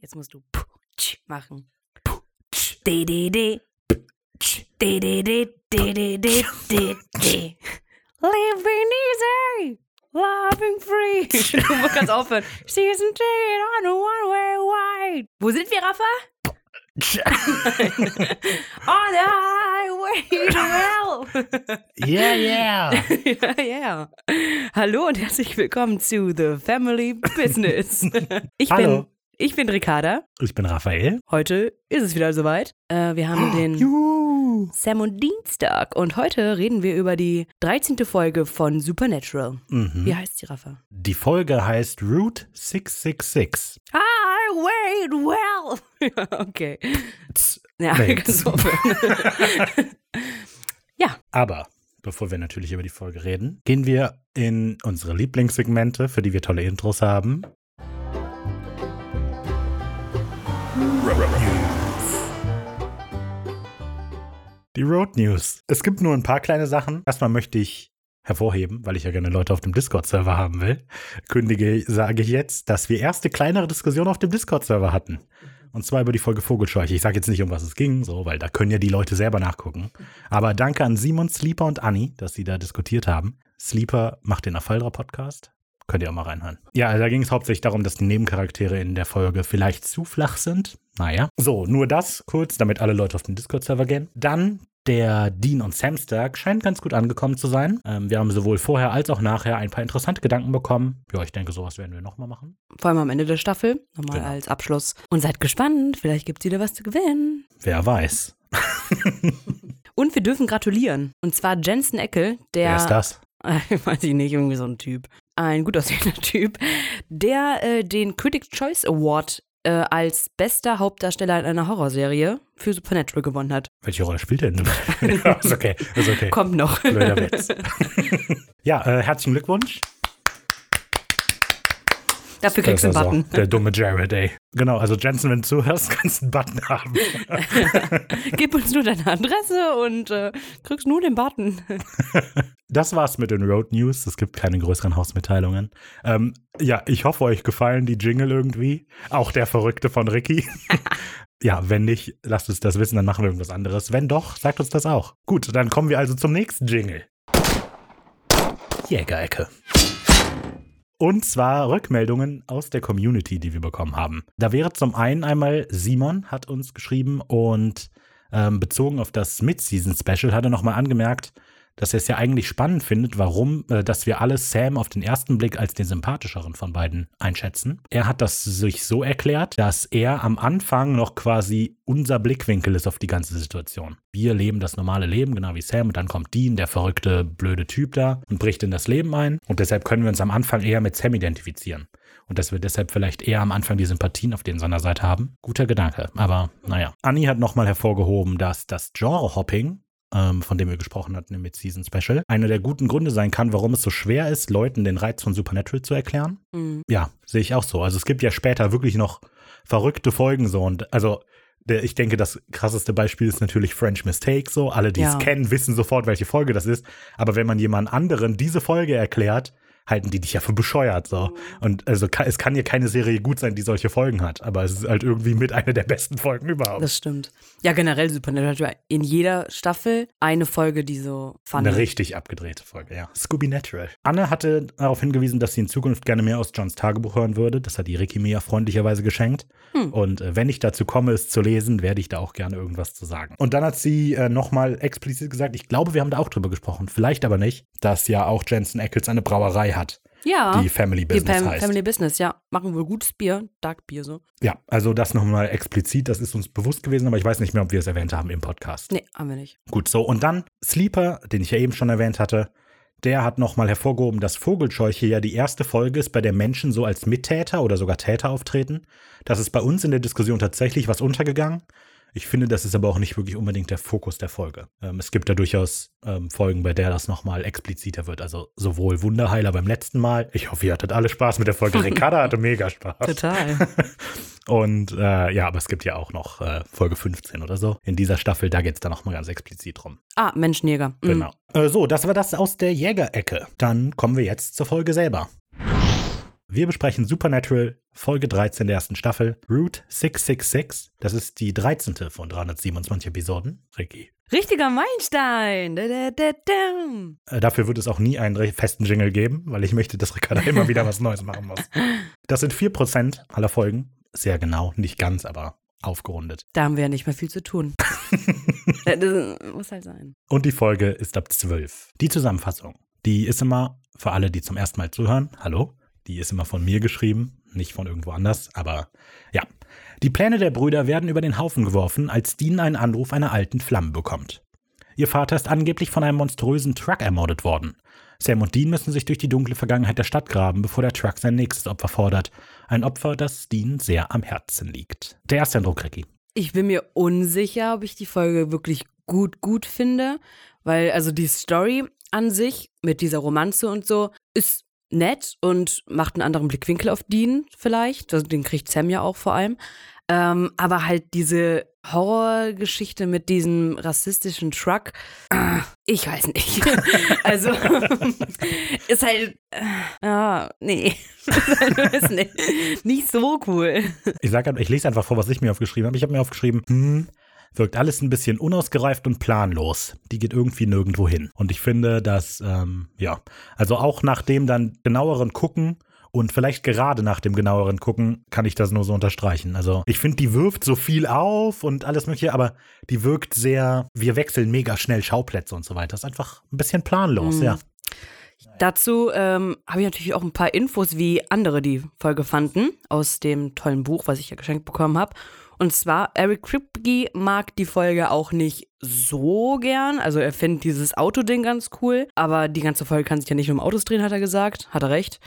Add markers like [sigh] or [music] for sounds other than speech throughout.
Jetzt musst du machen. Living easy, loving free. [laughs] Du kannst aufhören. Season 10 on a one-way wide. Wo sind wir, Rafa? [laughs] on the hell. [laughs] Yeah, yeah. [laughs] ja, ja. Hallo und herzlich willkommen zu The Family Business. [laughs] Ich Hallo. bin ich bin Ricarda. Ich bin Raphael. Heute ist es wieder soweit. Äh, wir haben den Juhu. Sam und Dienstag und heute reden wir über die 13. Folge von Supernatural. Mhm. Wie heißt die, Rafa? Die Folge heißt Route 666. I wait well. Okay. Tz. Ja, Nee. [laughs] du aufhören. [laughs] Aber bevor wir natürlich über die Folge reden, gehen wir in unsere Lieblingssegmente, für die wir tolle Intros haben. Die Road News. Es gibt nur ein paar kleine Sachen. Erstmal möchte ich hervorheben, weil ich ja gerne Leute auf dem Discord-Server haben will, kündige, sage ich jetzt, dass wir erste kleinere Diskussionen auf dem Discord-Server hatten. Und zwar über die Folge Vogelscheuche. Ich sage jetzt nicht, um was es ging, so, weil da können ja die Leute selber nachgucken. Aber danke an Simon, Sleeper und Anni, dass sie da diskutiert haben. Sleeper macht den Afaldra-Podcast. Könnt ihr auch mal reinhören. Ja, also da ging es hauptsächlich darum, dass die Nebencharaktere in der Folge vielleicht zu flach sind. Naja. So, nur das kurz, damit alle Leute auf den Discord-Server gehen. Dann der Dean und Samstag scheint ganz gut angekommen zu sein. Ähm, wir haben sowohl vorher als auch nachher ein paar interessante Gedanken bekommen. Ja, ich denke, sowas werden wir nochmal machen. Vor allem am Ende der Staffel, nochmal Genau. als Abschluss. Und seid gespannt, vielleicht gibt es wieder was zu gewinnen. Wer weiß. [laughs] Und wir dürfen gratulieren. Und zwar Jensen Eckel, der. Wer ist das? [laughs] weiß ich nicht, irgendwie so ein Typ. Ein gut aussehender [laughs] Typ, der äh, den Critics' Choice Award äh, als bester Hauptdarsteller in einer Horrorserie für Supernatural gewonnen hat. Welche Rolle spielt er denn? [laughs] [laughs] ist okay, ist okay. Kommt noch. Blöder Witz. [laughs] ja, äh, herzlichen Glückwunsch. Dafür kriegst du einen Button. Der dumme Jared, ey. Genau, also Jensen, wenn du zuhörst, [laughs] kannst du einen Button haben. [laughs] Gib uns nur deine Adresse und äh, kriegst nur den Button. [laughs] Das war's mit den Road News. Es gibt keine größeren Hausmitteilungen. Ähm, ja, ich hoffe, euch gefallen die Jingle irgendwie. Auch der Verrückte von Ricky. ja, wenn nicht, lasst uns das wissen, dann machen wir irgendwas anderes. Wenn doch, sagt uns das auch. Gut, dann kommen wir also zum nächsten Jingle. Jägerecke. Und zwar Rückmeldungen aus der Community, die wir bekommen haben. Da wäre zum einen einmal Simon hat uns geschrieben und ähm, bezogen auf das Mid-Season-Special hat er nochmal angemerkt, dass er es ja eigentlich spannend findet, warum, äh, dass wir alle Sam auf den ersten Blick als den sympathischeren von beiden einschätzen. Er hat das sich so erklärt, dass er am Anfang noch quasi unser Blickwinkel ist auf die ganze Situation. Wir leben das normale Leben, genau wie Sam, und dann kommt Dean, der verrückte, blöde Typ da, und bricht in das Leben ein. Und deshalb können wir uns am Anfang eher mit Sam identifizieren. Und dass wir deshalb vielleicht eher am Anfang die Sympathien auf den seiner Seite haben. Guter Gedanke, aber naja. Anni hat nochmal hervorgehoben, dass das Genre-Hopping ähm, von dem wir gesprochen hatten im Mid-Season Special, einer der guten Gründe sein kann, warum es so schwer ist, Leuten den Reiz von Supernatural zu erklären. Mhm. Ja, sehe ich auch so. Also es gibt ja später wirklich noch verrückte Folgen so und also der, ich denke, das krasseste Beispiel ist natürlich French Mistake so. Alle, die Ja. es kennen, wissen sofort, welche Folge das ist. Aber wenn man jemand anderen diese Folge erklärt, halten die dich ja für bescheuert so. Und also es kann ja keine Serie gut sein, die solche Folgen hat. Aber es ist halt irgendwie mit einer der besten Folgen überhaupt. Das stimmt. Ja, generell Supernatural hat ja in jeder Staffel eine Folge, die so fun Eine richtig abgedrehte Folge, ja. Scooby Natural. Anne hatte darauf hingewiesen, dass sie in Zukunft gerne mehr aus Johns Tagebuch hören würde. Das hat die Ricky mir ja freundlicherweise geschenkt. Hm. Und äh, wenn ich dazu komme, es zu lesen, werde ich da auch gerne irgendwas zu sagen. Und dann hat sie äh, nochmal explizit gesagt, ich glaube, wir haben da auch drüber gesprochen, vielleicht aber nicht, dass ja auch Jensen Ackles eine Brauerei hat, Ja. die Family Die Business Fam heißt. Family Business, ja. Machen wohl gutes Bier, Dark Bier so. Ja, also das nochmal explizit, das ist uns bewusst gewesen, aber ich weiß nicht mehr, ob wir es erwähnt haben im Podcast. Nee, haben wir nicht. Gut, so und dann Sleeper, den ich ja eben schon erwähnt hatte, der hat nochmal hervorgehoben, dass Vogelscheuche ja die erste Folge ist, bei der Menschen so als Mittäter oder sogar Täter auftreten. Das ist bei uns in der Diskussion tatsächlich was untergegangen. Ich finde, das ist aber auch nicht wirklich unbedingt der Fokus der Folge. Ähm, es gibt da durchaus ähm, Folgen, bei der das nochmal expliziter wird. Also sowohl Wunderheiler beim letzten Mal. Ich hoffe, ihr hattet alle Spaß mit der Folge. Ricarda hatte [laughs] mega Spaß. Total. [laughs] Und äh, ja, aber es gibt ja auch noch äh, Folge 15 oder so. In dieser Staffel, da geht es dann nochmal ganz explizit drum. ah, Menschenjäger. Mhm. Genau. Äh, so, das war das aus der Jägerecke. Dann kommen wir jetzt zur Folge selber. Wir besprechen Supernatural Folge 13 der ersten Staffel, Route 666. Das ist die 13. von 327 Episoden. Ricky. Richtiger Meilenstein. Da, da, da. Äh, dafür wird es auch nie einen festen Jingle geben, weil ich möchte, dass Ricarda immer wieder was Neues machen muss. [laughs] Das sind 4% aller Folgen. Sehr genau, nicht ganz, aber aufgerundet. Da haben wir ja nicht mehr viel zu tun. [laughs] Äh, das muss halt sein. Und die Folge ist ab 12. Die Zusammenfassung, die ist immer, für alle, die zum ersten Mal zuhören, hallo, die ist immer von mir geschrieben, nicht von irgendwo anders, aber ja. Die Pläne der Brüder werden über den Haufen geworfen, als Dean einen Anruf einer alten Flamme bekommt. Ihr Vater ist angeblich von einem monströsen Truck ermordet worden. Sam und Dean müssen sich durch die dunkle Vergangenheit der Stadt graben, bevor der Truck sein nächstes Opfer fordert. Ein Opfer, das Dean sehr am Herzen liegt. Der erste Eindruck, Ricky. Ich bin mir unsicher, ob ich die Folge wirklich gut, gut finde, weil also die Story an sich mit dieser Romanze und so ist nett und macht einen anderen Blickwinkel auf Dean vielleicht. Also den kriegt Sam ja auch vor allem. Ähm, aber halt diese Horrorgeschichte mit diesem rassistischen Truck, äh, ich weiß nicht. [laughs] also [laughs] ist halt, äh, nee, [laughs] ist nicht, nicht so cool. Ich, sag, ich lese einfach vor, was ich mir aufgeschrieben habe. Ich habe mir aufgeschrieben, hm, wirkt alles ein bisschen unausgereift und planlos. Die geht irgendwie nirgendwo hin. Und ich finde, dass, ähm, ja, also auch nach dem dann genaueren Gucken und vielleicht gerade nach dem genaueren Gucken kann ich das nur so unterstreichen. Also ich finde, die wirft so viel auf und alles mögliche, aber die wirkt sehr, wir wechseln mega schnell Schauplätze und so weiter. ist einfach ein bisschen planlos, Mhm. ja. Dazu ähm, habe ich natürlich auch ein paar Infos, wie andere die Folge fanden, aus dem tollen Buch, was ich ja geschenkt bekommen habe. Und zwar, Eric Kripke mag die Folge auch nicht so gern. Also er findet dieses Autoding ganz cool, aber die ganze Folge kann sich ja nicht um Autos drehen, hat er gesagt. Hat er recht.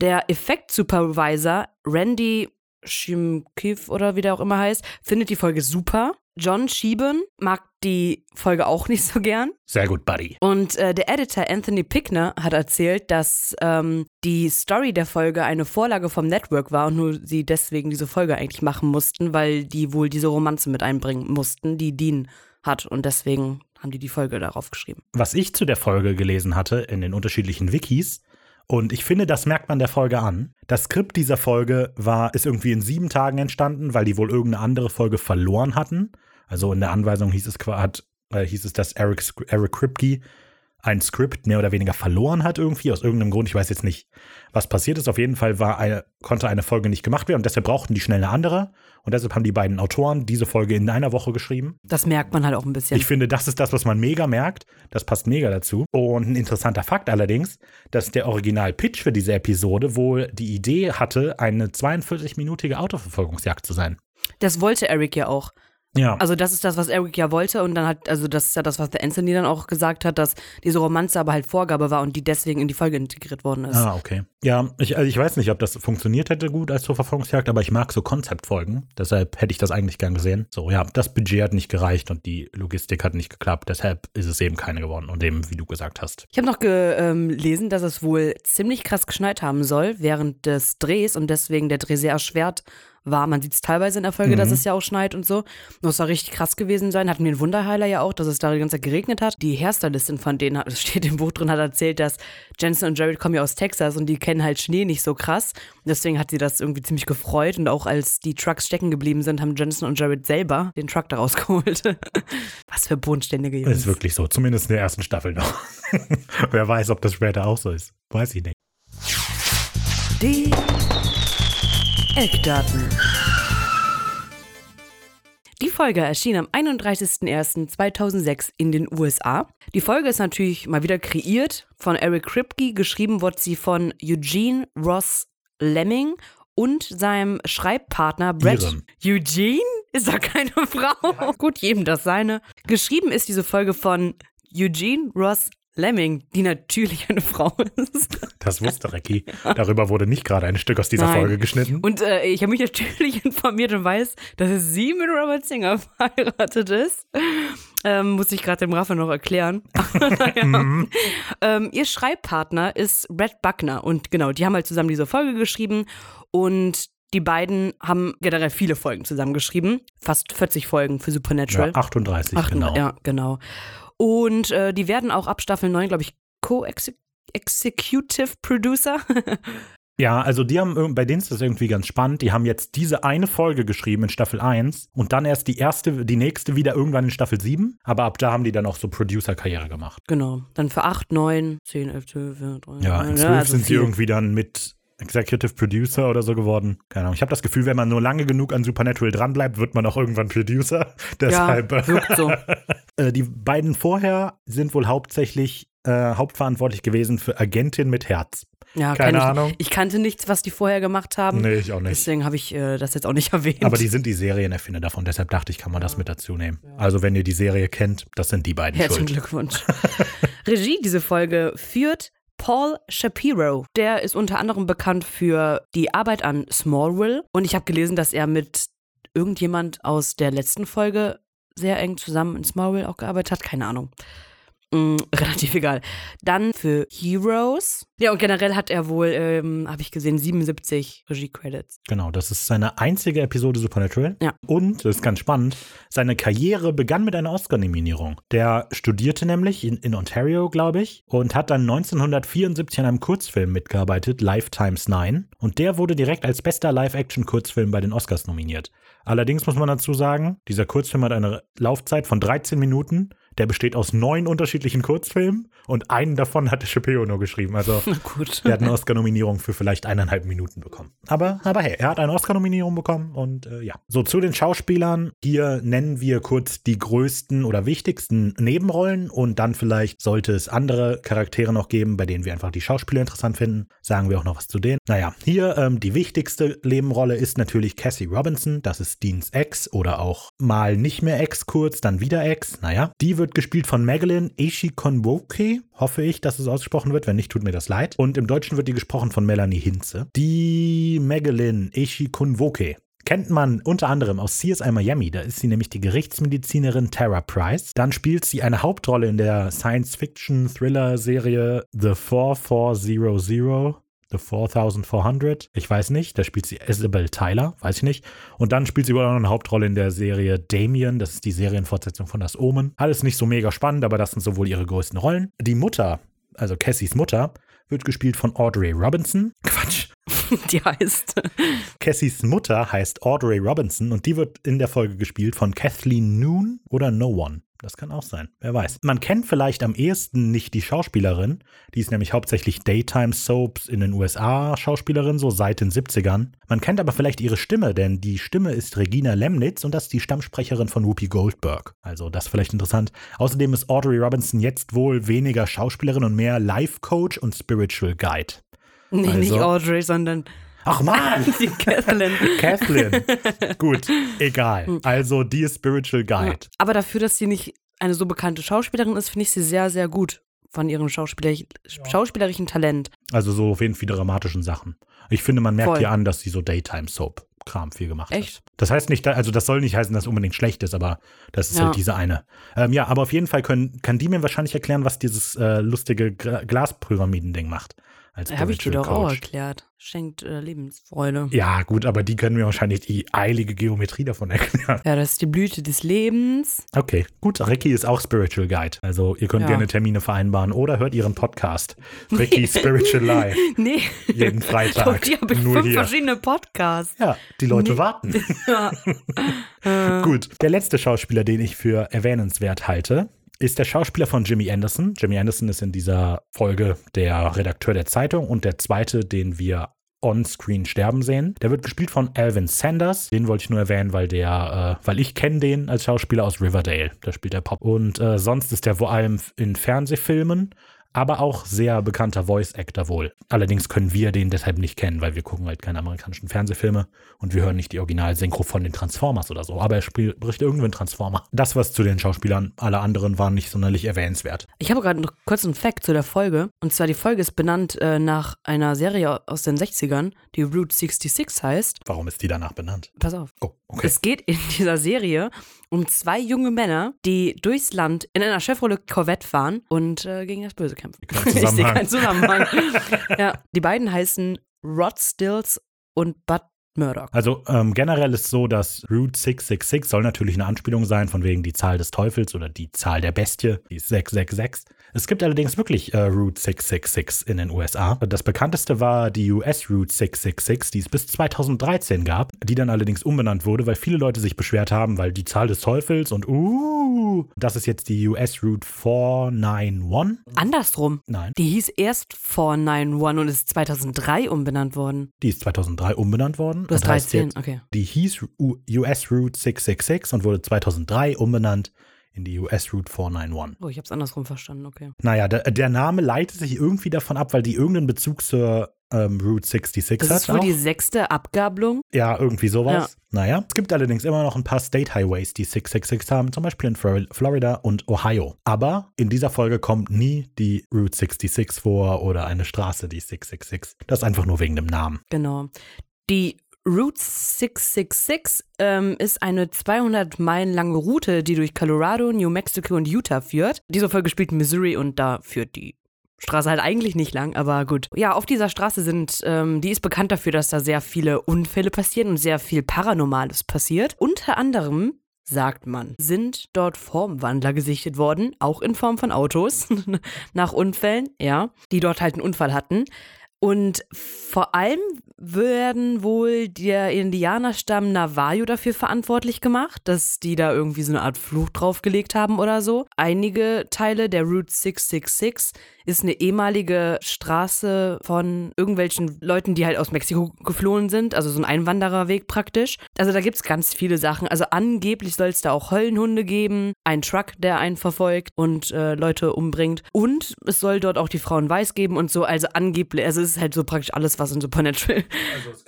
Der Effekt-Supervisor Randy Shimkiv oder wie der auch immer heißt, findet die Folge super. John Sheehan mag die Folge auch nicht so gern. Sehr gut, Buddy. Und äh, der Editor Anthony Pickner hat erzählt, dass ähm, die Story der Folge eine Vorlage vom Network war und nur sie deswegen diese Folge eigentlich machen mussten, weil die wohl diese Romanze mit einbringen mussten, die Dean hat. Und deswegen haben die die Folge darauf geschrieben. was ich zu der Folge gelesen hatte in den unterschiedlichen Wikis. Und ich finde, das merkt man der Folge an. Das Skript dieser Folge war, ist irgendwie in sieben Tagen entstanden, weil die wohl irgendeine andere Folge verloren hatten. Also in der Anweisung hieß es, hat, äh, hieß es dass Eric, Eric Kripke ein Skript mehr oder weniger verloren hat irgendwie, aus irgendeinem Grund. Ich weiß jetzt nicht, was passiert ist. Auf jeden Fall war eine, konnte eine Folge nicht gemacht werden und deshalb brauchten die schnell eine andere. Und deshalb haben die beiden Autoren diese Folge in einer Woche geschrieben. Das merkt man halt auch ein bisschen. Ich finde, das ist das, was man mega merkt. Das passt mega dazu. Und ein interessanter Fakt allerdings, dass der Original-Pitch für diese Episode wohl die Idee hatte, eine 42-minütige Autoverfolgungsjagd zu sein. das wollte Eric ja auch. Ja. Also das ist das, was Eric ja wollte und dann hat, also das ist ja das, was der Anthony dann auch gesagt hat, dass diese Romanze aber halt Vorgabe war und die deswegen in die Folge integriert worden ist. Ah, okay. Ja, ich, also ich weiß nicht, ob das funktioniert hätte gut als Verfolgungsjagd, aber ich mag so Konzeptfolgen. Deshalb hätte ich das eigentlich gern gesehen. So, ja, das Budget hat nicht gereicht und die Logistik hat nicht geklappt. Deshalb ist es eben keine geworden. Und eben, wie du gesagt hast. Ich habe noch gelesen, dass es wohl ziemlich krass geschneit haben soll während des Drehs und deswegen der Dreh sehr erschwert war. Man sieht es teilweise in der Folge, Mhm. dass es ja auch schneit und so. Und Das soll richtig krass gewesen sein. Hatten wir einen Wunderheiler ja auch, dass es da die ganze Zeit geregnet hat. Die Hairstylistin von denen, hat- das [laughs] steht im Buch drin, hat erzählt, dass Jensen und Jared kommen ja aus Texas und die kennen halt Schnee nicht so krass. Deswegen hat sie das irgendwie ziemlich gefreut und auch als die Trucks stecken geblieben sind, haben Jensen und Jared selber den Truck daraus geholt. [laughs] Was für bodenständige Jungs. Ist wirklich so. Zumindest in der ersten Staffel noch. [laughs] Wer weiß, ob das später auch so ist. Weiß ich nicht. Die Eckdaten. Die Folge erschien am 31.01.2006 in den USA. Die Folge ist natürlich mal wieder kreiert von Eric Kripke. Geschrieben wurde sie von Eugene Ross Lemming und seinem Schreibpartner Brett. Ihrem. Eugene? Ist doch keine Frau. Gut, jedem das seine. Geschrieben ist diese Folge von Eugene Ross Lemming, die natürlich eine Frau ist. Das wusste Recki. [laughs] Darüber wurde nicht gerade ein Stück aus dieser Nein. Folge geschnitten. Und äh, ich habe mich natürlich [laughs] informiert und weiß, dass sie mit Robert Singer [laughs] verheiratet ist. Ähm, muss ich gerade dem Raffa noch erklären. Mhm. ähm, ihr Schreibpartner ist Brett Buckner und genau, die haben halt zusammen diese Folge geschrieben und die beiden haben generell viele Folgen zusammengeschrieben. Fast 40 Folgen für ja, Supernatural. 38, Ach, genau. Ja, genau. Und äh, die werden auch ab Staffel 9, glaube ich, Co-Executive Producer. [laughs] Ja, also die haben, bei denen ist das irgendwie ganz spannend. Die haben jetzt diese eine Folge geschrieben in Staffel 1 und dann erst die erste, die nächste wieder irgendwann in Staffel 7. Aber ab da haben die dann auch so Producer-Karriere gemacht. Genau. Dann für 8, 9, 10, 11, 12, 13. Ja, in 12 also sind sie viel. irgendwie dann mit Executive Producer oder so geworden. Keine Ahnung. Ich habe das Gefühl, wenn man nur lange genug an Supernatural dranbleibt, wird man auch irgendwann Producer. [laughs] Deshalb. Ja, wirkt so. [laughs] Äh, die beiden vorher sind wohl hauptsächlich äh, hauptverantwortlich gewesen für Agentin mit Herz. Ja, Keine ich, Ahnung. Ich kannte nichts, was die vorher gemacht haben. Nee, ich auch nicht. Deswegen habe ich äh, das jetzt auch nicht [laughs] erwähnt. Aber die sind die Serienerfinder davon, deshalb dachte ich, kann man das mit dazu nehmen. Also, wenn ihr die Serie kennt, das sind die beiden Herzlichen. Glückwunsch. Regie diese Folge führt Paul Shapiro. Der ist unter anderem bekannt für die Arbeit an Smallville. Und ich habe gelesen, dass er mit irgendjemand aus der letzten Folge sehr eng zusammen in Smallville auch gearbeitet hat. Keine Ahnung. Mm, [laughs] relativ egal. Dann für Heroes. Ja, und generell hat er wohl, ähm, habe ich gesehen, 77 Regie-Credits. Genau, das ist seine einzige Episode Supernatural. Ja. Und, das ist ganz spannend, seine Karriere begann mit einer Oscar-Nominierung. Der studierte nämlich in, in Ontario, glaube ich, und hat dann 1974 an einem Kurzfilm mitgearbeitet, Lifetimes 9. Und der wurde direkt als bester Live-Action-Kurzfilm bei den Oscars nominiert. Allerdings muss man dazu sagen, dieser Kurzfilm hat eine Laufzeit von 13 Minuten. Der besteht aus neun unterschiedlichen Kurzfilmen und einen davon hatte Shapiro nur geschrieben. Also [laughs] er hat eine Oscar-Nominierung für vielleicht eineinhalb Minuten bekommen. Aber, aber hey, er hat eine Oscar-Nominierung bekommen und äh, ja. So, zu den Schauspielern. Hier nennen wir kurz die größten oder wichtigsten Nebenrollen und dann vielleicht sollte es andere Charaktere noch geben, bei denen wir einfach die Schauspieler interessant finden. Sagen wir auch noch was zu denen. Naja, hier ähm, die wichtigste Nebenrolle ist natürlich Cassie Robinson. Das ist Deans Ex oder auch mal nicht mehr Ex kurz, dann wieder Ex. Naja, die wird gespielt von Madeline Eshikonwoke. Hoffe ich, dass es ausgesprochen wird. Wenn nicht, tut mir das leid. Und im Deutschen wird die gesprochen von Melanie Hinze. Die Madeline Eshikonwoke kennt man unter anderem aus CSI Miami. Da ist sie nämlich die Gerichtsmedizinerin Tara Price. Dann spielt sie eine Hauptrolle in der Science-Fiction-Thriller-Serie The 4400. The 4400, ich weiß nicht, da spielt sie Isabel Tyler, weiß ich nicht. Und dann spielt sie auch noch eine Hauptrolle in der Serie Damien, das ist die Serienfortsetzung von Das Omen. Alles nicht so mega spannend, aber das sind sowohl ihre größten Rollen. Die Mutter, also Cassies Mutter, wird gespielt von Audrey Robinson. Quatsch. [laughs] Die heißt. Cassies Mutter heißt Audrey Robinson und die wird in der Folge gespielt von Kathleen Noon oder No One. Das kann auch sein, wer weiß. Man kennt vielleicht am ehesten nicht die Schauspielerin. Die ist nämlich hauptsächlich Daytime Soaps in den USA Schauspielerin, so seit den 70ern. Man kennt aber vielleicht ihre Stimme, denn die Stimme ist Regina Lemnitz und das ist die Stammsprecherin von Whoopi Goldberg. Also das ist vielleicht interessant. Außerdem ist Audrey Robinson jetzt wohl weniger Schauspielerin und mehr Life Coach und Spiritual Guide. Nee, Also- nicht Audrey, sondern Ach man! die Kathleen. Kathleen. Gut, egal. Also die ist Spiritual Guide. Aber dafür, dass sie nicht eine so bekannte Schauspielerin ist, finde ich sie sehr, sehr gut von ihrem schauspielerich schauspielerischen Talent. Also so auf jeden Fall dramatischen Sachen. Ich finde, man merkt Voll. ihr an, dass sie so Daytime Soap Kram viel gemacht Echt? hat. Das heißt nicht, also das soll nicht heißen, dass es unbedingt schlecht ist, aber das ist Ja. halt diese eine. Ähm, ja, aber auf jeden Fall können, kann die mir wahrscheinlich erklären, was dieses äh, lustige Glaspyramiden-Ding macht. Als Habe ich dir doch auch erklärt. Schenkt äh, Lebensfreude. Ja, gut, aber die können mir wahrscheinlich die eilige Geometrie davon [laughs] erklären. Ja, das ist die Blüte des Lebens. Okay, gut. Ricky ist auch Spiritual Guide. Also ihr könnt Ja. gerne Termine vereinbaren oder hört ihren Podcast. [laughs] Ricky Spiritual Life. [laughs] Nee. Jeden Freitag. Doch, die habe ich Nur fünf hier. verschiedene Podcasts. Ja, die Leute Nee. warten. Ja. Äh, Gut. Der letzte Schauspieler, den ich für erwähnenswert halte, ist der Schauspieler von Jimmy Anderson. Jimmy Anderson ist in dieser Folge der Redakteur der Zeitung und der zweite, den wir on-screen sterben sehen. Der wird gespielt von Alvin Sanders. Den wollte ich nur erwähnen, weil der, äh, weil ich kenne den als Schauspieler aus Riverdale. Da spielt er Pop. Und äh, sonst ist er vor allem in Fernsehfilmen, aber auch sehr bekannter Voice-Actor wohl. Allerdings können wir den deshalb nicht kennen, weil wir gucken halt keine amerikanischen Fernsehfilme und wir hören nicht die Original-Synchro von den Transformers oder so. Aber er irgendwo einen Transformer. Das was zu den Schauspielern. Alle anderen waren nicht sonderlich erwähnenswert. Ich habe gerade noch kurz einen Fact zu der Folge. Und zwar die Folge ist benannt äh, nach einer Serie aus den 60ern, die Route 66 heißt. Warum ist die danach benannt? Pass auf. Oh, okay. Es geht in dieser Serie um zwei junge Männer, die durchs Land in einer Chevrolet Corvette fahren und äh, gegen das Böse kämpfen. [laughs] Ich sehe keinen Zusammenhang. [laughs] ja, die beiden heißen Rod Stills und Bud Murdoch. Also ähm, generell ist so, dass Route 666 soll natürlich eine Anspielung sein, von wegen die Zahl des Teufels oder die Zahl der Bestie, die ist 666. Es gibt allerdings wirklich äh, Route 666 in den USA. Das bekannteste war die US Route 666, die es bis 2013 gab, die dann allerdings umbenannt wurde, weil viele Leute sich beschwert haben, weil die Zahl des Teufels und uh, das ist jetzt die US Route 491. Andersrum. Nein, Die hieß erst 491 und ist 2003 umbenannt worden. die ist 2003 umbenannt worden. Du hast und heißt 13, jetzt- okay. Die hieß US Route 666 und wurde 2003 umbenannt in die US Route 491. Oh, ich hab's andersrum verstanden, okay. Naja, der, der Name leitet sich irgendwie davon ab, weil die irgendeinen Bezug zur ähm, Route 66 Das hat. ist wohl die sechste Abgabelung. Ja, irgendwie sowas. Naja, es gibt allerdings immer noch ein paar State Highways, die 666 haben, zum Beispiel in Flor- Florida und Ohio. Aber in dieser Folge kommt nie die Route 66 vor oder eine Straße, die 666. Das ist einfach nur wegen dem Namen. Genau. Die Route 666 ähm, ist eine 200 Meilen lange Route, die durch Colorado, New Mexico und Utah führt. Diese Folge spielt Missouri und da führt die Straße halt eigentlich nicht lang, aber gut. Ja, auf dieser Straße sind, ähm, die ist bekannt dafür, dass da sehr viele Unfälle passieren und sehr viel Paranormales passiert. Unter anderem sagt man, sind dort Formwandler gesichtet worden, auch in Form von Autos, [laughs] nach Unfällen, ja, die dort halt einen Unfall hatten. Und vor allem werden wohl der Indianerstamm Navajo dafür verantwortlich gemacht, dass die da irgendwie so eine Art Fluch draufgelegt haben oder so. Einige Teile der Route 666 ist eine ehemalige Straße von irgendwelchen Leuten, die halt aus Mexiko geflohen sind, also so ein Einwandererweg praktisch. Also da gibt's ganz viele Sachen. Also angeblich soll es da auch Höllenhunde geben, einen Truck, der einen verfolgt und äh, Leute umbringt. Und es soll dort auch die Frauen weiß geben und so. Also angeblich, also es ist halt so praktisch alles, was in Supernatural.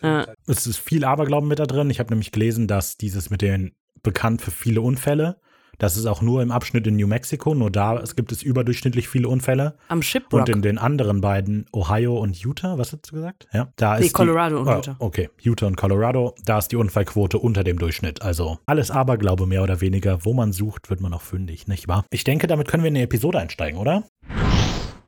Ja. Es ist viel Aberglauben mit da drin. Ich habe nämlich gelesen, dass dieses mit den bekannt für viele Unfälle, das ist auch nur im Abschnitt in New Mexico, nur da es gibt es überdurchschnittlich viele Unfälle. Am Shipwreck. Und in den anderen beiden, Ohio und Utah, was hast du gesagt? Ja, da Nee, ist Colorado die, und oh, Utah. Okay, Utah und Colorado, da ist die Unfallquote unter dem Durchschnitt. Also alles Aberglaube mehr oder weniger. Wo man sucht, wird man auch fündig, nicht wahr? Ich denke, damit können wir in die Episode einsteigen, oder?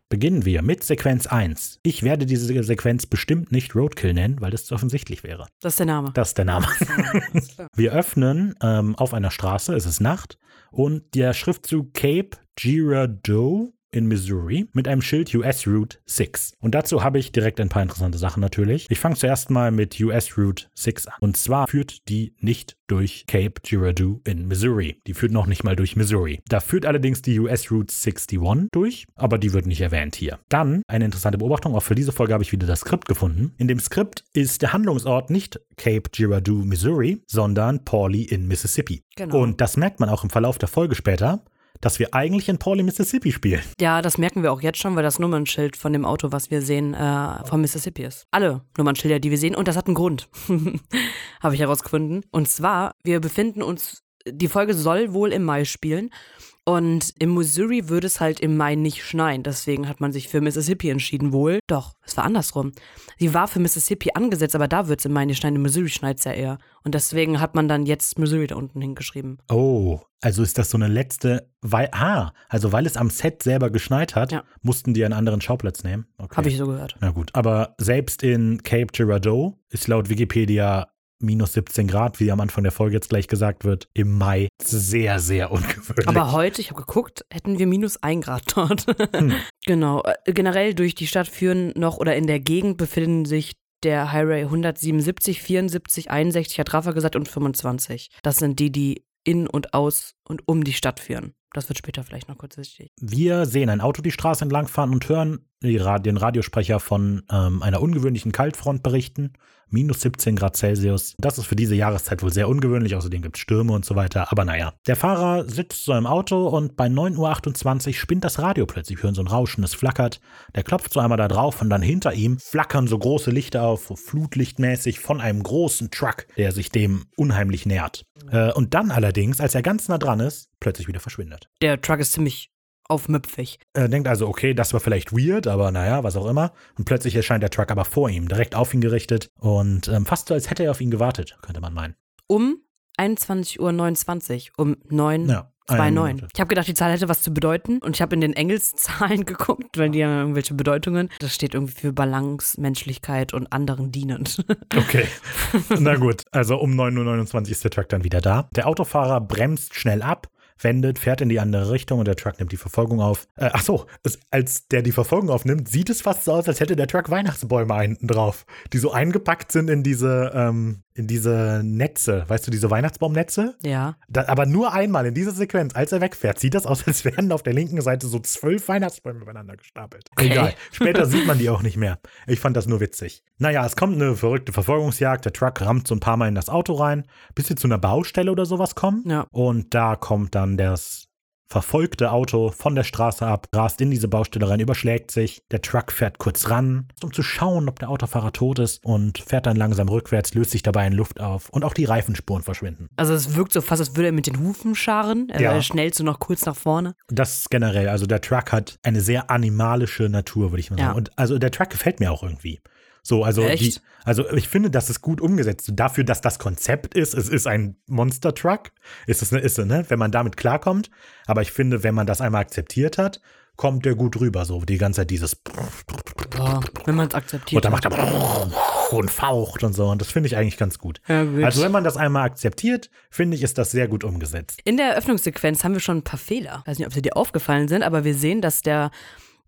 Beginnen wir mit Sequenz 1. Ich werde diese Sequenz bestimmt nicht Roadkill nennen, weil das zu offensichtlich wäre. Das ist der Name. Das ist der Name. Wir öffnen ähm, auf einer Straße, es ist Nacht und der Schriftzug Cape Girardeau in Missouri mit einem Schild US Route 6. Und dazu habe ich direkt ein paar interessante Sachen natürlich. Ich fange zuerst mal mit US Route 6 an. Und zwar führt die nicht durch Cape Girardeau in Missouri. Die führt noch nicht mal durch Missouri. Da führt allerdings die US Route 61 durch, aber die wird nicht erwähnt hier. Dann eine interessante Beobachtung, auch für diese Folge habe ich wieder das Skript gefunden. In dem Skript ist der Handlungsort nicht Cape Girardeau, Missouri, sondern Pauli in Mississippi. Genau. Und das merkt man auch im Verlauf der Folge später, dass wir eigentlich in Pauli, Mississippi spielen. Ja, das merken wir auch jetzt schon, weil das Nummernschild von dem Auto, was wir sehen, äh, vom Mississippi ist. Alle Nummernschilder, die wir sehen. Und das hat einen Grund. [laughs] Habe ich herausgefunden. Und zwar, wir befinden uns, die Folge soll wohl im Mai spielen. Und im Missouri würde es halt im Mai nicht schneien. Deswegen hat man sich für Mississippi entschieden, wohl. Doch, es war andersrum. Sie war für Mississippi angesetzt, aber da wird es im Mai nicht schneien. In Missouri schneit es ja eher. Und deswegen hat man dann jetzt Missouri da unten hingeschrieben. Oh, also ist das so eine letzte, weil, ah, also weil es am Set selber geschneit hat, Ja. mussten die einen anderen Schauplatz nehmen. Okay. Habe ich so gehört. Na gut, aber selbst in Cape Girardeau ist laut Wikipedia minus 17 Grad, wie am Anfang der Folge jetzt gleich gesagt wird, im Mai sehr, sehr ungewöhnlich. Aber heute, ich habe geguckt, hätten wir minus ein Grad dort. [laughs] Genau. Äh, Generell durch die Stadt führen noch oder in der Gegend befinden sich der Highway 177, 74, 61, hat Rafa gesagt, und 25. Das sind die, die in und aus und um die Stadt führen. Das wird später vielleicht noch kurz wichtig. Wir sehen ein Auto die Straße entlangfahren und hören den Radiosprecher von ähm, einer ungewöhnlichen Kaltfront berichten. Minus 17 Grad Celsius. Das ist für diese Jahreszeit wohl sehr ungewöhnlich. Außerdem gibt es Stürme und so weiter. Aber naja. Der Fahrer sitzt so im Auto und bei 9.28 Uhr spinnt das Radio plötzlich. Wir hören so ein Rauschen, es flackert. Der klopft so einmal da drauf und dann hinter ihm flackern so große Lichter auf, so flutlichtmäßig von einem großen Truck, der sich dem unheimlich nähert. Äh, und dann allerdings, als er ganz nah dran ist, plötzlich wieder verschwindet. Der Truck ist ziemlich aufmüpfig. Er denkt also, okay, das war vielleicht weird, aber naja, was auch immer. Und plötzlich erscheint der Truck aber vor ihm, direkt auf ihn gerichtet und ähm, fast so, als hätte er auf ihn gewartet, könnte man meinen. Um 21.29 Uhr, um 9 Ja. Eine 2,9. Minute. Ich habe gedacht, die Zahl hätte was zu bedeuten und ich habe in den Engelszahlen [laughs] geguckt, weil die haben irgendwelche Bedeutungen. Das steht irgendwie für Balance, Menschlichkeit und anderen dienend. [laughs] Okay. Na gut, also um 9.29 Uhr ist der Truck dann wieder da. Der Autofahrer bremst schnell ab, wendet, fährt in die andere Richtung und der Truck nimmt die Verfolgung auf. Äh, ach so, es, als der die Verfolgung aufnimmt, sieht es fast so aus, als hätte der Truck Weihnachtsbäume hinten drauf, die so eingepackt sind in diese, ähm, diese Netze, weißt du, diese Weihnachtsbaumnetze? ja. Da, aber nur einmal in dieser Sequenz, als er wegfährt, sieht das aus, als wären auf der linken Seite so zwölf Weihnachtsbäume übereinander gestapelt. Okay. Egal. Später sieht man die auch nicht mehr. Ich fand das nur witzig. Naja, es kommt eine verrückte Verfolgungsjagd. Der Truck rammt so ein paar Mal in das Auto rein, bis sie zu einer Baustelle oder sowas kommen. Ja. Und da kommt dann das verfolgte Auto von der Straße ab, rast in diese Baustelle rein, überschlägt sich. Der Truck fährt kurz ran, um zu schauen, ob der Autofahrer tot ist und fährt dann langsam rückwärts, löst sich dabei in Luft auf und auch die Reifenspuren verschwinden. Also es wirkt so fast, als würde er mit den Hufen scharen. Er Ja. schnellt so noch kurz nach vorne. Das generell, also der Truck hat eine sehr animalische Natur, würde ich mal Ja. sagen. Und also der Truck gefällt mir auch irgendwie. So, also die, also ich finde, das ist gut umgesetzt. Dafür, dass das Konzept ist, es ist ein Monster Truck, ist es eine Isse, ne? Wenn man damit klarkommt. Aber ich finde, wenn man das einmal akzeptiert hat, kommt der gut rüber. So die ganze Zeit dieses Ja, wenn man es akzeptiert. und dann macht er und faucht und so. Und das finde ich eigentlich ganz gut. Ja, gut. Also wenn man das einmal akzeptiert, finde ich, ist das sehr gut umgesetzt. In der Eröffnungssequenz haben wir schon ein paar Fehler. Ich weiß nicht, ob sie dir aufgefallen sind, aber wir sehen, dass der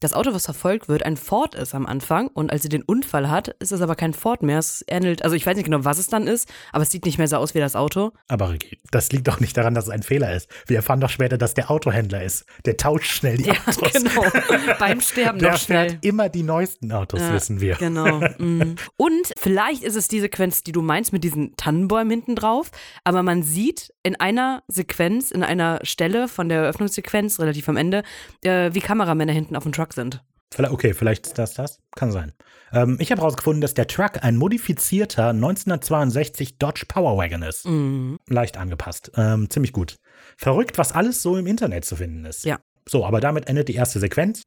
das Auto, was verfolgt wird, ein Ford ist am Anfang. Und als sie den Unfall hat, ist es aber kein Ford mehr. Es ähnelt, also ich weiß nicht genau, was es dann ist, aber es sieht nicht mehr so aus wie das Auto. Aber Ricky, das liegt doch nicht daran, dass es ein Fehler ist. Wir erfahren doch später, dass der Autohändler ist. Der tauscht schnell die Ja, Autos. genau. [laughs] Beim Sterben Der noch schnell. fährt immer die neuesten Autos, Ja, wissen wir. Genau. mm. [laughs] Und vielleicht ist es die Sequenz, die du meinst, mit diesen Tannenbäumen hinten drauf. Aber man sieht in einer Sequenz, in einer Stelle von der Eröffnungssequenz, relativ am Ende, äh, wie Kameramänner hinten auf dem Truck sind. Okay, vielleicht ist das das. Kann sein. Ähm, ich habe herausgefunden, dass der Truck ein modifizierter 1962 Dodge Powerwagon ist. Mhm. Leicht angepasst. Ähm, ziemlich gut. Verrückt, was alles so im Internet zu finden ist. Ja. So, aber damit endet die erste Sequenz.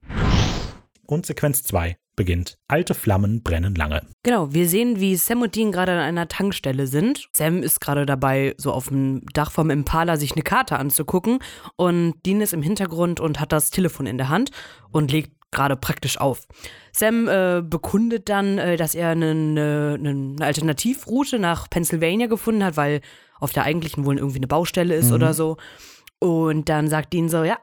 Und Sequenz 2 beginnt. Alte Flammen brennen lange. Genau, wir sehen, wie Sam und Dean gerade an einer Tankstelle sind. Sam ist gerade dabei, so auf dem Dach vom Impala sich eine Karte anzugucken. Und Dean ist im Hintergrund und hat das Telefon in der Hand und legt gerade praktisch auf. Sam äh, bekundet dann, äh, dass er eine, eine Alternativroute nach Pennsylvania gefunden hat, weil auf der eigentlichen wohl irgendwie eine Baustelle ist Mhm. oder so. Und dann sagt Dean so, ja,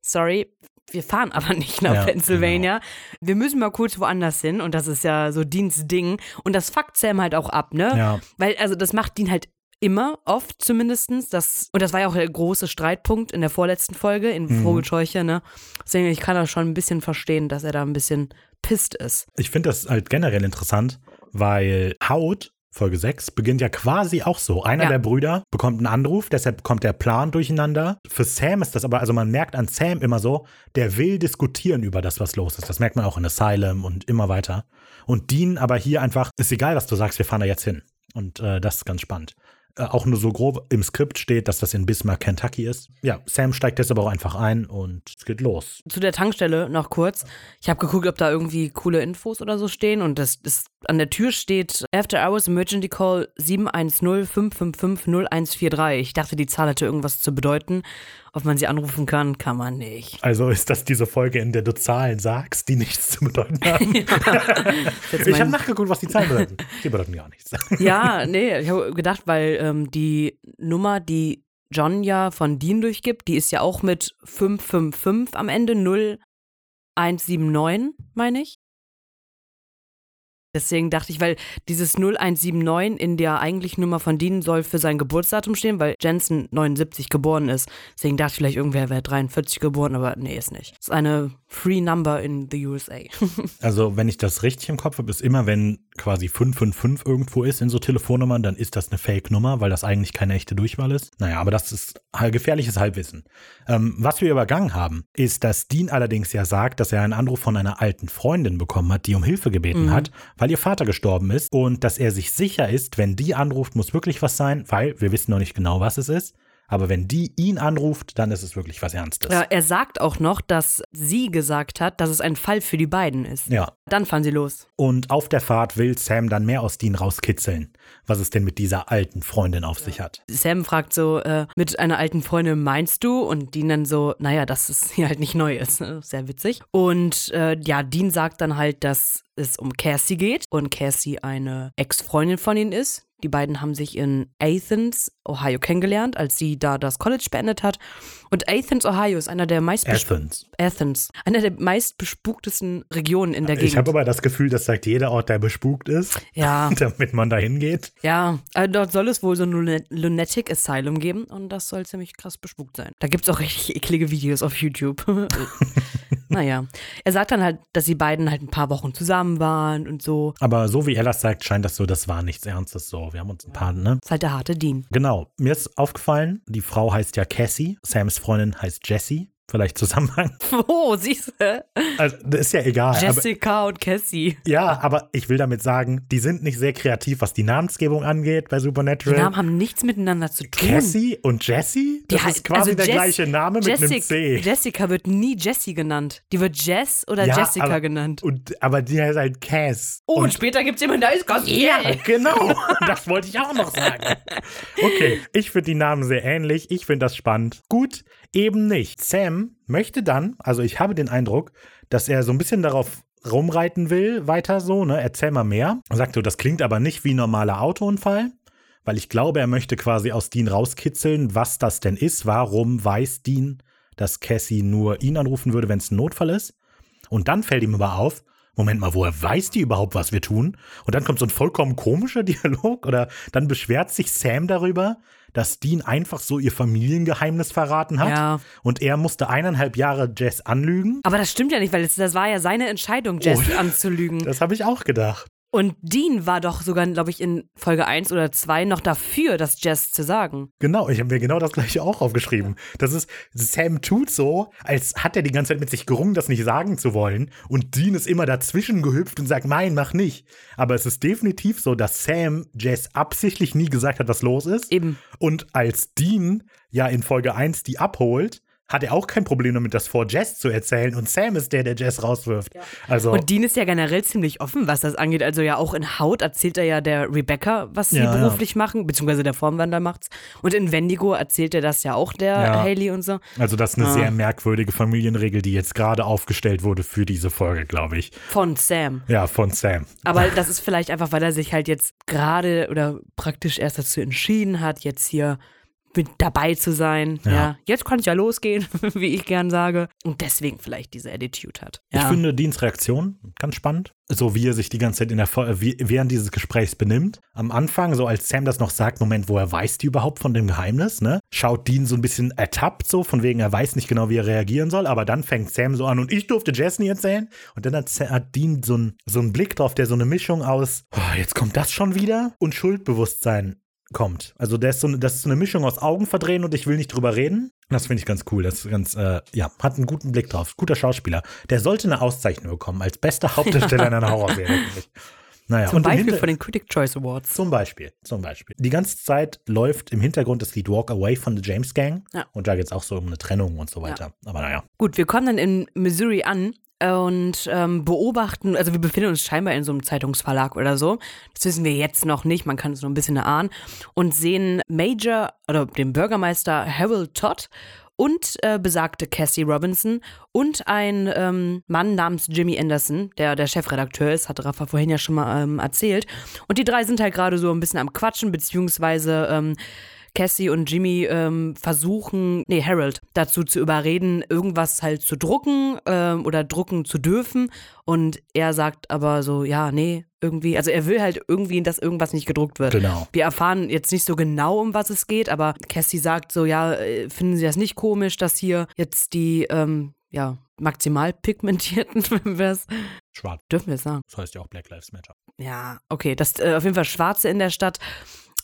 sorry, wir fahren aber nicht nach Ja, Pennsylvania. Wir müssen mal kurz woanders hin und das ist ja so Deans Ding. Und das fuckt Sam halt auch ab, ne? Ja. Weil, also das macht Dean halt immer, oft zumindestens. Das, und das war ja auch der große Streitpunkt in der vorletzten Folge in Mhm. Vogelscheuche, ne? Deswegen, ich kann das schon ein bisschen verstehen, dass er da ein bisschen pisst ist. Ich finde das halt generell interessant, weil Haut, Folge 6, beginnt ja quasi auch so. Einer Ja. der Brüder bekommt einen Anruf, deshalb kommt der Plan durcheinander. Für Sam ist das aber, also man merkt an Sam immer so, der will diskutieren über das, was los ist. Das merkt man auch in Asylum und immer weiter. Und Dean aber hier einfach, ist egal, was du sagst, wir fahren da jetzt hin. Und äh, das ist ganz spannend. Äh, auch nur so grob im Skript steht, dass das in Bismarck, Kentucky ist. Ja, Sam steigt jetzt aber auch einfach ein und es geht los. Zu der Tankstelle noch kurz. Ich habe geguckt, ob da irgendwie coole Infos oder so stehen und das ist an der Tür steht After Hours Emergency Call 710 555 0143. Ich dachte, die Zahl hätte irgendwas zu bedeuten. Ob man sie anrufen kann, kann man nicht. Also ist das diese Folge, in der du Zahlen sagst, die nichts zu bedeuten haben? [laughs] [laughs] Jetzt Ich habe nachgeguckt, was die Zahlen bedeuten. Die bedeuten gar nichts. [laughs] ja, nee, ich habe gedacht, weil ähm, die Nummer, die John ja von Dean durchgibt, die ist ja auch mit 555 am Ende 0179, meine ich. Deswegen dachte ich, weil dieses 0179 in der eigentlichen Nummer von Dean soll für sein Geburtsdatum stehen, weil Jensen 79 geboren ist. Deswegen dachte ich vielleicht, irgendwer wäre 43 geboren, aber nee, ist nicht. Ist eine Free Number in the USA. [laughs] Also, wenn ich das richtig im Kopf habe, ist immer, wenn quasi 555 irgendwo ist in so Telefonnummern, dann ist das eine Fake-Nummer, weil das eigentlich keine echte Durchwahl ist. Naja, aber das ist halt gefährliches Halbwissen. Ähm, was wir übergangen haben, ist, dass Dean allerdings ja sagt, dass er einen Anruf von einer alten Freundin bekommen hat, die um Hilfe gebeten Mhm. hat, weil ihr Vater gestorben ist und dass er sich sicher ist, wenn die anruft, muss wirklich was sein, weil wir wissen noch nicht genau, was es ist. Aber wenn die ihn anruft, dann ist es wirklich was Ernstes. Ja, er sagt auch noch, dass sie gesagt hat, dass es ein Fall für die beiden ist. Ja. Dann fahren sie los. Und auf der Fahrt will Sam dann mehr aus Dean rauskitzeln, was es denn mit dieser alten Freundin auf sich hat. Sam fragt so, äh, mit einer alten Freundin meinst du? Und Dean dann so, naja, dass es hier [laughs] halt nicht neu ist. Ne? Sehr witzig. Und äh, ja, Dean sagt dann halt, dass es um Cassie geht und Cassie eine Ex-Freundin von ihnen ist. Die beiden haben sich in Athens, Ohio kennengelernt, als sie da das College beendet hat. Und Athens, Ohio ist einer der meist Athens. Athens, einer der meistbespuktesten Regionen in der Gegend. Ich habe aber das Gefühl, das sagt jeder Ort, der bespukt ist, ja, [laughs] damit man da hingeht. ja. Also dort soll es wohl so ein Lunatic Asylum geben und das soll ziemlich krass bespukt sein. Da gibt es auch richtig eklige Videos auf YouTube. [laughs] [laughs] naja. Er sagt dann halt, dass die beiden halt ein paar Wochen zusammen waren und so. Aber so wie er das sagt, scheint das so, das war nichts Ernstes so. Wir haben uns ein paar, ne? Ist halt der harte Dean. Genau. Mir ist aufgefallen, die Frau heißt ja Cassie, Sams Freundin heißt Jessie. Vielleicht Zusammenhang. [laughs] Oh, siehst du? Also, das ist ja egal. Aber, Jessica und Cassie. ja, aber ich will damit sagen, die sind nicht sehr kreativ, was die Namensgebung angeht bei Die Supernatural. Namen haben nichts miteinander zu tun. Cassie und Jessie? Das Die ist quasi also der Jess- gleiche Name mit einem Jessica, C. Jessica wird nie Jessie genannt. Die wird Jess oder Ja, Jessica aber- genannt. Und, aber die heißt halt Cass. Oh, und, und später gibt es jemanden, der ist Cassie. Ja, genau. [laughs] Das wollte ich auch noch sagen. Okay, ich finde die Namen sehr ähnlich. Ich finde das spannend. Gut, eben nicht. Sam möchte dann, also ich habe den Eindruck, dass er so ein bisschen darauf rumreiten will, weiter so, ne? Erzähl mal mehr. Er sagt so, das klingt aber nicht wie normaler Autounfall. Weil ich glaube, er möchte quasi aus Dean rauskitzeln, was das denn ist. Warum weiß Dean, dass Cassie nur ihn anrufen würde, wenn es ein Notfall ist? Und dann fällt ihm aber auf, Moment mal, woher weiß die überhaupt, was wir tun? Und dann kommt so ein vollkommen komischer [laughs] Dialog oder dann beschwert sich Sam darüber, dass Dean einfach so ihr Familiengeheimnis verraten hat. Ja. Und er musste eineinhalb Jahre Jess anlügen. Aber das stimmt ja nicht, weil das, das war ja seine Entscheidung, Jess Oh. anzulügen. Das habe ich auch gedacht. Und Dean war doch sogar, glaube ich, in Folge 1 oder 2 noch dafür, das Jess zu sagen. Genau, ich habe mir genau das gleiche auch aufgeschrieben. Das ist, Sam tut so, als hat er die ganze Zeit mit sich gerungen, das nicht sagen zu wollen. Und Dean ist immer dazwischen gehüpft und sagt, nein, mach nicht. Aber es ist definitiv so, dass Sam Jess absichtlich nie gesagt hat, was los ist. Eben. Und als Dean ja in Folge 1 die abholt, hat er auch kein Problem damit, das vor Jess zu erzählen. Und Sam ist der, der Jess rauswirft. Also, Und Dean ist ja generell ziemlich offen, was das angeht. Also ja auch in Haut erzählt er ja der Rebecca, was sie Ja, ja. beruflich machen, beziehungsweise der Formwandler macht's. Und in Wendigo erzählt er das ja auch der Ja. Haley und so. also das ist eine Ah. sehr merkwürdige Familienregel, die jetzt gerade aufgestellt wurde für diese Folge, glaube ich. Von Sam. Ja, von Sam. Aber das ist vielleicht einfach, weil er sich halt jetzt gerade oder praktisch erst dazu entschieden hat, jetzt hier mit dabei zu sein. Ja. Ja. jetzt kann es ja losgehen, [laughs] wie ich gern sage. Und deswegen vielleicht diese Attitude hat. Ich Ja. finde Deans Reaktion ganz spannend. So wie er sich die ganze Zeit in der wie, während dieses Gesprächs benimmt. Am Anfang, so als Sam das noch sagt, Moment, woher weiß die überhaupt von dem Geheimnis, ne? Schaut Dean so ein bisschen ertappt, so von wegen, er weiß nicht genau, wie er reagieren soll, aber dann fängt Sam so an und ich durfte Jess nie erzählen. Und dann hat, hat Dean so, ein, so einen Blick drauf, der so eine Mischung aus, oh, jetzt kommt das schon wieder und Schuldbewusstsein kommt. Also das ist, so eine, das ist so eine Mischung aus Augen verdrehen und ich will nicht drüber reden. Das finde ich ganz cool. Das ist ganz, äh, ja, hat einen guten Blick drauf. Guter Schauspieler. Der sollte eine Auszeichnung bekommen als bester [laughs] Hauptdarsteller in einer Horrorserie. Naja, Zum Beispiel von den Critic Choice Awards. zum Beispiel, zum Beispiel. Die ganze Zeit läuft im Hintergrund das Lied Walk Away von The James Gang. Ja. Und da geht es auch so um eine Trennung und so weiter. Aber naja. Gut, wir kommen dann in Missouri an und ähm, beobachten, also wir befinden uns scheinbar in so einem Zeitungsverlag oder so. Das wissen wir jetzt noch nicht, man kann es nur ein bisschen erahnen. Und sehen Major oder den Bürgermeister Harold Todd und äh, besagte Cassie Robinson und ein ähm, Mann namens Jimmy Anderson, der der Chefredakteur ist, hat Rafa vorhin ja schon mal ähm, erzählt. Und die drei sind halt gerade so ein bisschen am Quatschen, beziehungsweise ähm, Cassie und Jimmy ähm, versuchen, nee, Harold, dazu zu überreden, irgendwas halt zu drucken ähm, oder drucken zu dürfen. Und er sagt aber so, ja, nee, irgendwie, also er will halt irgendwie, dass irgendwas nicht gedruckt wird. Genau. Wir erfahren jetzt nicht so genau, um was es geht, aber Cassie sagt so, ja, äh, finden Sie das nicht komisch, dass hier jetzt die, ähm, ja, maximal pigmentierten, [laughs] wenn wir es, Schwarz. dürfen wir es sagen? Das heißt ja auch Black Lives Matter. Ja, okay, dass äh, auf jeden Fall Schwarze in der Stadt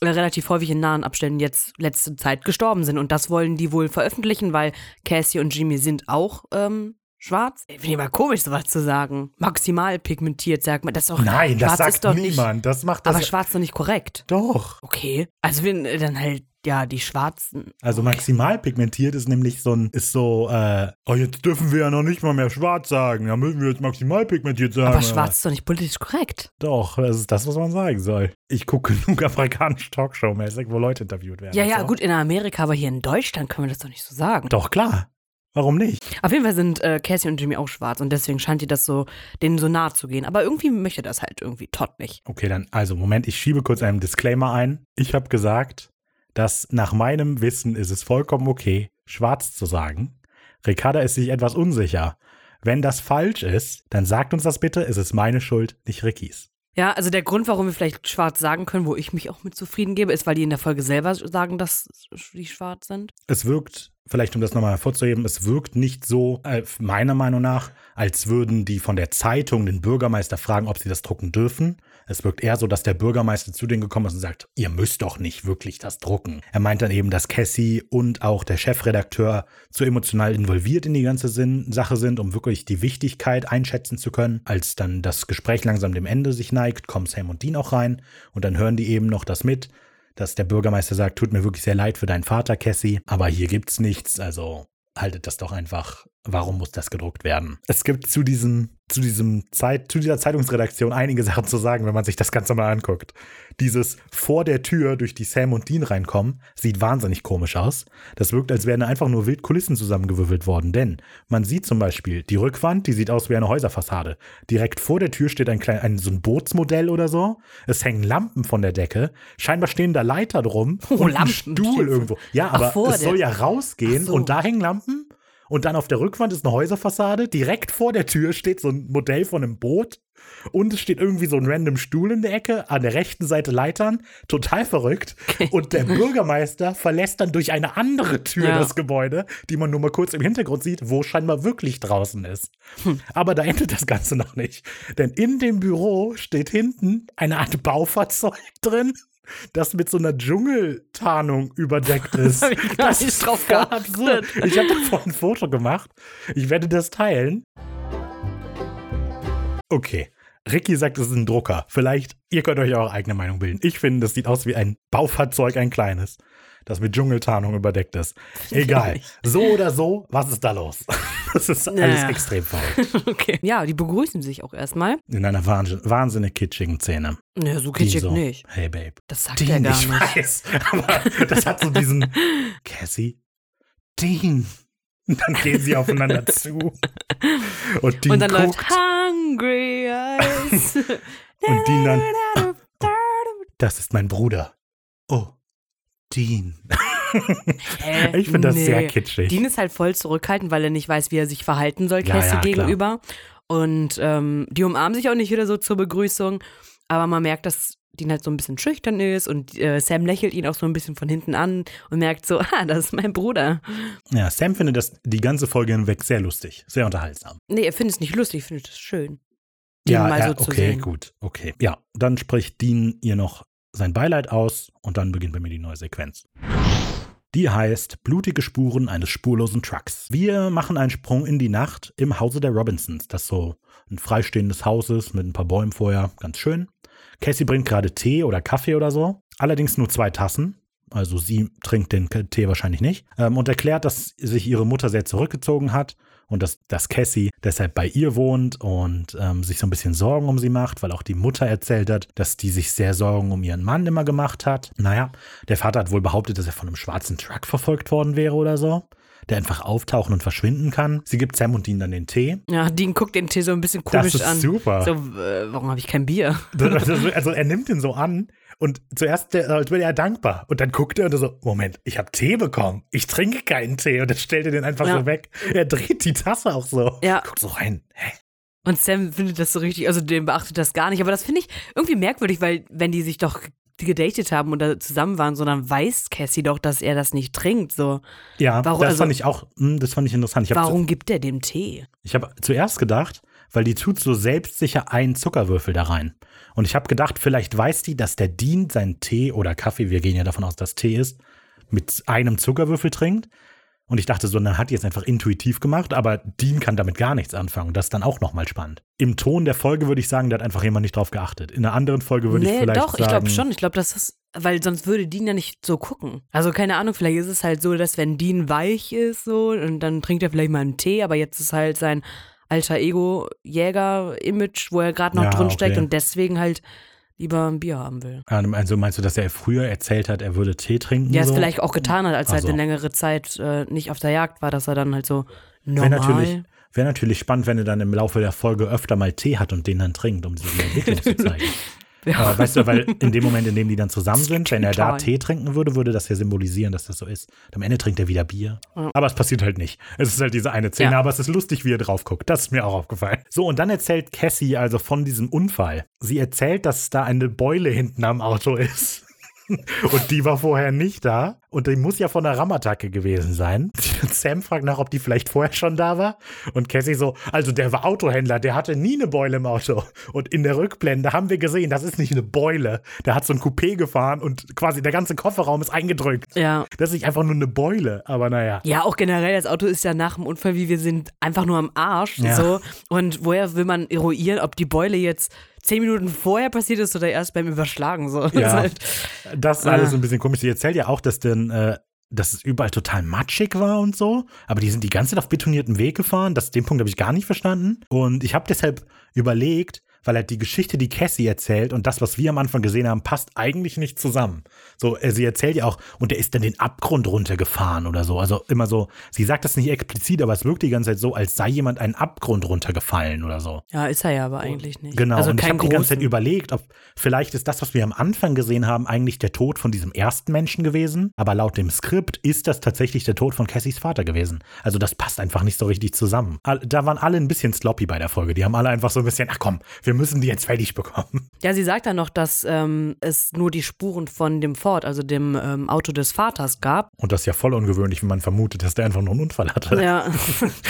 relativ häufig in nahen Abständen jetzt letzte Zeit gestorben sind. Und das wollen die wohl veröffentlichen, weil Cassie und Jimmy sind auch ähm, schwarz? Finde ich mal komisch, sowas zu sagen. Maximal pigmentiert, sagt man. Das ist doch, Nein, das sagt niemand. Nicht, das macht das. aber schwarz ist doch nicht korrekt. doch. Okay. Also wenn äh, dann halt, ja, die Schwarzen. Also maximal pigmentiert ist nämlich so ein, ist so, äh, oh, jetzt dürfen wir ja noch nicht mal mehr schwarz sagen. Da müssen wir jetzt maximal pigmentiert sagen. Aber schwarz ist doch nicht politisch korrekt. Doch, das ist das, was man sagen soll. Ich gucke [laughs] genug amerikanisch Talkshow-mäßig, wo Leute interviewt werden. Ja, ja, So. gut, in Amerika, aber hier in Deutschland können wir das doch nicht so sagen. Doch, klar. Warum nicht? Auf jeden Fall sind äh, Cassie und Jimmy auch schwarz und deswegen scheint ihr das so, denen so nah zu gehen. Aber irgendwie möchte das halt irgendwie Todd nicht. Okay, dann, also Moment, ich schiebe kurz einen Disclaimer ein. Ich habe gesagt, dass nach meinem Wissen ist es vollkommen okay, schwarz zu sagen. Ricarda ist sich etwas unsicher. Wenn das falsch ist, dann sagt uns das bitte, es ist meine Schuld, nicht Rickys. Ja, also der Grund, warum wir vielleicht schwarz sagen können, wo ich mich auch mit zufrieden gebe, ist, weil die in der Folge selber sagen, dass die schwarz sind. Es wirkt, vielleicht um das nochmal hervorzuheben, es wirkt nicht so, äh, meiner Meinung nach, als würden die von der Zeitung den Bürgermeister fragen, ob sie das drucken dürfen. Es wirkt eher so, dass der Bürgermeister zu denen gekommen ist und sagt, ihr müsst doch nicht wirklich das drucken. Er meint dann eben, dass Cassie und auch der Chefredakteur zu emotional involviert in die ganze Sinn Sache sind, um wirklich die Wichtigkeit einschätzen zu können. Als dann das Gespräch langsam dem Ende sich neigt, kommen Sam und Dean auch rein und dann hören die eben noch das mit, dass der Bürgermeister sagt, tut mir wirklich sehr leid für deinen Vater, Cassie, aber hier gibt's nichts, also haltet das doch einfach. Warum muss das gedruckt werden? Es gibt zu diesem, zu diesem Zeit, zu dieser Zeitungsredaktion einige Sachen zu sagen, wenn man sich das Ganze mal anguckt. Dieses vor der Tür, durch die Sam und Dean reinkommen, sieht wahnsinnig komisch aus. Das wirkt, als wären einfach nur wild Kulissen zusammengewürfelt worden, denn man sieht zum Beispiel die Rückwand, die sieht aus wie eine Häuserfassade. Direkt vor der Tür steht ein klein, ein, so ein Bootsmodell oder so. Es hängen Lampen von der Decke. Scheinbar stehen da Leiter drum Oh, und ein Lampen. Stuhl irgendwo. Ja, Ach, aber vor es soll ja rausgehen Ach so. und da hängen Lampen. Und dann auf der Rückwand ist eine Häuserfassade. Direkt vor der Tür steht so ein Modell von einem Boot. Und es steht irgendwie so ein random Stuhl in der Ecke, an der rechten Seite Leitern. Total verrückt. Und der Bürgermeister verlässt dann durch eine andere Tür Ja. das Gebäude, die man nur mal kurz im Hintergrund sieht, wo scheinbar wirklich draußen ist. Hm. Aber da endet das Ganze noch nicht. Denn in dem Büro steht hinten eine Art Baufahrzeug drin. Das mit so einer Dschungeltarnung überdeckt [laughs] ist. das nicht ist drauf absurd. Ich habe davon ein Foto gemacht. Ich werde das teilen. Okay. Ricky sagt, es ist ein Drucker. Vielleicht, ihr könnt euch eure eigene Meinung bilden. Ich finde, das sieht aus wie ein Baufahrzeug, ein kleines, das mit Dschungeltarnung überdeckt ist. Egal. ich. So oder so, was ist da los? [laughs] Das ist alles Naja. extrem verrückt. [laughs] Okay. Ja, die begrüßen sich auch erstmal. In einer wahnsinn, wahnsinnig kitschigen Szene. Nö, so kitschig so, nicht. Hey, Babe. Das sagt er Dean, gar ich nicht. weiß. [laughs] Aber das hat so diesen Cassie, Dean. Und dann gehen sie aufeinander zu. Und Dean Und dann guckt. läuft Hungry Eyes. Und Dean dann, das ist mein Bruder. Oh, Dean. Hä? Ich finde das Nee. sehr kitschig. Dean ist halt voll zurückhaltend, weil er nicht weiß, wie er sich verhalten soll, Ja, Cassie ja, gegenüber. Und ähm, die umarmen sich auch nicht wieder so zur Begrüßung. Aber man merkt, dass Dean halt so ein bisschen schüchtern ist und äh, Sam lächelt ihn auch so ein bisschen von hinten an und merkt so, [laughs] ah, das ist mein Bruder. Ja, Sam findet das die ganze Folge hinweg sehr lustig, sehr unterhaltsam. Nee, er findet es nicht lustig, ich finde es schön. Ja, mal ja so zu okay, sehen. gut, okay. Ja, dann spricht Dean ihr noch sein Beileid aus und dann beginnt bei mir die neue Sequenz. Die heißt Blutige Spuren eines spurlosen Trucks. Wir machen einen Sprung in die Nacht im Hause der Robinsons, das so ein freistehendes Haus ist mit ein paar Bäumen vorher, ganz schön. Cassie bringt gerade Tee oder Kaffee oder so, allerdings nur zwei Tassen. Also sie trinkt den Tee wahrscheinlich nicht ähm, und erklärt, dass sich ihre Mutter sehr zurückgezogen hat und dass, dass Cassie deshalb bei ihr wohnt und ähm, sich so ein bisschen Sorgen um sie macht, weil auch die Mutter erzählt hat, dass die sich sehr Sorgen um ihren Mann immer gemacht hat. Naja, der Vater hat wohl behauptet, dass er von einem schwarzen Truck verfolgt worden wäre oder so, der einfach auftauchen und verschwinden kann. Sie gibt Sam und Dean dann den Tee. Ja, Dean guckt den Tee so ein bisschen Das komisch ist an. super. So, äh, warum habe ich kein Bier? [laughs] Also, also er nimmt ihn so an und zuerst, der- als wäre er dankbar. Und dann guckt er und er so, Moment, ich habe Tee bekommen. Ich trinke keinen Tee. Und dann stellt er den einfach Ja. so weg. Er dreht die Tasse auch so. Ja. Guckt so rein. Hä? Und Sam findet das so richtig, also dem beachtet das gar nicht. Aber das finde ich irgendwie merkwürdig, weil wenn die sich doch gedatet haben und da zusammen waren, so dann weiß Cassie doch, dass er das nicht trinkt. So, Ja, Warum- das also- fand ich auch, hm, das fand ich interessant. Ich habe warum gibt er dem Tee? ich hab zuerst gedacht, weil die tut so selbstsicher einen Zuckerwürfel da rein. Und ich habe gedacht, vielleicht weiß die, dass der Dean seinen Tee oder Kaffee, wir gehen ja davon aus, dass Tee ist, mit einem Zuckerwürfel trinkt. Und ich dachte so, dann hat die es einfach intuitiv gemacht, aber Dean kann damit gar nichts anfangen. Das ist dann auch nochmal spannend. Im Ton der Folge würde ich sagen, da hat einfach jemand nicht drauf geachtet. In einer anderen Folge würde nee, ich vielleicht doch, sagen. ich glaube schon. Ich glaube, das ist, weil sonst würde Dean ja nicht so gucken. Also keine Ahnung, vielleicht ist es halt so, dass wenn Dean weich ist so und dann trinkt er vielleicht mal einen Tee, aber jetzt ist halt sein alter Ego-Jäger-Image, wo er gerade noch Ja, drin steckt okay. und deswegen halt lieber ein Bier haben will. Also meinst du, dass er früher erzählt hat, er würde Tee trinken? Ja, es so? vielleicht auch getan hat, als er Ach halt eine längere Zeit äh, nicht auf der Jagd war, dass er dann halt so Wäre normal. natürlich, wär natürlich spannend, wenn er dann im Laufe der Folge öfter mal Tee hat und den dann trinkt, um diese Entwicklung zu [laughs] zeigen. Ja. Aber weißt du, weil in dem Moment, in dem die dann zusammen sind, wenn er da. Tee trinken würde, würde das ja symbolisieren, dass das so ist. Und am Ende trinkt er wieder Bier. Ja. Aber es passiert halt nicht. Es ist halt diese eine Szene, Ja. aber es ist lustig, wie er drauf guckt. Das ist mir auch aufgefallen. So, und dann erzählt Cassie also von diesem Unfall. Sie erzählt, dass da eine Beule hinten am Auto ist. Und die war vorher nicht da. Und die muss ja von einer Rammattacke gewesen sein. [laughs] Sam fragt nach, ob die vielleicht vorher schon da war. Und Cassie so, also der war Autohändler, der hatte nie eine Beule im Auto. Und in der Rückblende haben wir gesehen, das ist nicht eine Beule. Der hat so ein Coupé gefahren und quasi der ganze Kofferraum ist eingedrückt. Ja. Das ist nicht einfach nur eine Beule, aber naja. Ja, auch generell, das Auto ist ja nach dem Unfall, wie wir sind, einfach nur am Arsch. Ja. So. Und woher will man eruieren, ob die Beule jetzt zehn Minuten vorher passiert ist oder erst beim Überschlagen? So. [laughs] Das ist Ja. halt, Das ist alles Ah. ein bisschen komisch. Sie erzählt ja auch, dass denn, äh, dass es überall total matschig war und so. Aber die sind die ganze Zeit auf betonierten Weg gefahren. Das, den Punkt habe ich gar nicht verstanden. Und ich habe deshalb überlegt, weil halt die Geschichte, die Cassie erzählt und das, was wir am Anfang gesehen haben, passt eigentlich nicht zusammen. So, äh, sie erzählt ja auch, und er ist dann den Abgrund runtergefahren oder so. Also immer so, sie sagt das nicht explizit, aber es wirkt die ganze Zeit so, als sei jemand einen Abgrund runtergefallen oder so. ja, ist er ja aber eigentlich nicht. Genau, also und ich habe die ganze Zeit überlegt, ob vielleicht ist das, was wir am Anfang gesehen haben, eigentlich der Tod von diesem ersten Menschen gewesen. Aber laut dem Skript ist das tatsächlich der Tod von Cassies Vater gewesen. Also das passt einfach nicht so richtig zusammen. Da waren alle ein bisschen sloppy bei der Folge. Die haben alle einfach so ein bisschen, ach komm, wir müssen die jetzt fertig bekommen. Ja, sie sagt dann noch, dass ähm, es nur die Spuren von dem Ford, also dem ähm, Auto des Vaters, gab. Und das ist ja voll ungewöhnlich, wenn man vermutet, dass der einfach nur einen Unfall hatte. Ja,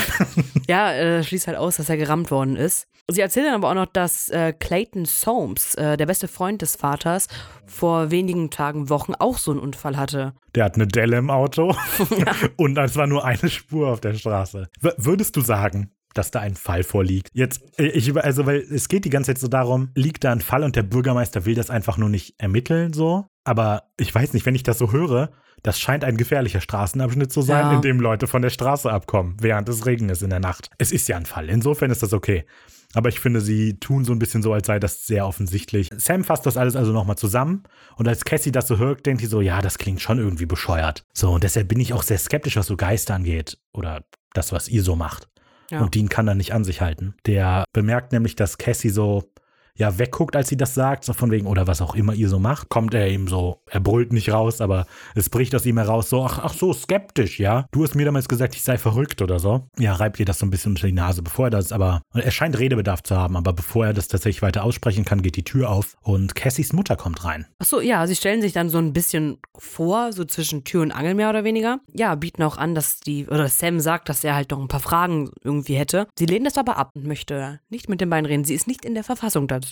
[laughs] ja äh, schließt halt aus, dass er gerammt worden ist. Sie erzählt dann aber auch noch, dass äh, Clayton Soames, äh, der beste Freund des Vaters, vor wenigen Tagen, Wochen auch so einen Unfall hatte. Der hat eine Delle im Auto [laughs] und es war nur eine Spur auf der Straße. W würdest du sagen, dass da ein Fall vorliegt? Jetzt, äh, ich, also, weil es geht die ganze Zeit so darum, liegt da ein Fall und der Bürgermeister will das einfach nur nicht ermitteln, so. Aber ich weiß nicht, wenn ich das so höre, das scheint ein gefährlicher Straßenabschnitt zu sein, Ja. in dem Leute von der Straße abkommen, während es Regen ist in der Nacht. Es ist ja ein Fall. Insofern ist das okay. Aber ich finde, sie tun so ein bisschen so, als sei das sehr offensichtlich. Sam fasst das alles also nochmal zusammen. Und als Cassie das so hört, denkt sie so, ja, das klingt schon irgendwie bescheuert. So, und deshalb bin ich auch sehr skeptisch, was so Geister angeht. Oder das, was ihr so macht. Ja. Und Dean kann da nicht an sich halten. Der bemerkt nämlich, dass Cassie so, ja, wegguckt, als sie das sagt, so von wegen, oder was auch immer ihr so macht, kommt er ihm so, er brüllt nicht raus, aber es bricht aus ihm heraus, so, ach, ach so, skeptisch, ja. Du hast mir damals gesagt, ich sei verrückt oder so. Ja, reibt ihr das so ein bisschen unter die Nase, bevor er das aber, er scheint Redebedarf zu haben, aber bevor er das tatsächlich weiter aussprechen kann, geht die Tür auf und Cassies Mutter kommt rein. Achso, ja, sie stellen sich dann so ein bisschen vor, so zwischen Tür und Angel mehr oder weniger. Ja, bieten auch an, dass die, oder Sam sagt, dass er halt noch ein paar Fragen irgendwie hätte. Sie lehnt das aber ab und möchte nicht mit den beiden reden. Sie ist nicht in der Verfassung dazu.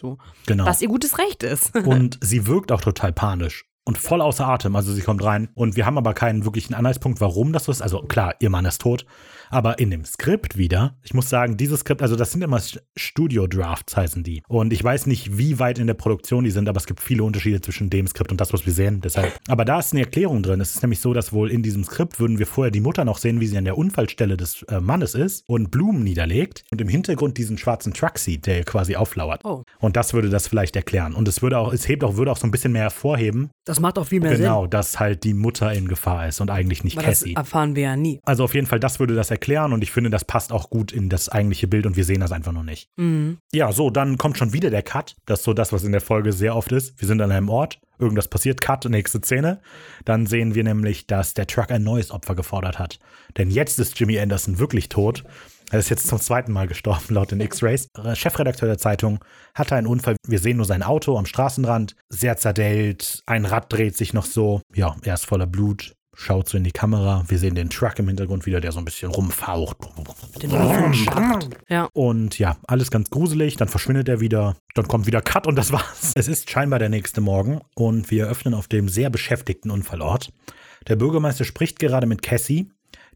Genau. Was ihr gutes Recht ist. [laughs] Und sie wirkt auch total panisch und voll außer Atem. Also sie kommt rein und wir haben aber keinen wirklichen Anhaltspunkt, warum das so ist. Also klar, ihr Mann ist tot. Aber in dem Skript wieder, ich muss sagen, dieses Skript, also das sind immer Studio-Drafts heißen die. Und ich weiß nicht, wie weit in der Produktion die sind, aber es gibt viele Unterschiede zwischen dem Skript und das, was wir sehen. Deshalb. Aber da ist eine Erklärung drin. Es ist nämlich so, dass wohl in diesem Skript würden wir vorher die Mutter noch sehen, wie sie an der Unfallstelle des äh, Mannes ist und Blumen niederlegt und im Hintergrund diesen schwarzen Truck sieht, der quasi auflauert. Oh. Und das würde das vielleicht erklären. Und es würde auch, es hebt auch, würde auch so ein bisschen mehr hervorheben, Das macht auch viel mehr genau, dass halt die Mutter in Gefahr ist und eigentlich nicht Sinn. Weil das Cassie. erfahren wir ja nie. Also auf jeden Fall, das würde das erklären und ich finde, das passt auch gut in das eigentliche Bild und wir sehen das einfach noch nicht. Mhm. Ja, so, dann kommt schon wieder der Cut. Das ist so das, was in der Folge sehr oft ist. Wir sind an einem Ort, irgendwas passiert, Cut, nächste Szene. Dann sehen wir nämlich, dass der Truck ein neues Opfer gefordert hat. Denn jetzt ist Jimmy Anderson wirklich tot. Er ist jetzt zum zweiten Mal gestorben, laut den X-Rays. Chefredakteur der Zeitung hatte einen Unfall. Wir sehen nur sein Auto am Straßenrand. Sehr zerdellt. Ein Rad dreht sich noch so. Ja, er ist voller Blut. Schaut so in die Kamera. Wir sehen den Truck im Hintergrund wieder, der so ein bisschen rumfaucht. Ja. Und ja, alles ganz gruselig. Dann verschwindet er wieder. Dann kommt wieder Cut und das war's. Es ist scheinbar der nächste Morgen und wir öffnen auf dem sehr beschäftigten Unfallort. Der Bürgermeister spricht gerade mit Cassie,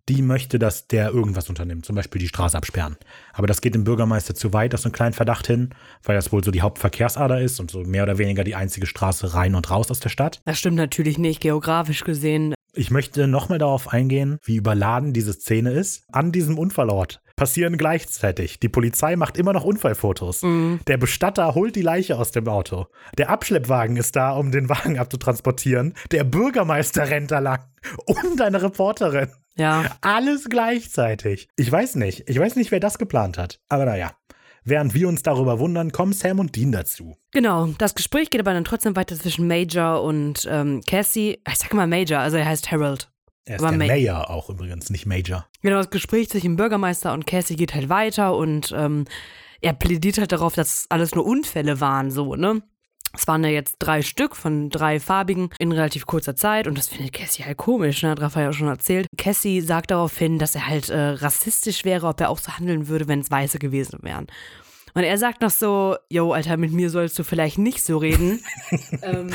die möchte, dass der irgendwas unternimmt, zum Beispiel die Straße absperren. Aber das geht dem Bürgermeister zu weit, aus so einem kleinen Verdacht hin, weil das wohl so die Hauptverkehrsader ist und so mehr oder weniger die einzige Straße rein und raus aus der Stadt. Das stimmt natürlich nicht, geografisch gesehen. Ich möchte nochmal darauf eingehen, wie überladen diese Szene ist. An diesem Unfallort passieren gleichzeitig. Die Polizei macht immer noch Unfallfotos. Mhm. Der Bestatter holt die Leiche aus dem Auto. Der Abschleppwagen ist da, um den Wagen abzutransportieren. Der Bürgermeister rennt da lang. [laughs] Und eine Reporterin. Ja. Alles gleichzeitig. Ich weiß nicht. Ich weiß nicht, wer das geplant hat. Aber naja. Während wir uns darüber wundern, kommen Sam und Dean dazu. Genau, das Gespräch geht aber dann trotzdem weiter zwischen Major und ähm, Cassie. Ich sag mal Major, also er heißt Harold. Er ist Aber der Ma- Mayor auch übrigens, nicht Major. Genau, das Gespräch zwischen Bürgermeister und Cassie geht halt weiter und ähm, er plädiert halt darauf, dass alles nur Unfälle waren, so, ne? Es waren ja jetzt drei Stück von drei farbigen in relativ kurzer Zeit und das findet Cassie halt komisch, ne? Hat Raphael ja schon erzählt. Cassie sagt daraufhin, dass er halt äh, rassistisch wäre, ob er auch so handeln würde, wenn es Weiße gewesen wären. Und er sagt noch so, yo, Alter, mit mir sollst du vielleicht nicht so reden. [laughs] ähm,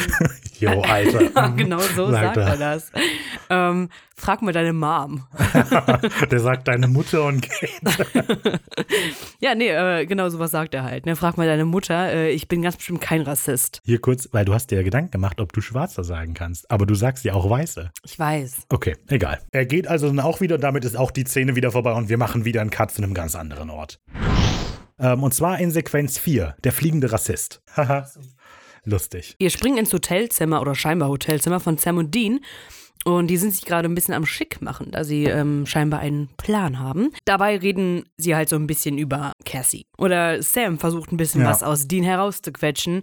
Jo, [laughs] Alter. ja, genau so Sagt sagt er. er das. Ähm, frag mal deine Mom. [laughs] Der sagt deine Mutter und geht. Ja, nee, äh, genau sowas sagt er halt. Ne? Frag mal deine Mutter, äh, ich bin ganz bestimmt kein Rassist. Hier kurz, weil du hast dir ja Gedanken gemacht, ob du Schwarzer sagen kannst. Aber du sagst ja auch Weiße. Ich weiß. Okay, egal. Er geht also dann auch wieder, damit ist auch die Szene wieder vorbei und wir machen wieder einen Cut zu einem ganz anderen Ort. Ähm, und zwar in Sequenz 4, der fliegende Rassist. [laughs] Haha. Lustig. Wir springen ins Hotelzimmer oder scheinbar Hotelzimmer von Sam und Dean. Und die sind sich gerade ein bisschen am Schick machen, da sie ähm, scheinbar einen Plan haben. Dabei reden sie halt so ein bisschen über Cassie. Oder Sam versucht ein bisschen Ja. was aus Dean herauszuquetschen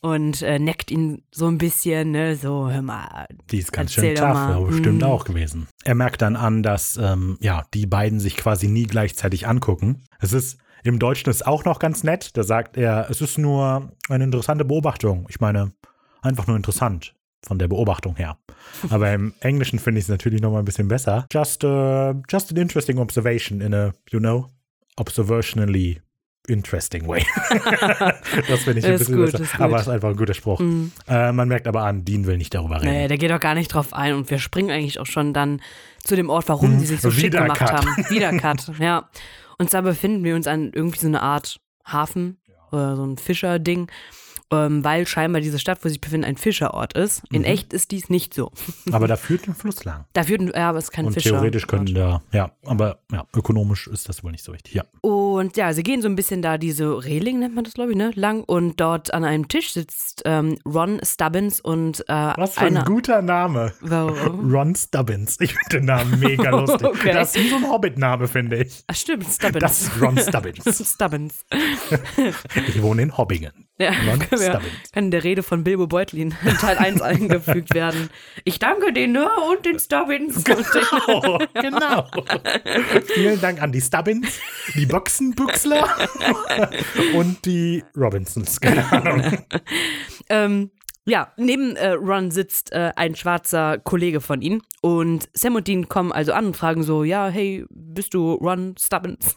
und äh, neckt ihn so ein bisschen, ne, so, hör mal. Die ist ganz schön tough, mal. bestimmt Mhm. auch gewesen. Er merkt dann an, dass ähm, ja, die beiden sich quasi nie gleichzeitig angucken. Es ist im Deutschen ist auch noch ganz nett. Da sagt er, es ist nur eine interessante Beobachtung. Ich meine, einfach nur interessant von der Beobachtung her. [laughs] Aber im Englischen finde ich es natürlich noch mal ein bisschen besser. Just, uh, just an interesting observation in a, you know, observationally interesting way. [laughs] das finde ich ein bisschen gut, besser. Aber es ist einfach ein guter Spruch. Mhm. Äh, man merkt aber an, Dean will nicht darüber reden. Nee, der geht auch gar nicht drauf ein und wir springen eigentlich auch schon dann zu dem Ort, warum die sich so schick Wieder gemacht Cut. haben. Wieder Cut, [laughs] ja. Und zwar befinden wir uns an irgendwie so eine Art Hafen oder so ein Fischerding, ähm, weil scheinbar diese Stadt, wo sie sich befinden, ein Fischerort ist. In Mhm. echt ist dies nicht so. [laughs] Aber da führt ein Fluss lang. Da führt, ein- ja, aber es ist kein Und Fischer. theoretisch können da, ja, aber ja, ökonomisch ist das wohl nicht so wichtig. Ja. Und ja, sie gehen so ein bisschen da diese Reling, nennt man das, glaube ich, ne? Lang. Und dort an einem Tisch sitzt ähm, Ron Stubbins und äh, Was für ein einer. guter Name. Warum? [laughs] Ron Stubbins. Ich finde den Namen mega [laughs] lustig. Okay. Das ist wie so ein Hobbit-Name, finde ich. Ach, stimmt, Stubbins. Das ist Ron Stubbins. Stubbins. Ich wohne in Hobbingen. Ja, kann [laughs] in der Rede von Bilbo Beutlin [laughs] in Teil 1 eingefügt werden. Ich danke den ne, und den Stubbins. Oh, [laughs] genau. Vielen Dank an die Stubbins, die Boxenbüchsler und die Robinsons. Keine Ahnung. ähm, ja, neben äh, Ron sitzt äh, ein schwarzer Kollege von ihnen und Sam und Dean kommen also an und fragen so, ja, hey, bist du Ron Stubbins?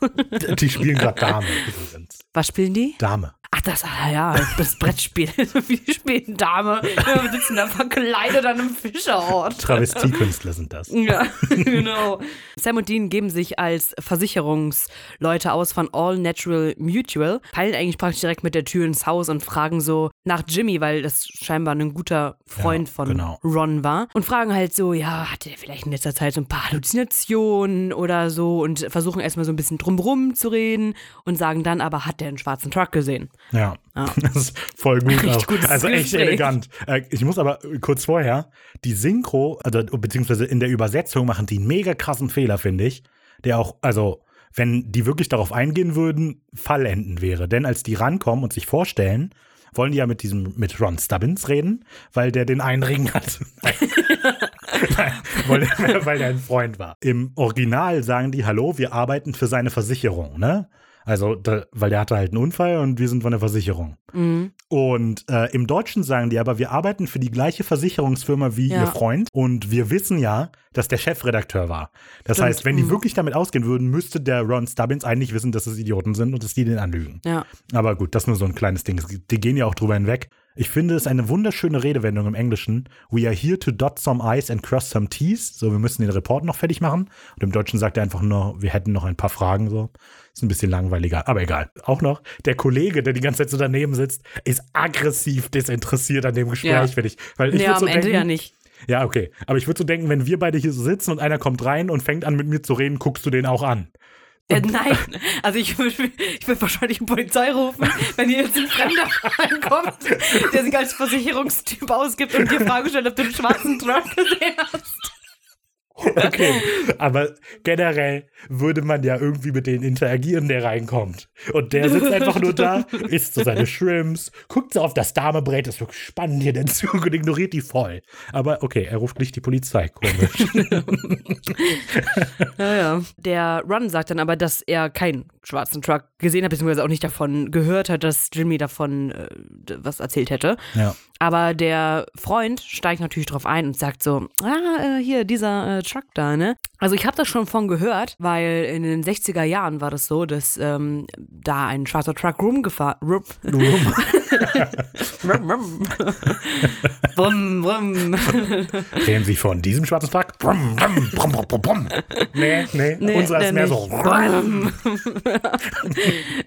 Die spielen gerade Dame übrigens. Was spielen die? Dame. Ach, das, ah, ja, das Brettspiel. [laughs] Wir spielen Dame. Wir sitzen da verkleidet an einem Fischerort. Travestiekünstler sind das. Ja, [laughs] genau. Sam und Dean geben sich als Versicherungsleute aus von All Natural Mutual, fallen eigentlich praktisch direkt mit der Tür ins Haus und fragen so nach Jimmy, weil das scheinbar ein guter Freund Ja, von genau. Ron war. Und fragen halt so, ja, hatte er vielleicht in letzter Zeit so ein paar Halluzinationen oder so und versuchen erstmal so ein bisschen drumrum zu reden und sagen dann aber, hat der einen schwarzen Truck gesehen? Ja, Ja. [laughs] das ist voll gut. Also echt Gespräch. elegant. Äh, Ich muss aber kurz vorher, die Synchro, also beziehungsweise in der Übersetzung machen die einen mega krassen Fehler, finde ich, der auch, also wenn die wirklich darauf eingehen würden, fallendend wäre. Denn als die rankommen und sich vorstellen, wollen die ja mit diesem, mit Ron Stubbins reden, weil der den einen Ring hat. [laughs] [laughs] Nein, weil, weil der ein Freund war. Im Original sagen die, hallo, wir arbeiten für seine Versicherung, ne? Also, da, weil der hatte halt einen Unfall und wir sind von der Versicherung. Mhm. Und äh, im Deutschen sagen die aber, wir arbeiten für die gleiche Versicherungsfirma wie Ja. ihr Freund und wir wissen ja, dass der Chefredakteur war. Das Stimmt. heißt, wenn die Mhm. wirklich damit ausgehen würden, müsste der Ron Stubbins eigentlich wissen, dass es Idioten sind und dass die den anlügen. Ja. Aber gut, das ist nur so ein kleines Ding. Die gehen ja auch drüber hinweg. Ich finde es eine wunderschöne Redewendung im Englischen. We are here to dot some I's and cross some T's. So, wir müssen den Report noch fertig machen. Und im Deutschen sagt er einfach nur, wir hätten noch ein paar Fragen. So, ist ein bisschen langweiliger, aber egal. Auch noch, der Kollege, der die ganze Zeit so daneben sitzt, ist aggressiv desinteressiert an dem Gespräch, Ja. ich. Weil ich ja, am so Ende denken, ja nicht. Ja, okay. Aber ich würde so denken, wenn wir beide hier so sitzen und einer kommt rein und fängt an mit mir zu reden, guckst du den auch an. Äh, nein, [laughs] also ich würde ich würd wahrscheinlich die Polizei rufen, wenn hier jetzt ein Fremder [laughs] reinkommt, der sich als Versicherungstyp ausgibt und dir Fragen stellt, ob du den schwarzen Truck gesehen hast. Okay. Aber generell würde man ja irgendwie mit denen interagieren, der reinkommt. Und der sitzt einfach nur da, [laughs] isst so seine Shrimps, guckt so auf das Damebrett, ist wirklich spannend hier den Zug und ignoriert die voll. Aber okay, er ruft nicht die Polizei. Komisch. [laughs] Ja, ja. Der Run sagt dann aber, dass er keinen schwarzen Truck gesehen hat, beziehungsweise auch nicht davon gehört hat, dass Jimmy davon äh, was erzählt hätte. ja. Aber der Freund steigt natürlich drauf ein und sagt so, ah, äh, hier, dieser äh, Truck da, ne? Also ich habe das schon von gehört, weil in den 60er Jahren war das so, dass ähm, da ein schwarzer Truck rumgefahren, rum, rum, [laughs] rum, rum, rum. Reden Sie von diesem schwarzen Truck? Brumm, brumm, brumm, brumm, brumm, brumm. Nee, nee, Nee, unserer der ist mehr nicht. so. [laughs]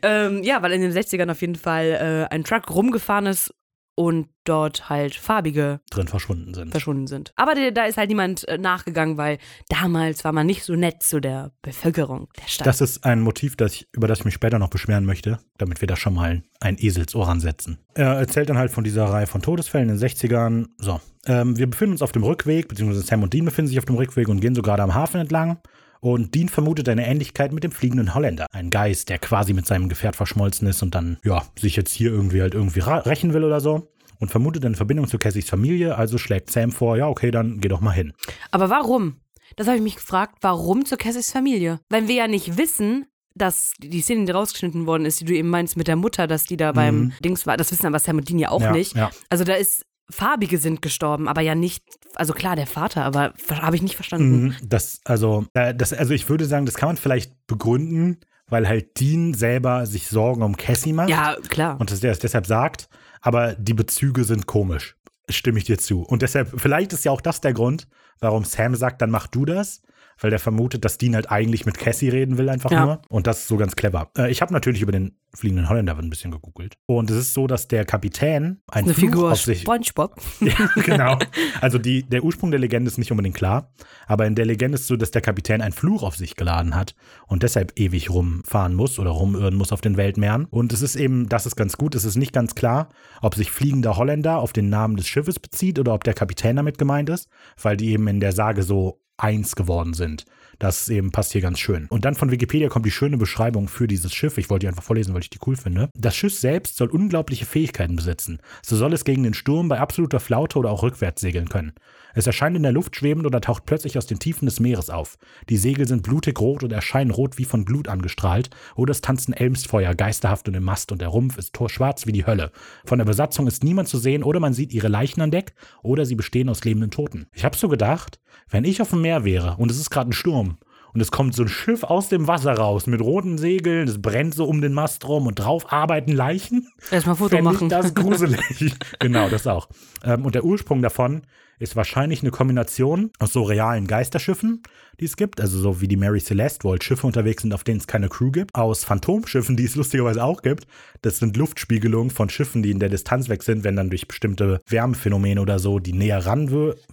ähm, ja, weil in den 60ern auf jeden Fall äh, ein Truck rumgefahren ist und dort halt farbige drin verschwunden sind. verschwunden sind. Aber da ist halt niemand äh, nachgegangen, weil damals war man nicht so nett zu der Bevölkerung der Stadt. Das ist ein Motiv, das ich, über das ich mich später noch beschweren möchte, damit wir da schon mal ein Eselsohr ansetzen. Er erzählt dann halt von dieser Reihe von Todesfällen in den 60ern. So, ähm, wir befinden uns auf dem Rückweg, beziehungsweise Sam und Dean befinden sich auf dem Rückweg und gehen so gerade am Hafen entlang. Und Dean vermutet eine Ähnlichkeit mit dem fliegenden Holländer. Ein Geist, der quasi mit seinem Gefährt verschmolzen ist und dann, ja, sich jetzt hier irgendwie halt irgendwie rächen will oder so. Und vermutet eine Verbindung zu Cassys Familie, also schlägt Sam vor, ja, okay, dann geh doch mal hin. Aber warum? Das habe ich mich gefragt, warum zu Cassys Familie? Weil wir ja nicht wissen, dass die Szene, die rausgeschnitten worden ist, die du eben meinst mit der Mutter, dass die da beim Dings war, das wissen aber Sam und Dean ja auch Mhm. ja, nicht. Ja. Also da ist Farbige sind gestorben, aber ja nicht, also klar, der Vater, aber habe ich nicht verstanden. Mhm, Das, also, äh, das, also ich würde sagen, das kann man vielleicht begründen, weil halt Dean selber sich Sorgen um Cassie macht Ja, klar. und dass der es deshalb sagt, aber die Bezüge sind komisch. Stimme ich dir zu. Und deshalb, vielleicht ist ja auch das der Grund, warum Sam sagt, dann mach du das, weil der vermutet, dass Dean halt eigentlich mit Cassie reden will, einfach Ja. nur. Und das ist so ganz clever. Äh, ich habe natürlich über den fliegenden Holländer ein bisschen gegoogelt. Und es ist so, dass der Kapitän ein Eine Fluch Figur auf sich SpongeBob. [laughs] ja, genau. [laughs] Also die, der Ursprung der Legende ist nicht unbedingt klar, aber in der Legende ist so, dass der Kapitän einen Fluch auf sich geladen hat und deshalb ewig rumfahren muss oder rumirren muss auf den Weltmeeren. Und es ist eben, das ist ganz gut, es ist nicht ganz klar, ob sich fliegender Holländer auf den Namen des Schiffes bezieht oder ob der Kapitän damit gemeint ist, weil die eben in der Sage so eins geworden sind. Das eben passt hier ganz schön. Und dann von Wikipedia kommt die schöne Beschreibung für dieses Schiff. Ich wollte die einfach vorlesen, weil ich die cool finde. Das Schiff selbst soll unglaubliche Fähigkeiten besitzen. So soll es gegen den Sturm bei absoluter Flaute oder auch rückwärts segeln können. Es erscheint in der Luft schwebend oder taucht plötzlich aus den Tiefen des Meeres auf. Die Segel sind blutig rot und erscheinen rot wie von Blut angestrahlt. Oder es tanzen Elmsfeuer geisterhaft um den Mast und der Rumpf ist torschwarz wie die Hölle. Von der Besatzung ist niemand zu sehen oder man sieht ihre Leichen an Deck oder sie bestehen aus lebenden Toten. Ich habe so gedacht, wenn ich auf dem Meer wäre und es ist gerade ein Sturm und es kommt so ein Schiff aus dem Wasser raus mit roten Segeln, es brennt so um den Mast rum und drauf arbeiten Leichen. Erstmal Foto Fänd ich machen. das gruselig. [laughs] genau, das auch. Ähm, und der Ursprung davon ist wahrscheinlich eine Kombination aus so realen Geisterschiffen, die es gibt, also so wie die Mary Celeste, wo halt Schiffe unterwegs sind, auf denen es keine Crew gibt, aus Phantomschiffen, die es [laughs] lustigerweise auch gibt. Das sind Luftspiegelungen von Schiffen, die in der Distanz weg sind, wenn dann durch bestimmte Wärmephänomene oder so, die näher ran,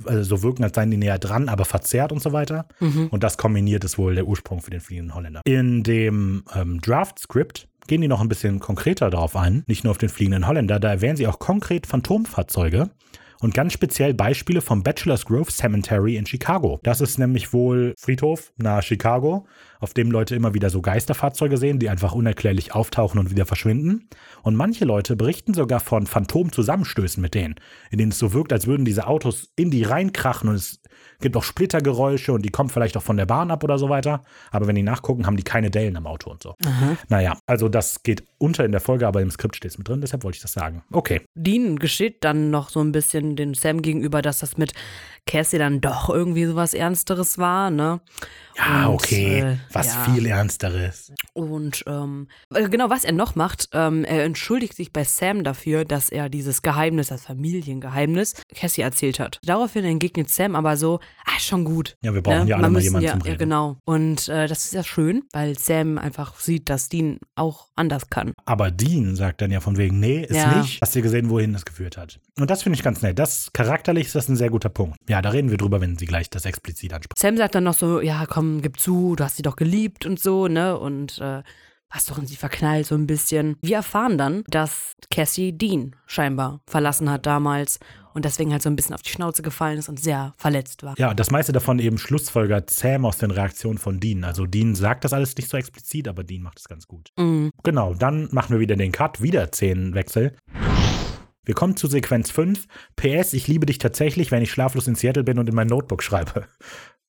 also so wirken, als seien die näher dran, aber verzerrt und so weiter. Und das kombiniert ist wohl der Ursprung für den fliegenden Holländer. In dem ähm, Draft-Script gehen die noch ein bisschen konkreter darauf ein, nicht nur auf den fliegenden Holländer, da erwähnen sie auch konkret Phantomfahrzeuge und ganz speziell Beispiele vom Bachelor's Grove Cemetery in Chicago. Das ist nämlich wohl Friedhof nahe Chicago, auf dem Leute immer wieder so Geisterfahrzeuge sehen, die einfach unerklärlich auftauchen und wieder verschwinden. Und manche Leute berichten sogar von Phantomzusammenstößen mit denen, in denen es so wirkt, als würden diese Autos in die reinkrachen und es gibt auch Splittergeräusche und die kommen vielleicht auch von der Bahn ab oder so weiter. Aber wenn die nachgucken, haben die keine Dellen am Auto und so. Naja, also das geht unter in der Folge, aber im Skript steht es mit drin, deshalb wollte ich das sagen. Okay. Dean gesteht dann noch so ein bisschen den Sam gegenüber, dass das mit Cassie dann doch irgendwie sowas Ernsteres war, ne? Ja, Und, okay. äh, was ja. viel Ernsteres. Und ähm, äh, genau, was er noch macht, ähm, er entschuldigt sich bei Sam dafür, dass er dieses Geheimnis, das Familiengeheimnis, Cassie erzählt hat. Daraufhin entgegnet Sam aber so, ah, schon gut. Ja, wir brauchen ne? ja alle Man mal jemanden ja, zum ja, Reden. genau. Und äh, das ist ja schön, weil Sam einfach sieht, dass Dean auch anders kann. Aber Dean sagt dann ja von wegen, nee, ist Ja. nicht. Hast du gesehen, wohin das geführt hat. Und das finde ich ganz nett. Das charakterlich ist das ein sehr guter Punkt. Ja, da reden wir drüber, wenn sie gleich das explizit anspricht. Sam sagt dann noch so, ja, komm, gib zu, du hast sie doch geliebt und so, ne? Und äh, hast doch in sie verknallt so ein bisschen. Wir erfahren dann, dass Cassie Dean scheinbar verlassen hat damals und deswegen halt so ein bisschen auf die Schnauze gefallen ist und sehr verletzt war. Ja, das meiste davon eben schlussfolgert Sam aus den Reaktionen von Dean. Also Dean sagt das alles nicht so explizit, aber Dean macht es ganz gut. Mhm. Genau, dann machen wir wieder den Cut, wieder Szenenwechsel. Wir kommen zu Sequenz 5. PS, ich liebe dich tatsächlich, wenn ich schlaflos in Seattle bin und in mein Notebook schreibe.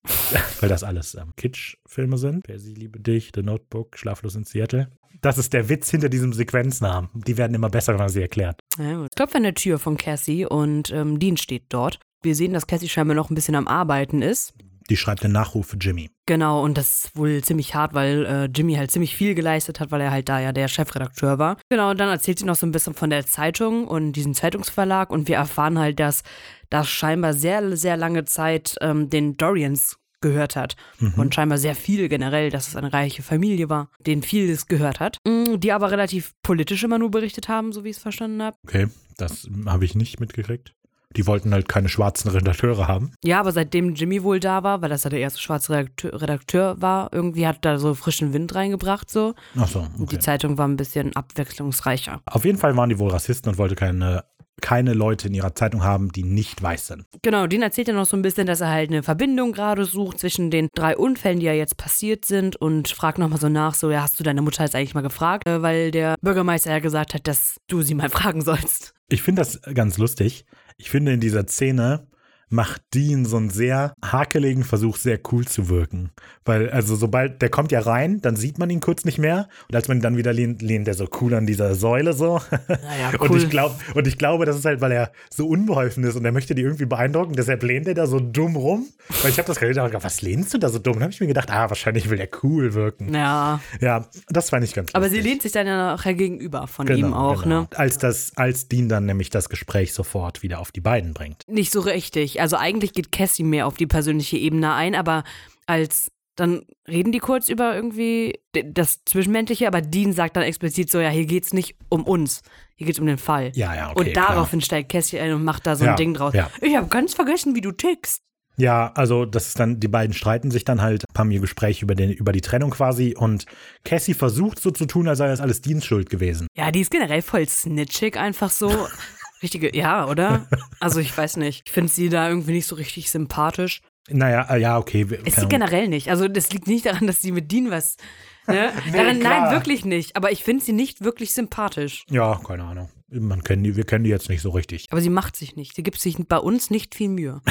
[laughs] Weil das alles ähm, Kitsch-Filme sind. PS, ich liebe dich, The Notebook, schlaflos in Seattle. Das ist der Witz hinter diesem Sequenznamen. Die werden immer besser, wenn man sie erklärt. Ja, gut. Klopft an der Tür von Cassie und ähm, Dean steht dort. Wir sehen, dass Cassie scheinbar noch ein bisschen am Arbeiten ist. Die schreibt den Nachruf für Jimmy. Genau, und das ist wohl ziemlich hart, weil äh, Jimmy halt ziemlich viel geleistet hat, weil er halt da ja der Chefredakteur war. Genau, und dann erzählt sie noch so ein bisschen von der Zeitung und diesem Zeitungsverlag und wir erfahren halt, dass das scheinbar sehr, sehr lange Zeit ähm, den Dorians gehört hat und scheinbar sehr viel generell, dass es eine reiche Familie war, denen vieles gehört hat, Mm, die aber relativ politisch immer nur berichtet haben, so wie ich es verstanden habe. Okay, das habe ich nicht mitgekriegt. Die wollten halt keine schwarzen Redakteure haben. Ja, aber seitdem Jimmy wohl da war, weil das ja der erste schwarze Redakteur, Redakteur war, irgendwie hat da so frischen Wind reingebracht so. Ach so, Und die okay. Zeitung war ein bisschen abwechslungsreicher. Auf jeden Fall waren die wohl Rassisten und wollte keine, keine Leute in ihrer Zeitung haben, die nicht weiß sind. Genau, Dean erzählt ja noch so ein bisschen, dass er halt eine Verbindung gerade sucht zwischen den drei Unfällen, die ja jetzt passiert sind und fragt nochmal so nach, so, ja, hast du deine Mutter jetzt eigentlich mal gefragt? Äh, Weil der Bürgermeister ja gesagt hat, dass du sie mal fragen sollst. Ich finde das ganz lustig. Ich finde in dieser Szene macht Dean so einen sehr hakeligen Versuch, sehr cool zu wirken. Weil, also sobald, der kommt ja rein, dann sieht man ihn kurz nicht mehr. Und als man ihn dann wieder lehnt, lehnt er so cool an dieser Säule so. Naja, [laughs] Und cool. ich glaube, und ich glaube, das ist halt, weil er so unbeholfen ist und er möchte die irgendwie beeindrucken, deshalb lehnt er da so dumm rum. Weil ich habe das gerade gedacht, was lehnst du da so dumm? Dann habe ich mir gedacht, ah, wahrscheinlich will er cool wirken. Ja, Ja, das fand ich ganz aber lustig. sie lehnt sich dann ja nachher gegenüber von Genau, ihm auch, genau. ne? Als, das, als Dean dann nämlich das Gespräch sofort wieder auf die beiden bringt. Nicht so richtig. Also eigentlich geht Cassie mehr auf die persönliche Ebene ein, aber als dann reden die kurz über irgendwie das Zwischenmenschliche, aber Dean sagt dann explizit so, ja, hier geht's nicht um uns, hier geht's um den Fall. Ja, ja, okay. und daraufhin steigt Cassie ein und macht da so Ja, ein Ding draus. ja. Ich habe ganz vergessen, wie du tickst. Ja, also das ist dann, die beiden streiten sich dann halt, haben ihr Gespräch über, den, über die Trennung quasi und Cassie versucht so zu tun, als sei das alles Deans Schuld gewesen. Ja, die ist generell voll snitchig, einfach so. [laughs] Richtige, ja, oder? [laughs] Also ich weiß nicht. Ich finde sie da irgendwie nicht so richtig sympathisch. Naja, äh, ja, okay. sie Ahnung. generell nicht. Also das liegt nicht daran, dass sie mit Dean was. Ne? [laughs] daran, klar. nein, wirklich nicht. Aber ich finde sie nicht wirklich sympathisch. Ja, keine Ahnung. Man kennt die, wir kennen die jetzt nicht so richtig. Aber sie macht sich nicht. Sie gibt sich bei uns nicht viel Mühe. [laughs]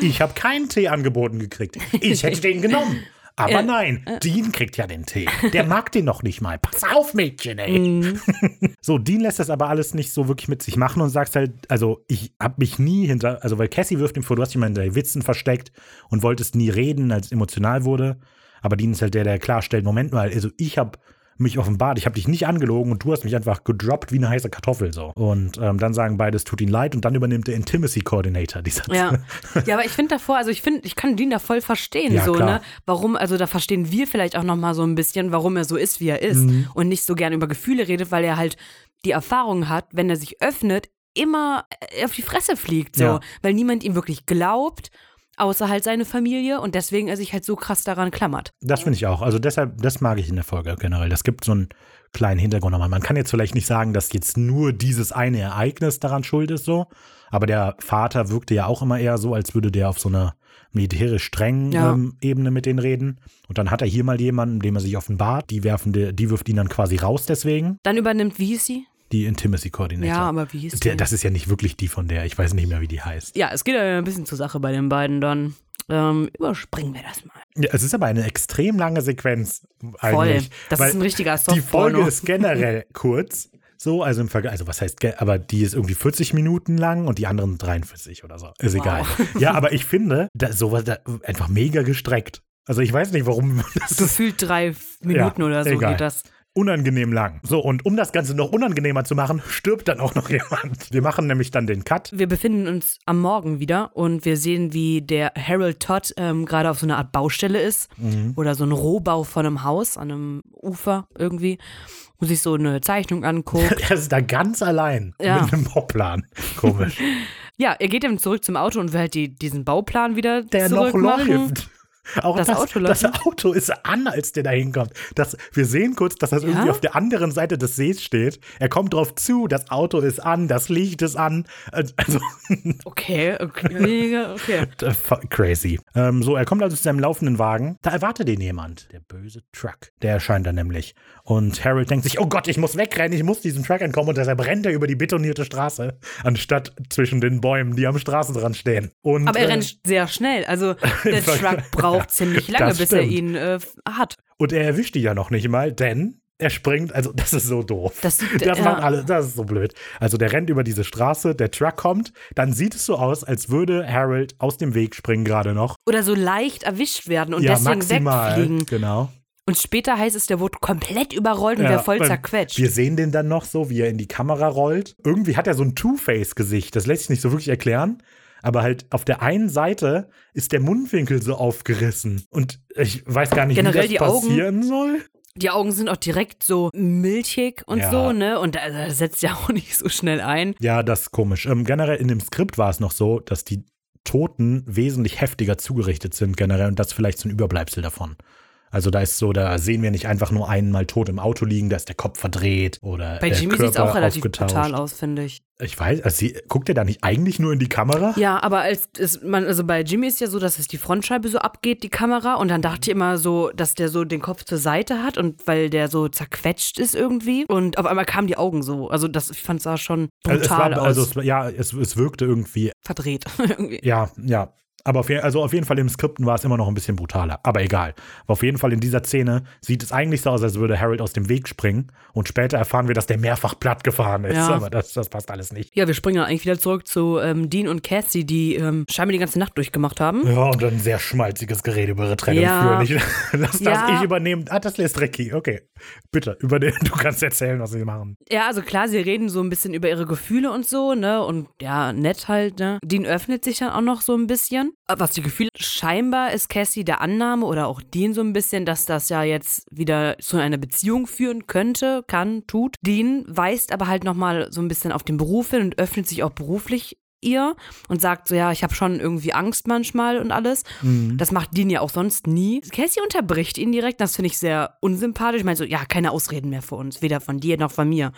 Ich habe keinen Tee angeboten gekriegt. Ich hätte den genommen. Aber Ja. nein, Dean kriegt ja den Tee. Der [laughs] mag den noch nicht mal. Pass auf, Mädchen, ey. Mhm. [laughs] So, Dean lässt das aber alles nicht so wirklich mit sich machen und sagt halt, also ich habe mich nie hinter, also weil Cassie wirft ihm vor, du hast dich mal hinter Witzen versteckt und wolltest nie reden, als es emotional wurde. Aber Dean ist halt der, der klarstellt, Moment mal, also ich habe mich offenbart, ich habe dich nicht angelogen und du hast mich einfach gedroppt wie eine heiße Kartoffel so. Und ähm, dann sagen beide, es tut ihnen leid und dann übernimmt der Intimacy Coordinator die Satz. Ja. ja, aber ich finde davor, also ich finde, ich kann Dean da voll verstehen, Ja, so, klar. ne? Warum, also da verstehen wir vielleicht auch nochmal so ein bisschen, warum er so ist, wie er ist Mhm. und nicht so gern über Gefühle redet, weil er halt die Erfahrung hat, wenn er sich öffnet, immer äh, auf die Fresse fliegt, so, Ja. weil niemand ihm wirklich glaubt, außer halt seine Familie und deswegen er sich halt so krass daran klammert. Das finde ich auch. Also deshalb, das mag ich in der Folge generell. Das gibt so einen kleinen Hintergrund nochmal. Man kann jetzt vielleicht nicht sagen, dass jetzt nur dieses eine Ereignis daran schuld ist, so. Aber der Vater wirkte ja auch immer eher so, als würde der auf so einer militärisch strengen Ja. ähm, Ebene mit denen reden. Und dann hat er hier mal jemanden, dem er sich offenbart. Die werfen, die, die wirft ihn dann quasi raus deswegen. Dann übernimmt, sie? Die Intimacy Coordinator. Ja, aber wie hieß die? Das ist ja nicht wirklich die von der. Ich weiß nicht mehr, wie die heißt. Ja, es geht ja ein bisschen zur Sache bei den beiden dann. Ähm, überspringen wir das mal. Ja, es ist aber eine extrem lange Sequenz Voll. Das ist ein richtiger Die Folge ist generell [laughs] kurz. So, also im Vergleich, also was heißt, aber die ist irgendwie 40 Minuten lang und die anderen 43 oder so. Ist Wow. egal. [laughs] Ja, aber ich finde, da, sowas da, einfach mega gestreckt. Also ich weiß nicht, warum [laughs] das Gefühlt drei Minuten oder so egal. geht das. Unangenehm lang. So, und um das Ganze noch unangenehmer zu machen, stirbt dann auch noch [laughs] jemand. Wir machen nämlich dann den Cut. Wir befinden uns am Morgen wieder und wir sehen, wie der Harold Todd ähm, gerade auf so einer Art Baustelle ist Mhm. oder so ein Rohbau von einem Haus an einem Ufer irgendwie und sich so eine Zeichnung anguckt. [laughs] Er ist da ganz allein Ja. mit einem Bauplan. Komisch. [laughs] ja, er geht dann zurück zum Auto und will halt die, diesen Bauplan wieder Der noch läuft. Auch Das das, Auto das läuft. Auto ist an, als der da hinkommt. Das, wir sehen kurz, dass das Ja? irgendwie auf der anderen Seite des Sees steht. Er kommt drauf zu, das Auto ist an, das Licht ist an. Also, [laughs] Okay, okay, okay. [laughs] crazy. Ähm, so, er kommt also zu seinem laufenden Wagen. Da erwartet ihn jemand. Der böse Truck. Der erscheint da nämlich. Und Harold denkt sich, oh Gott, ich muss wegrennen, ich muss diesem Truck entkommen. Und deshalb rennt er über die betonierte Straße, anstatt zwischen den Bäumen, die am Straßenrand stehen. Und, Aber er äh, rennt sehr schnell. Also [laughs] der Truck braucht ziemlich lange, bis er ihn äh, hat. Und er erwischt die ja noch nicht mal, denn er springt, also das ist so doof. Das das ja. macht alles, das ist so blöd. Also der rennt über diese Straße, der Truck kommt, dann sieht es so aus, als würde Harold aus dem Weg springen gerade noch. Oder so leicht erwischt werden und ja, deswegen maximal. wegfliegen. Genau. Und später heißt es, der wurde komplett überrollt und Ja, wäre voll zerquetscht. Wir sehen den dann noch so, wie er in die Kamera rollt. Irgendwie hat er so ein Two-Face-Gesicht, das lässt sich nicht so wirklich erklären. Aber halt auf der einen Seite ist der Mundwinkel so aufgerissen. Und ich weiß gar nicht, Generell wie die das Augen. passieren soll. Die Augen sind auch direkt so milchig und Ja. so, ne? Und da, da setzt ja [laughs] auch nicht so schnell ein. Ja, das ist komisch. Ähm, generell in dem Skript war es noch so, dass die Toten wesentlich heftiger zugerichtet sind generell und das vielleicht so ein Überbleibsel davon. Also da ist so, da sehen wir nicht einfach nur einen mal tot im Auto liegen, da ist der Kopf verdreht oder Bei Jimmy sieht es auch relativ brutal aus, finde ich. Ich weiß, also sie, guckt er da nicht eigentlich nur in die Kamera? Ja, aber als es, man, also bei Jimmy ist ja so, dass es die Frontscheibe so abgeht, die Kamera, und dann dachte ich immer so, dass der so den Kopf zur Seite hat und weil der so zerquetscht ist irgendwie. Und auf einmal kamen die Augen so. Also das, ich fand es sah schon Also es brutal war, also aus. es, war- ja, es, es wirkte irgendwie, verdreht. [laughs] irgendwie. ja, ja. Aber auf, also auf jeden Fall im Skripten war es immer noch ein bisschen brutaler. Aber egal. Aber auf jeden Fall in dieser Szene sieht es eigentlich so aus, als würde Harold aus dem Weg springen. Und später erfahren wir, dass der mehrfach platt gefahren ist. Ja. Aber das, das passt alles nicht. Ja, wir springen dann eigentlich wieder zurück zu ähm, Dean und Cassie, die ähm, scheinbar die ganze Nacht durchgemacht haben. Ja, und dann ein sehr schmalziges Gerede über ihre Trennung Ja. führen. Ich, [laughs] lass das Ja. ich übernehmen. Ah, das lässt Ricky. Okay. Bitte, übernehmen. Du kannst erzählen, was sie machen. Ja, also klar, sie reden so ein bisschen über ihre Gefühle und so, ne? Und ja, nett halt, ne? Dean öffnet sich dann auch noch so ein bisschen. Was die Gefühle, scheinbar ist Cassie der Annahme oder auch Dean so ein bisschen, dass das ja jetzt wieder zu einer Beziehung führen könnte, kann, tut. Dean weist aber halt nochmal so ein bisschen auf den Beruf hin und öffnet sich auch beruflich ihr und sagt so, ja, ich habe schon irgendwie Angst manchmal und alles. Das macht Dean ja auch sonst nie. Cassie unterbricht ihn direkt, das finde ich sehr unsympathisch. Ich meine so, ja, keine Ausreden mehr für uns, weder von dir noch von mir.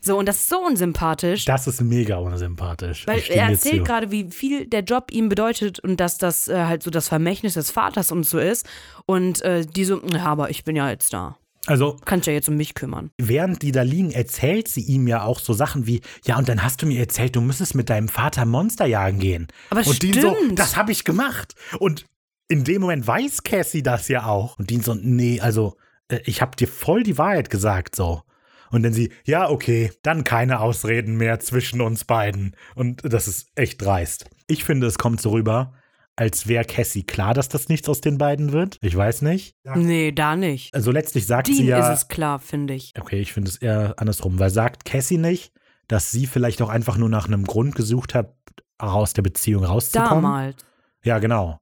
So, und das ist so unsympathisch. Das ist mega unsympathisch. Weil er erzählt gerade, wie viel der Job ihm bedeutet und dass das äh, halt so das Vermächtnis des Vaters und so ist. Und äh, die so, aber ich bin ja jetzt da. Also, Kannst ja jetzt um mich kümmern. während die da liegen, erzählt sie ihm ja auch so Sachen wie, ja, und dann hast du mir erzählt, du müsstest mit deinem Vater Monster jagen gehen. Aber und Dean so, stimmt. das habe ich gemacht. Und in dem Moment weiß Cassie das ja auch. Und Dean so, nee, also, äh, ich habe dir voll die Wahrheit gesagt, so. Und dann sie, ja, okay, dann keine Ausreden mehr zwischen uns beiden. Und das ist echt dreist. Ich finde, es kommt so rüber, als wäre Cassie klar, dass das nichts aus den beiden wird. Ich weiß nicht. Nee, da nicht. Also letztlich sagt sie Dean ja. ist es klar, finde ich. Okay, ich finde es eher andersrum, weil sagt Cassie nicht, dass sie vielleicht auch einfach nur nach einem Grund gesucht hat, aus der Beziehung rauszukommen? Damals. Ja, genau.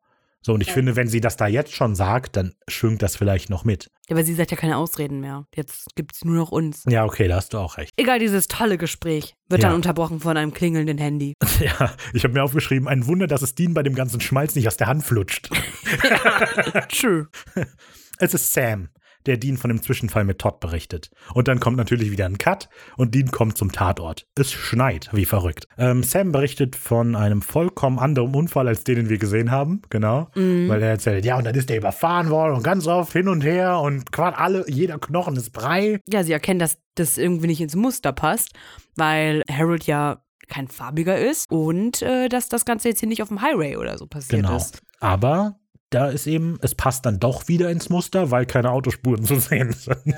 So, und ich finde, wenn sie das da jetzt schon sagt, dann schwingt das vielleicht noch mit. Ja, aber sie sagt ja keine Ausreden mehr. Jetzt gibt es nur noch uns. Ja, okay, da hast du auch recht. Egal, dieses tolle Gespräch wird Ja. dann unterbrochen von einem klingelnden Handy. [laughs] Ja, ich habe mir aufgeschrieben, ein Wunder, dass es Dean bei dem ganzen Schmalz nicht aus der Hand flutscht. [laughs] True. [laughs] Es ist Sam, der Dean von dem Zwischenfall mit Todd berichtet. Und dann kommt natürlich wieder ein Cut und Dean kommt zum Tatort. Es schneit, wie verrückt. Ähm, Sam berichtet von einem vollkommen anderen Unfall, als den, den wir gesehen haben. Genau. Weil er erzählt, ja, und dann ist er überfahren worden und ganz oft hin und her und quasi alle, jeder Knochen ist Brei. Ja, sie erkennen, dass das irgendwie nicht ins Muster passt, weil Harold ja kein farbiger ist und äh, dass das Ganze jetzt hier nicht auf dem Highway oder so passiert Genau. ist. Aber da ist eben, es passt dann doch wieder ins Muster, weil keine Autospuren [laughs] zu sehen sind. Ja.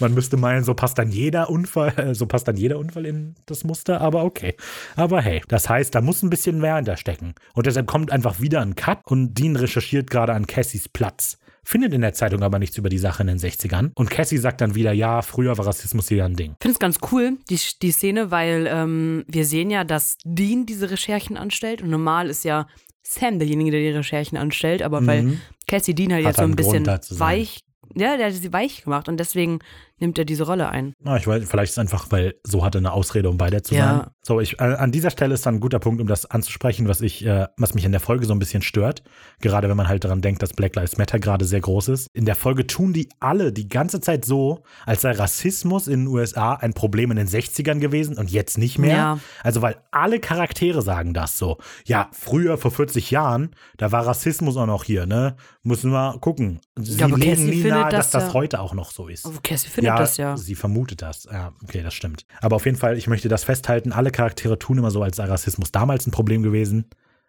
Man müsste meinen, so passt dann jeder Unfall, äh, so passt dann jeder Unfall in das Muster, aber okay. Aber hey, das heißt, da muss ein bisschen mehr hinterstecken. Und deshalb kommt einfach wieder ein Cut und Dean recherchiert gerade an Cassies Platz findet in der Zeitung aber nichts über die Sache in den 60ern. Und Cassie sagt dann wieder, ja, früher war Rassismus hier ein Ding. Ich finde es ganz cool, die, die Szene, weil ähm, wir sehen ja, dass Dean diese Recherchen anstellt und normal ist ja Sam derjenige, der die Recherchen anstellt, aber mhm. weil Cassie Dean halt jetzt so ein bisschen weich ja, der hat sie weich gemacht und deswegen nimmt er diese Rolle ein. Ja, ich weiß, vielleicht ist es einfach, weil so hatte eine Ausrede, um bei der zu ja. sein. So, ich, an dieser Stelle ist dann ein guter Punkt, um das anzusprechen, was ich, äh, was mich in der Folge so ein bisschen stört. Gerade wenn man halt daran denkt, dass Black Lives Matter gerade sehr groß ist. In der Folge tun die alle die ganze Zeit so, als sei Rassismus in den USA ein Problem in den 60ern gewesen und jetzt nicht mehr. Ja. Also, weil alle Charaktere sagen das so. Ja, früher, vor 40 Jahren, da war Rassismus auch noch hier, ne? Müssen wir gucken. Sie ja, legen nie nahe, dass das, das heute auch noch so ist. Aber Cassie findet ja, das ja. Sie vermutet das. Ja, okay, das stimmt. Aber auf jeden Fall, ich möchte das festhalten, alle Charaktere tun immer so, als sei Rassismus damals ein Problem gewesen.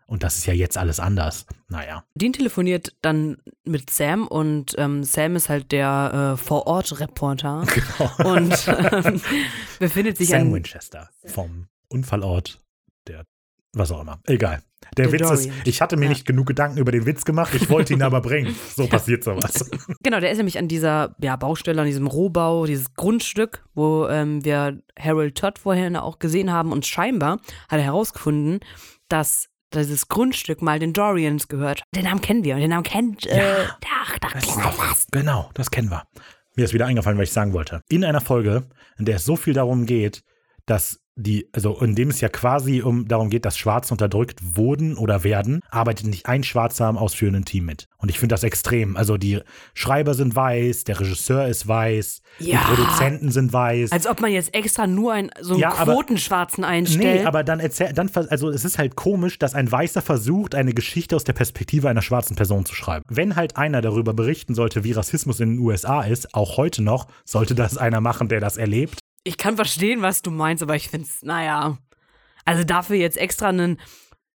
Und das ist ja jetzt alles anders. Naja. Dean telefoniert dann mit Sam und ähm, Sam ist halt der äh, Vor-Ort-Reporter. [laughs] Genau. Und ähm, befindet sich Sam an Winchester vom Unfallort der was auch immer. Egal. Der, Witz ist, ich hatte mir ja. nicht genug Gedanken über den Witz gemacht, ich wollte ihn aber bringen. [laughs] So passiert sowas. [laughs] Genau, der ist nämlich an dieser ja, Baustelle, an diesem Rohbau, dieses Grundstück, wo ähm, wir Harold Todd vorhin auch gesehen haben und scheinbar hat er herausgefunden, dass dieses Grundstück mal den Dorians gehört. Den Namen kennen wir und den Namen kennt. Äh, ja, ach, da kennen wir was. Genau, das kennen wir. Mir ist wieder eingefallen, was ich sagen wollte. In einer Folge, in der es so viel darum geht, dass die, also in dem es ja quasi um darum geht, dass Schwarze unterdrückt wurden oder werden, arbeitet nicht ein Schwarzer am ausführenden Team mit. Und ich finde das extrem. Also die Schreiber sind weiß, der Regisseur ist weiß, ja. die Produzenten sind weiß. Als ob man jetzt extra nur einen so einen ja, Quotenschwarzen einstellt. Nee, aber dann erzählt, dann, also es ist halt komisch, dass ein Weißer versucht, eine Geschichte aus der Perspektive einer schwarzen Person zu schreiben. Wenn halt einer darüber berichten sollte, wie Rassismus in den USA ist, auch heute noch, sollte das einer machen, der das erlebt ich kann verstehen, was du meinst, aber ich finde es, naja. Also dafür jetzt extra einen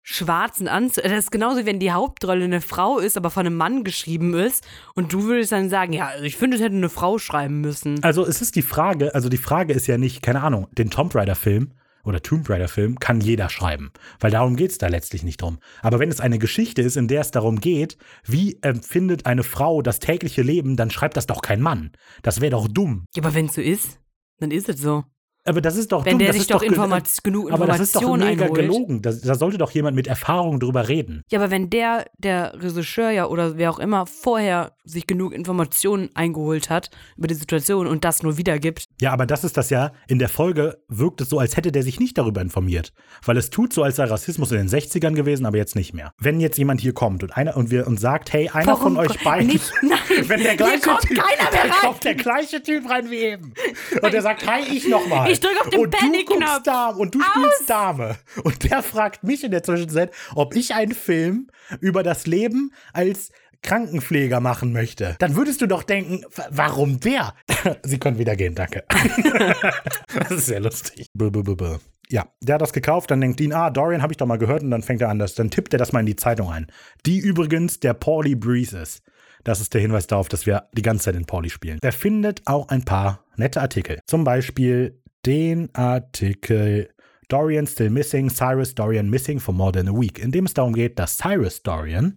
schwarzen Anzug. Das ist genauso, wenn die Hauptrolle eine Frau ist, aber von einem Mann geschrieben ist. Und du würdest dann sagen, ja, also ich finde, es hätte eine Frau schreiben müssen. Also es ist die Frage, also die Frage ist ja nicht, keine Ahnung, den Tomb Raider-Film oder Tomb Raider-Film kann jeder schreiben. Weil darum geht es da letztlich nicht drum. Aber wenn es eine Geschichte ist, in der es darum geht, wie empfindet eine Frau das tägliche Leben, dann schreibt das doch kein Mann. Das wäre doch dumm. Ja, aber wenn es so ist. Dann ist es so. Aber das ist doch Wenn dumm. der sich doch Informat genug Informationen Aber das ist doch mega einholt. gelogen. Da, da, sollte doch jemand mit Erfahrung drüber reden. Ja, aber wenn der, der Regisseur ja oder wer auch immer vorher sich genug Informationen eingeholt hat über die Situation und das nur wiedergibt. Ja, aber das ist das ja. In der Folge wirkt es so, als hätte der sich nicht darüber informiert. Weil es tut so, als sei Rassismus in den 60ern gewesen, aber jetzt nicht mehr. Wenn jetzt jemand hier kommt und einer und wir und sagt, hey, einer Warum? von euch beiden. Nicht, [laughs] nein, wenn der gleiche kommt typ, keiner mehr [laughs] rein. kommt der gleiche Typ rein wie eben. Und der sagt, hi, ich nochmal. Ich drücke auf den guckst Dame und du Aus. spielst Dame. Und der fragt mich in der Zwischenzeit, ob ich einen Film über das Leben als Krankenpfleger machen möchte, dann würdest du doch denken, warum der? [laughs] Sie können wieder gehen, danke. [laughs] das ist sehr lustig. B -b -b ja, der hat das gekauft, dann denkt Dean, ah, Dorian habe ich doch mal gehört und dann fängt er an, das, dann tippt er das mal in die Zeitung ein. Die übrigens der Paulie Breeze ist. Das ist der Hinweis darauf, dass wir die ganze Zeit in Paulie spielen. Der findet auch ein paar nette Artikel. Zum Beispiel den Artikel Dorian Still Missing, Cyrus Dorian Missing for More Than a Week, in dem es darum geht, dass Cyrus Dorian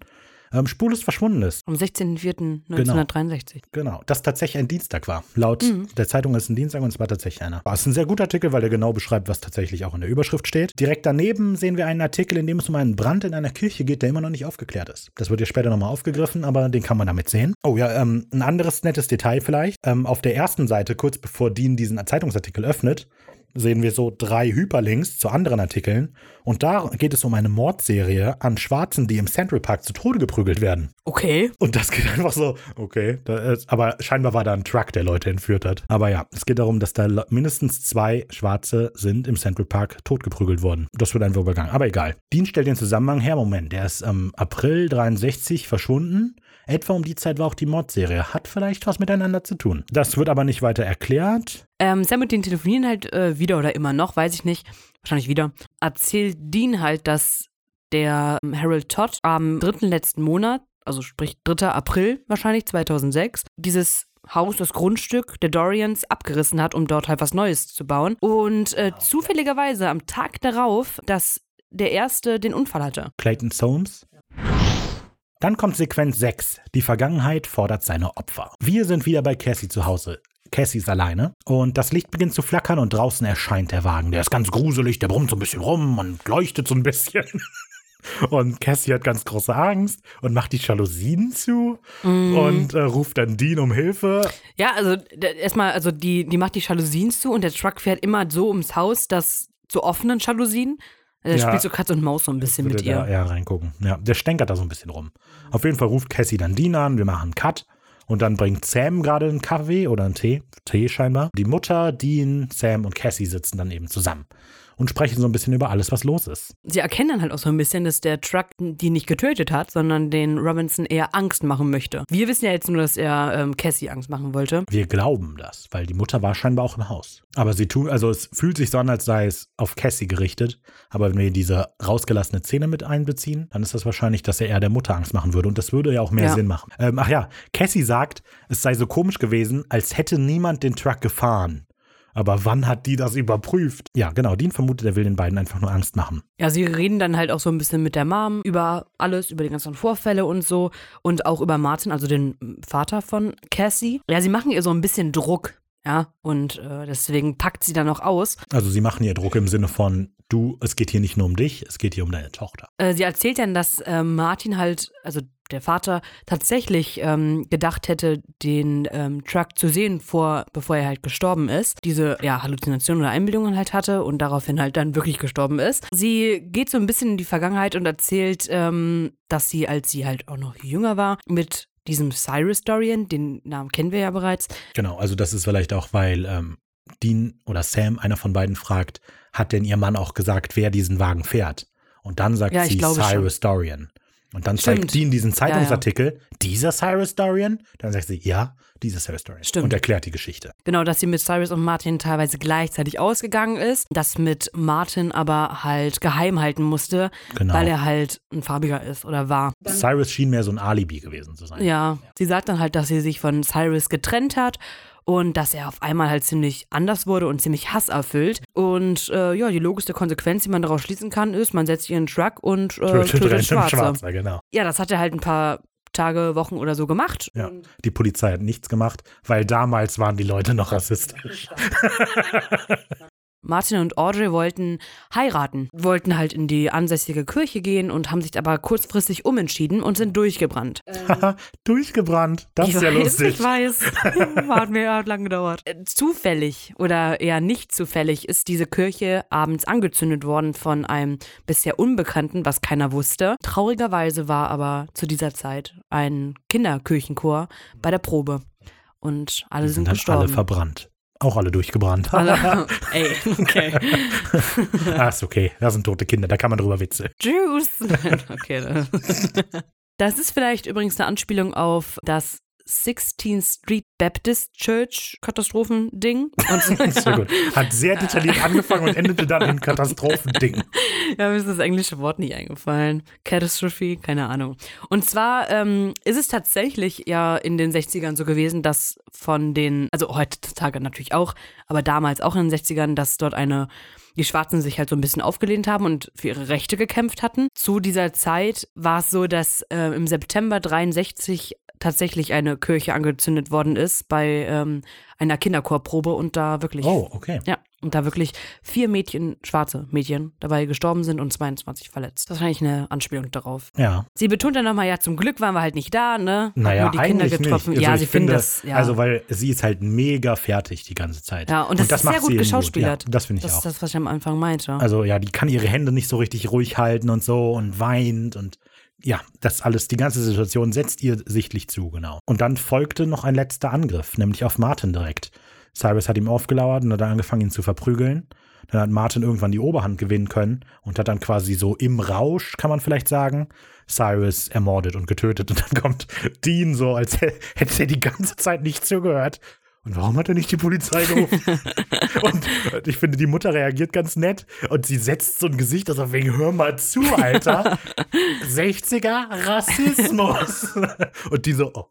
ähm, spurlos verschwunden ist. Am 16.04.1963. Genau, genau, das tatsächlich ein Dienstag war. Laut mhm. der Zeitung ist es ein Dienstag und es war tatsächlich einer. Es ist ein sehr guter Artikel, weil der genau beschreibt, was tatsächlich auch in der Überschrift steht. Direkt daneben sehen wir einen Artikel, in dem es um einen Brand in einer Kirche geht, der immer noch nicht aufgeklärt ist. Das wird ja später nochmal aufgegriffen, aber den kann man damit sehen. Oh ja, ähm, ein anderes nettes Detail vielleicht. Ähm, auf der ersten Seite, kurz bevor Dean diesen Zeitungsartikel öffnet, sehen wir so drei Hyperlinks zu anderen Artikeln. Und da geht es um eine Mordserie an Schwarzen, die im Central Park zu Tode geprügelt werden. Okay. Und das geht einfach so, okay. Ist, aber scheinbar war da ein Truck, der Leute entführt hat. Aber ja, es geht darum, dass da mindestens zwei Schwarze sind im Central Park totgeprügelt worden. Das wird einfach übergangen. Aber egal. Dean stellt den Zusammenhang her. Moment, der ist im April 63 verschwunden. Etwa um die Zeit war auch die Mordserie. Hat vielleicht was miteinander zu tun. Das wird aber nicht weiter erklärt. Ähm, Sam und Dean telefonieren halt äh, wieder oder immer noch, weiß ich nicht. Wahrscheinlich wieder. Erzählt Dean halt, dass der ähm, Harold Todd am dritten letzten Monat also sprich 3. April wahrscheinlich 2006, dieses Haus, das Grundstück der Dorians abgerissen hat, um dort halt was Neues zu bauen. Und äh, zufälligerweise am Tag darauf, dass der Erste den Unfall hatte. Clayton Soames. Dann kommt Sequenz 6. Die Vergangenheit fordert seine Opfer. Wir sind wieder bei Cassie zu Hause. Cassie ist alleine und das Licht beginnt zu flackern und draußen erscheint der Wagen. Der ist ganz gruselig, der brummt so ein bisschen rum und leuchtet so ein bisschen. [laughs] Und Cassie hat ganz große Angst und macht die Jalousien zu mm. und äh, ruft dann Dean um Hilfe. Ja, also erstmal, also die, die macht die Jalousien zu und der Truck fährt immer so ums Haus, dass zu offenen Jalousien. Der ja, spielt so Katz und Maus so ein bisschen mit ihr. Ja, reingucken. Ja, der stänkert da so ein bisschen rum. Auf jeden Fall ruft Cassie dann Dean an, wir machen einen Cut. Und dann bringt Sam gerade einen Kaffee oder einen Tee, Tee scheinbar. Die Mutter, Dean, Sam und Cassie sitzen dann eben zusammen und sprechen so ein bisschen über alles, was los ist. Sie erkennen dann halt auch so ein bisschen, dass der Truck die nicht getötet hat, sondern den Robinson eher Angst machen möchte. Wir wissen ja jetzt nur, dass er ähm, Cassie Angst machen wollte. Wir glauben das, weil die Mutter war scheinbar auch im Haus. Aber sie tun, also es fühlt sich so an, als sei es auf Cassie gerichtet. Aber wenn wir diese rausgelassene Szene mit einbeziehen, dann ist das wahrscheinlich, dass er eher der Mutter Angst machen würde. Und das würde ja auch mehr ja. Sinn machen. Ähm, ach ja, Cassie sagt, es sei so komisch gewesen, als hätte niemand den Truck gefahren. Aber wann hat die das überprüft? Ja, genau, Dean vermutet, er will den beiden einfach nur Angst machen. Ja, sie reden dann halt auch so ein bisschen mit der Mom über alles, über die ganzen Vorfälle und so und auch über Martin, also den Vater von Cassie. Ja, sie machen ihr so ein bisschen Druck. Ja, und äh, deswegen packt sie dann auch aus. Also sie machen ihr Druck im Sinne von, du, es geht hier nicht nur um dich, es geht hier um deine Tochter. Äh, sie erzählt dann, dass äh, Martin halt, also der Vater tatsächlich ähm, gedacht hätte, den ähm, Truck zu sehen, vor, bevor er halt gestorben ist. Diese ja, Halluzination oder Einbildungen halt hatte und daraufhin halt dann wirklich gestorben ist. Sie geht so ein bisschen in die Vergangenheit und erzählt, ähm, dass sie, als sie halt auch noch jünger war, mit diesem Cyrus Dorian, den Namen kennen wir ja bereits. Genau, also das ist vielleicht auch, weil ähm, Dean oder Sam, einer von beiden, fragt, hat denn ihr Mann auch gesagt, wer diesen Wagen fährt? Und dann sagt ja, sie Cyrus schon. Dorian. Und dann Stimmt. zeigt Dean diesen Zeitungsartikel, ja, ja. dieser Cyrus Dorian? Dann sagt sie, ja, dieser Cyrus Dorian. Stimmt. Und erklärt die Geschichte. Genau, dass sie mit Cyrus und Martin teilweise gleichzeitig ausgegangen ist, dass mit Martin aber halt geheim halten musste, genau. weil er halt ein farbiger ist oder war. Cyrus schien mehr so ein Alibi gewesen zu sein. Ja, ja. sie sagt dann halt, dass sie sich von Cyrus getrennt hat und dass er auf einmal halt ziemlich anders wurde und ziemlich hasserfüllt. Und äh, ja, die logischste Konsequenz, die man daraus schließen kann, ist, man setzt ihren Truck und äh, tötet, tötet Schwarze. Schwarzer, genau. Ja, das hat er halt ein paar Tage, Wochen oder so gemacht. Ja, die Polizei hat nichts gemacht, weil damals waren die Leute noch rassistisch. [laughs] [laughs] Martin und Audrey wollten heiraten, wollten halt in die ansässige Kirche gehen und haben sich aber kurzfristig umentschieden und sind durchgebrannt. [laughs] Ähm, durchgebrannt, das ist ja weiß, lustig. Ich weiß, [laughs] hat mir lang gedauert. Äh, zufällig oder eher nicht zufällig ist diese Kirche abends angezündet worden von einem bisher Unbekannten, was keiner wusste. Traurigerweise war aber zu dieser Zeit ein Kinderkirchenchor bei der Probe. Und alle Die sind, sind gestorben. alle verbrannt. Auch alle durchgebrannt. Alle, [laughs] ey, okay. [laughs] ah, ist okay. Das sind tote Kinder, da kann man drüber witzeln. Tschüss. [laughs] okay. Das ist vielleicht übrigens eine Anspielung auf das 16th Street Baptist Church Katastrophending. [laughs] sehr gut. Hat sehr detailliert [laughs] angefangen und endete dann in Katastrophending. Ja, mir ist das englische Wort nicht eingefallen. Catastrophe, keine Ahnung. Und zwar ähm, ist es tatsächlich ja in den 60ern so gewesen, dass von den, also heutzutage natürlich auch, aber damals auch in den 60ern, dass dort eine die Schwarzen sich halt so ein bisschen aufgelehnt haben und für ihre Rechte gekämpft hatten. Zu dieser Zeit war es so, dass äh, im September 63 tatsächlich eine Kirche angezündet worden ist bei ähm, einer Kinderchorprobe und da wirklich. Oh, okay. Ja, und da wirklich vier Mädchen, schwarze Mädchen, dabei gestorben sind und 22 verletzt. Das ist eigentlich eine Anspielung darauf. Ja. Sie betont dann nochmal, ja, zum Glück waren wir halt nicht da, ne? Naja, nur die Kinder getroffen. Nicht. Also ja, sie finde das. Ja. Also, weil sie ist halt mega fertig die ganze Zeit. Ja, und das, und das ist sehr gut geschauspielert. Ja, das finde ich das auch. Das ist das, was ich am Anfang meinte. Also, ja, die kann ihre Hände nicht so richtig ruhig halten und so und weint und ja, das alles, die ganze Situation setzt ihr sichtlich zu, genau. Und dann folgte noch ein letzter Angriff, nämlich auf Martin direkt. Cyrus hat ihm aufgelauert und hat dann angefangen, ihn zu verprügeln. Dann hat Martin irgendwann die Oberhand gewinnen können und hat dann quasi so im Rausch, kann man vielleicht sagen, Cyrus ermordet und getötet. Und dann kommt Dean so, als [laughs] hätte er die ganze Zeit nicht zugehört Und warum hat er nicht die Polizei gerufen? [laughs] und ich finde, die Mutter reagiert ganz nett und sie setzt so ein Gesicht, also wegen, hör mal zu, Alter. [laughs] 60er Rassismus. [laughs] und die so, oh,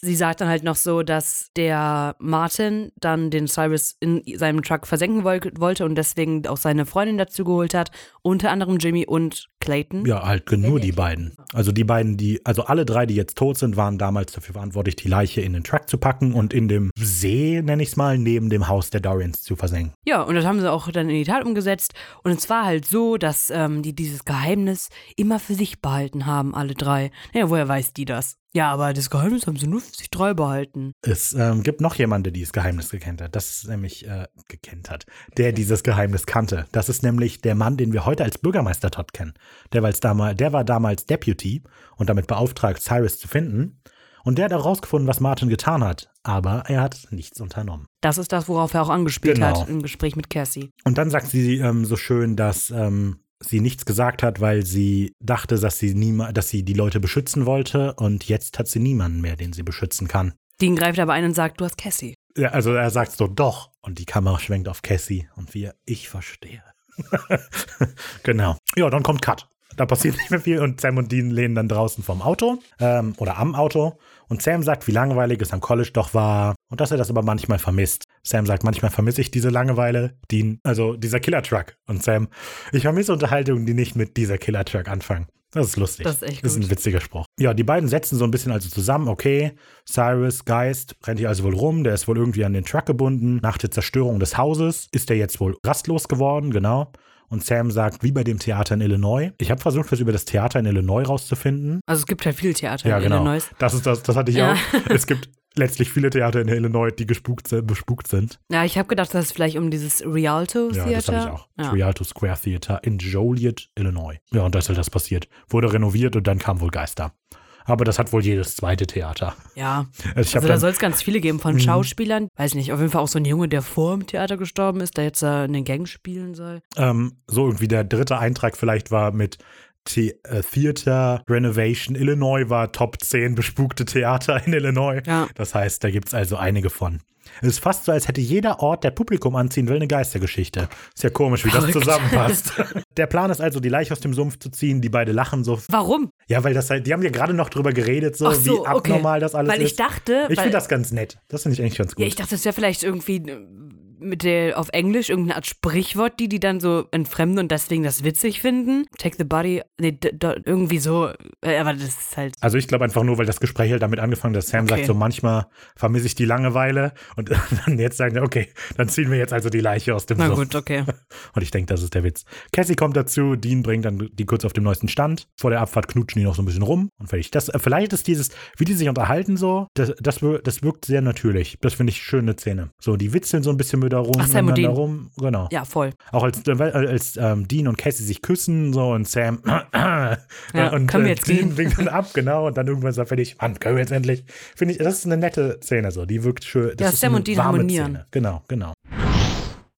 Sie sagt dann halt noch so, dass der Martin dann den Cyrus in seinem Truck versenken wollte und deswegen auch seine Freundin dazu geholt hat, unter anderem Jimmy und Clayton. Ja, halt nur die beiden. Also die beiden, die, also alle drei, die jetzt tot sind, waren damals dafür verantwortlich, die Leiche in den Truck zu packen und in dem See, nenne ich es mal, neben dem Haus der Dorians zu versenken. Ja, und das haben sie auch dann in die Tat umgesetzt. Und es war halt so, dass ähm, die dieses Geheimnis immer für sich behalten haben, alle drei. Ja, woher weiß die das? Ja, aber das Geheimnis haben sie nur für sich treu behalten. Es ähm, gibt noch jemanden, der dieses Geheimnis gekannt hat. Das ist nämlich äh, gekannt hat, der dieses Geheimnis kannte. Das ist nämlich der Mann, den wir heute als Bürgermeister Todd kennen. Der, damals, der war damals Deputy und damit beauftragt, Cyrus zu finden. Und der hat herausgefunden, was Martin getan hat. Aber er hat nichts unternommen. Das ist das, worauf er auch angespielt genau. hat im Gespräch mit Cassie. Und dann sagt sie ähm, so schön, dass ähm, sie nichts gesagt hat, weil sie dachte, dass sie, niema dass sie die Leute beschützen wollte und jetzt hat sie niemanden mehr, den sie beschützen kann. Dean greift aber ein und sagt, du hast Cassie. Ja, also er sagt so, doch. Und die Kamera schwenkt auf Cassie und wir, ich verstehe. [laughs] genau. Ja, dann kommt Cut. Da passiert nicht mehr viel und Sam und Dean lehnen dann draußen vom Auto ähm, oder am Auto. Und Sam sagt, wie langweilig es am College doch war und dass er das aber manchmal vermisst. Sam sagt, manchmal vermisse ich diese Langeweile, Dean, also dieser Killer-Truck. Und Sam, ich vermisse Unterhaltungen, die nicht mit dieser Killer-Truck anfangen. Das ist lustig. Das ist echt gut. Das ist ein witziger Spruch. Ja, die beiden setzen so ein bisschen also zusammen. Okay, Cyrus Geist rennt hier also wohl rum. Der ist wohl irgendwie an den Truck gebunden. Nach der Zerstörung des Hauses ist er jetzt wohl rastlos geworden, genau. Und Sam sagt, wie bei dem Theater in Illinois. Ich habe versucht, was über das Theater in Illinois rauszufinden. Also es gibt halt viele Theater ja, in genau. Illinois. Das ist das, das hatte ich ja. auch. Es gibt letztlich viele Theater in Illinois, die gespukt, bespukt sind. Ja, ich habe gedacht, das ist vielleicht um dieses Rialto Theater. Ja, das habe ich auch. Ja. Das Rialto Square Theater in Joliet, Illinois. Ja, und da ist halt das passiert. Wurde renoviert und dann kam wohl Geister. Aber das hat wohl jedes zweite Theater. Ja. Also, also da soll es ganz viele geben von mhm. Schauspielern. Weiß nicht, auf jeden Fall auch so ein Junge, der vor dem Theater gestorben ist, der jetzt äh, in den Gang spielen soll. Ähm, so irgendwie der dritte Eintrag vielleicht war mit The äh, Theater Renovation Illinois war Top 10 bespukte Theater in Illinois. Ja. Das heißt, da gibt es also einige von. Es ist fast so, als hätte jeder Ort, der Publikum anziehen will, eine Geistergeschichte. Ist ja komisch, wie Verrückt. das zusammenpasst. [laughs] der Plan ist also, die Leiche aus dem Sumpf zu ziehen. Die beide lachen so. Warum? Ja, weil das halt, die haben ja gerade noch drüber geredet, so, so wie abnormal okay. das alles weil ist. Weil ich dachte. Ich finde das ganz nett. Das finde ich eigentlich ganz gut. Ja, ich dachte, das wäre vielleicht irgendwie mit der auf Englisch irgendeine Art Sprichwort, die die dann so entfremden und deswegen das witzig finden. Take the body, nee, irgendwie so, aber das ist halt. Also ich glaube einfach nur, weil das Gespräch halt damit angefangen, dass Sam okay. sagt, so manchmal vermisse ich die Langeweile und [laughs] dann jetzt sagen, okay, dann ziehen wir jetzt also die Leiche aus dem Na Sumpf. gut, okay. [laughs] Und ich denke, das ist der Witz. Cassie kommt dazu, Dean bringt dann die kurz auf dem neuesten Stand. Vor der Abfahrt knutschen die noch so ein bisschen rum und fertig. Das, äh, vielleicht ist dieses, wie die sich unterhalten so, das, das, das wirkt sehr natürlich. Das finde ich schöne Szene. So, die witzeln so ein bisschen mit da rum. Ach, Sam und Dean. Rum. Genau. Ja, voll. Auch als, äh, als ähm, Dean und Cassie sich küssen so und Sam [clears throat] ja, und können wir jetzt Dean gehen? winkt dann ab, genau, und dann irgendwann sagt fertig, Mann, können wir jetzt endlich. Finde ich, das ist eine nette Szene so, die wirkt schön. Das ja, Sam und Dean harmonieren. Szene. Genau, genau.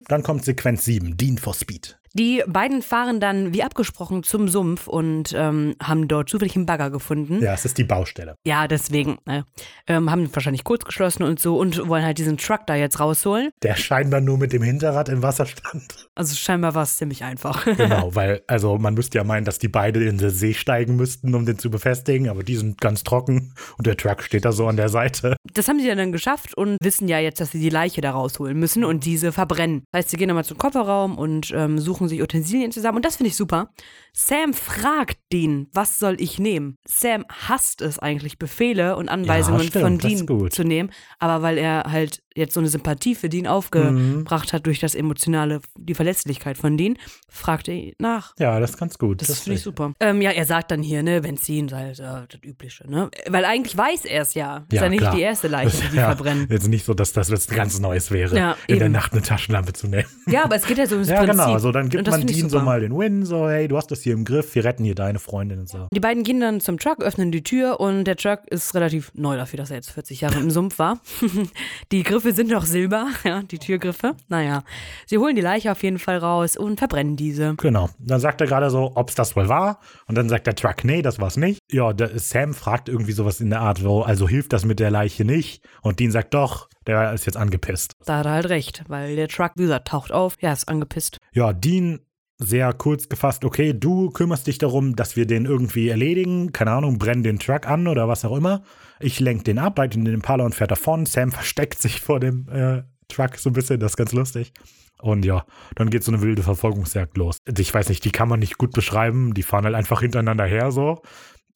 Dann kommt Sequenz 7, Dean for Speed. Die beiden fahren dann wie abgesprochen zum Sumpf und ähm, haben dort zufällig einen Bagger gefunden. Ja, es ist die Baustelle. Ja, deswegen. Äh, ähm, haben wahrscheinlich kurz geschlossen und so und wollen halt diesen Truck da jetzt rausholen. Der scheinbar nur mit dem Hinterrad im Wasser stand. Also scheinbar war es ziemlich einfach. [laughs] genau, weil, also man müsste ja meinen, dass die beide in den See steigen müssten, um den zu befestigen, aber die sind ganz trocken und der Truck steht da so an der Seite. Das haben sie dann geschafft und wissen ja jetzt, dass sie die Leiche da rausholen müssen und diese verbrennen. Das heißt, sie gehen nochmal zum Kofferraum und ähm, suchen suchen sich Utensilien zusammen und das finde ich super. Sam fragt Dean, was soll ich nehmen? Sam hasst es eigentlich, Befehle und Anweisungen ja, stimmt, von Dean zu nehmen, aber weil er halt jetzt so eine Sympathie für Dean aufgebracht mhm. hat durch das emotionale, die Verletzlichkeit von Dean, fragt er nach. Ja, das ist ganz gut. Das, das finde ich super. Ähm, ja, er sagt dann hier, ne, Benzin sei halt, äh, das Übliche, ne? Weil eigentlich weiß er es ja. Ist ja, nicht klar. die erste Leiche, die ja, verbrennen. Jetzt nicht so, dass das was ganz Neues wäre, ja, in eben. der Nacht eine Taschenlampe zu nehmen. Ja, aber es geht ja so ums ja, [laughs] Prinzip. Ja, genau. So, dann gibt man Dean so mal den Win, so, hey, du hast das hier im Griff, wir retten hier deine Freundin und so. Die beiden gehen dann zum Truck, öffnen die Tür und der Truck ist relativ neu dafür, dass er jetzt 40 Jahre im Sumpf war. [laughs] die Griffel Türgriffe sind noch Silber, [laughs] ja, die Türgriffe. Naja, sie holen die Leiche auf jeden Fall raus und verbrennen diese. Genau. Dann sagt er gerade so, ob es das wohl war. Und dann sagt der Truck, nee, das war's nicht. Ja, der, Sam fragt irgendwie sowas in der Art, so, also hilft das mit der Leiche nicht? Und Dean sagt doch, der ist jetzt angepisst. Da hat er halt recht, weil der Truck, wie gesagt, taucht auf. Ja, ist angepisst. Ja, Dean sehr kurz gefasst, okay, du kümmerst dich darum, dass wir den irgendwie erledigen, keine Ahnung, brennen den Truck an oder was auch immer. Ich lenke den ab, in den Impala und fährt davon. Sam [laughs] versteckt sich vor dem äh, Truck so ein bisschen, das ist ganz lustig. Und ja, dann geht so eine wilde Verfolgungsjagd los. Ich weiß nicht, die kann man nicht gut beschreiben, die fahren halt einfach hintereinander her so.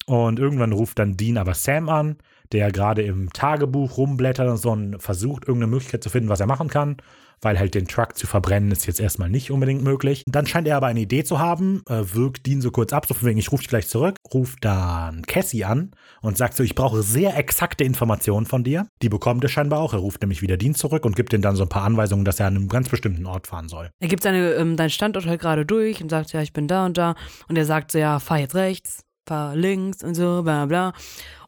Und irgendwann ruft dann Dean aber Sam an, der gerade im Tagebuch rumblättert und so und versucht, irgendeine Möglichkeit zu finden, was er machen kann weil halt den Truck zu verbrennen ist jetzt erstmal nicht unbedingt möglich. Dann scheint er aber eine Idee zu haben, äh, wirkt Dean so kurz ab, so von wegen, ich rufe dich gleich zurück, ruft dann Cassie an und sagt so, ich brauche sehr exakte Informationen von dir. Die bekommt er scheinbar auch. Er ruft nämlich wieder Dean zurück und gibt ihm dann so ein paar Anweisungen, dass er an einem ganz bestimmten Ort fahren soll. Er gibt seine, ähm, deinen Standort halt gerade durch und sagt, ja, ich bin da und da. Und er sagt so, ja, fahr jetzt rechts, fahr links und so, bla bla.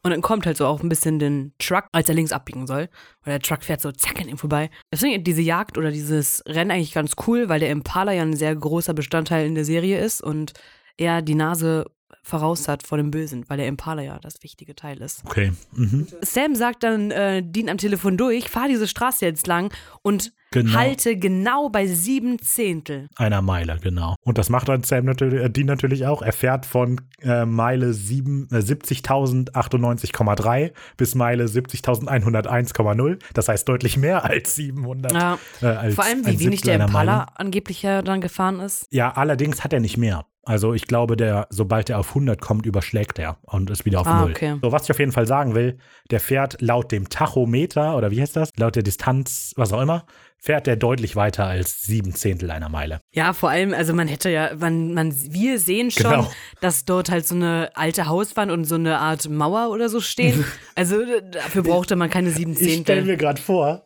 Und dann kommt halt so auch ein bisschen den Truck, als er links abbiegen soll. Weil der Truck fährt so zack an ihm vorbei. Deswegen diese Jagd oder dieses Rennen eigentlich ganz cool, weil der Impala ja ein sehr großer Bestandteil in der Serie ist und er die Nase voraus hat vor dem Bösen, weil der Impala ja das wichtige Teil ist. Okay. Mhm. Sam sagt dann äh, Dean am Telefon durch, fahr diese Straße jetzt lang und genau. halte genau bei sieben Zehntel. Einer Meile, genau. Und das macht dann Sam natürlich, äh, Dean natürlich auch. Er fährt von äh, Meile äh, 70.098,3 bis Meile 70.101,0. Das heißt deutlich mehr als 700. Ja. Äh, als Vor allem, wie wenig der Impala angeblich ja dann gefahren ist. Ja, allerdings hat er nicht mehr. Also ich glaube, der, sobald er auf 100 kommt, überschlägt er und ist wieder auf ah, 0. Okay. So, was ich auf jeden Fall sagen will, der fährt laut dem Tachometer, oder wie heißt das? Laut der Distanz, was auch immer, fährt er deutlich weiter als sieben Zehntel einer Meile. Ja, vor allem, also man hätte ja, man, man, wir sehen schon, genau. dass dort halt so eine alte Hauswand und so eine Art Mauer oder so stehen. [laughs] Also dafür brauchte man keine sieben Zehntel. Ich stelle mir gerade vor,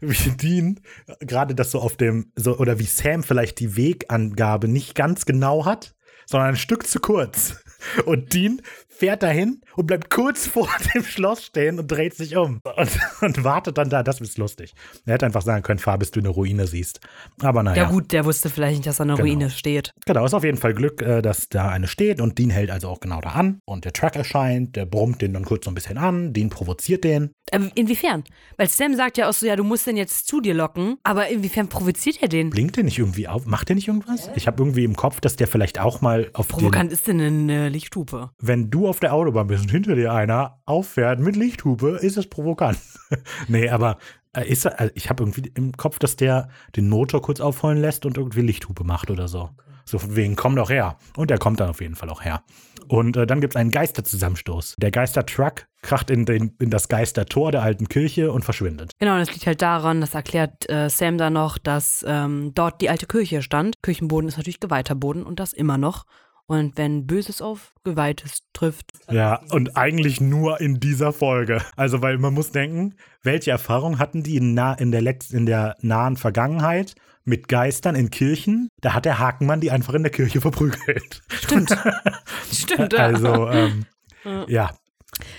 wie Dean gerade das so auf dem, so, oder wie Sam vielleicht die Wegangabe nicht ganz genau hat, sondern ein Stück zu kurz. Und Dean fährt dahin und bleibt kurz vor [laughs] dem Schloss stehen und dreht sich um und, und wartet dann da. Das ist lustig. Er hätte einfach sagen können, fahr, bis du eine Ruine siehst. Aber naja. Ja gut, der wusste vielleicht nicht, dass da eine genau. Ruine steht. Genau, ist auf jeden Fall Glück, äh, dass da eine steht und Dean hält also auch genau da an. Und der Truck erscheint, der brummt den dann kurz so ein bisschen an. Dean provoziert den. Ähm, inwiefern? Weil Sam sagt ja auch so, ja, du musst den jetzt zu dir locken. Aber inwiefern provoziert er den? Blinkt der nicht irgendwie auf? Macht der nicht irgendwas? Ich habe irgendwie im Kopf, dass der vielleicht auch mal auf Provokant ist denn eine Lichthupe? Wenn du auf der Autobahn bist und hinter dir einer auffährt mit Lichthupe, ist es provokant. [laughs] nee, aber äh, ist, also ich habe irgendwie im Kopf, dass der den Motor kurz aufheulen lässt und irgendwie Lichthupe macht oder so. So von wegen, komm doch her. Und er kommt dann auf jeden Fall auch her. Und äh, dann gibt es einen Geisterzusammenstoß. Der Geistertruck kracht in, den, in das Geistertor der alten Kirche und verschwindet. Genau, das liegt halt daran, das erklärt äh, Sam dann noch, dass ähm, dort die alte Kirche stand. Kirchenboden ist natürlich geweihter Boden und das immer noch. Und wenn Böses auf Geweihtes trifft. Ja, und eigentlich nur in dieser Folge. Also, weil man muss denken, welche Erfahrung hatten die in, nah, in, der, Letz-, in der nahen Vergangenheit mit Geistern in Kirchen? Da hat der Hakenmann die einfach in der Kirche verprügelt. Stimmt. [laughs] Stimmt. also, ähm, ja, ja,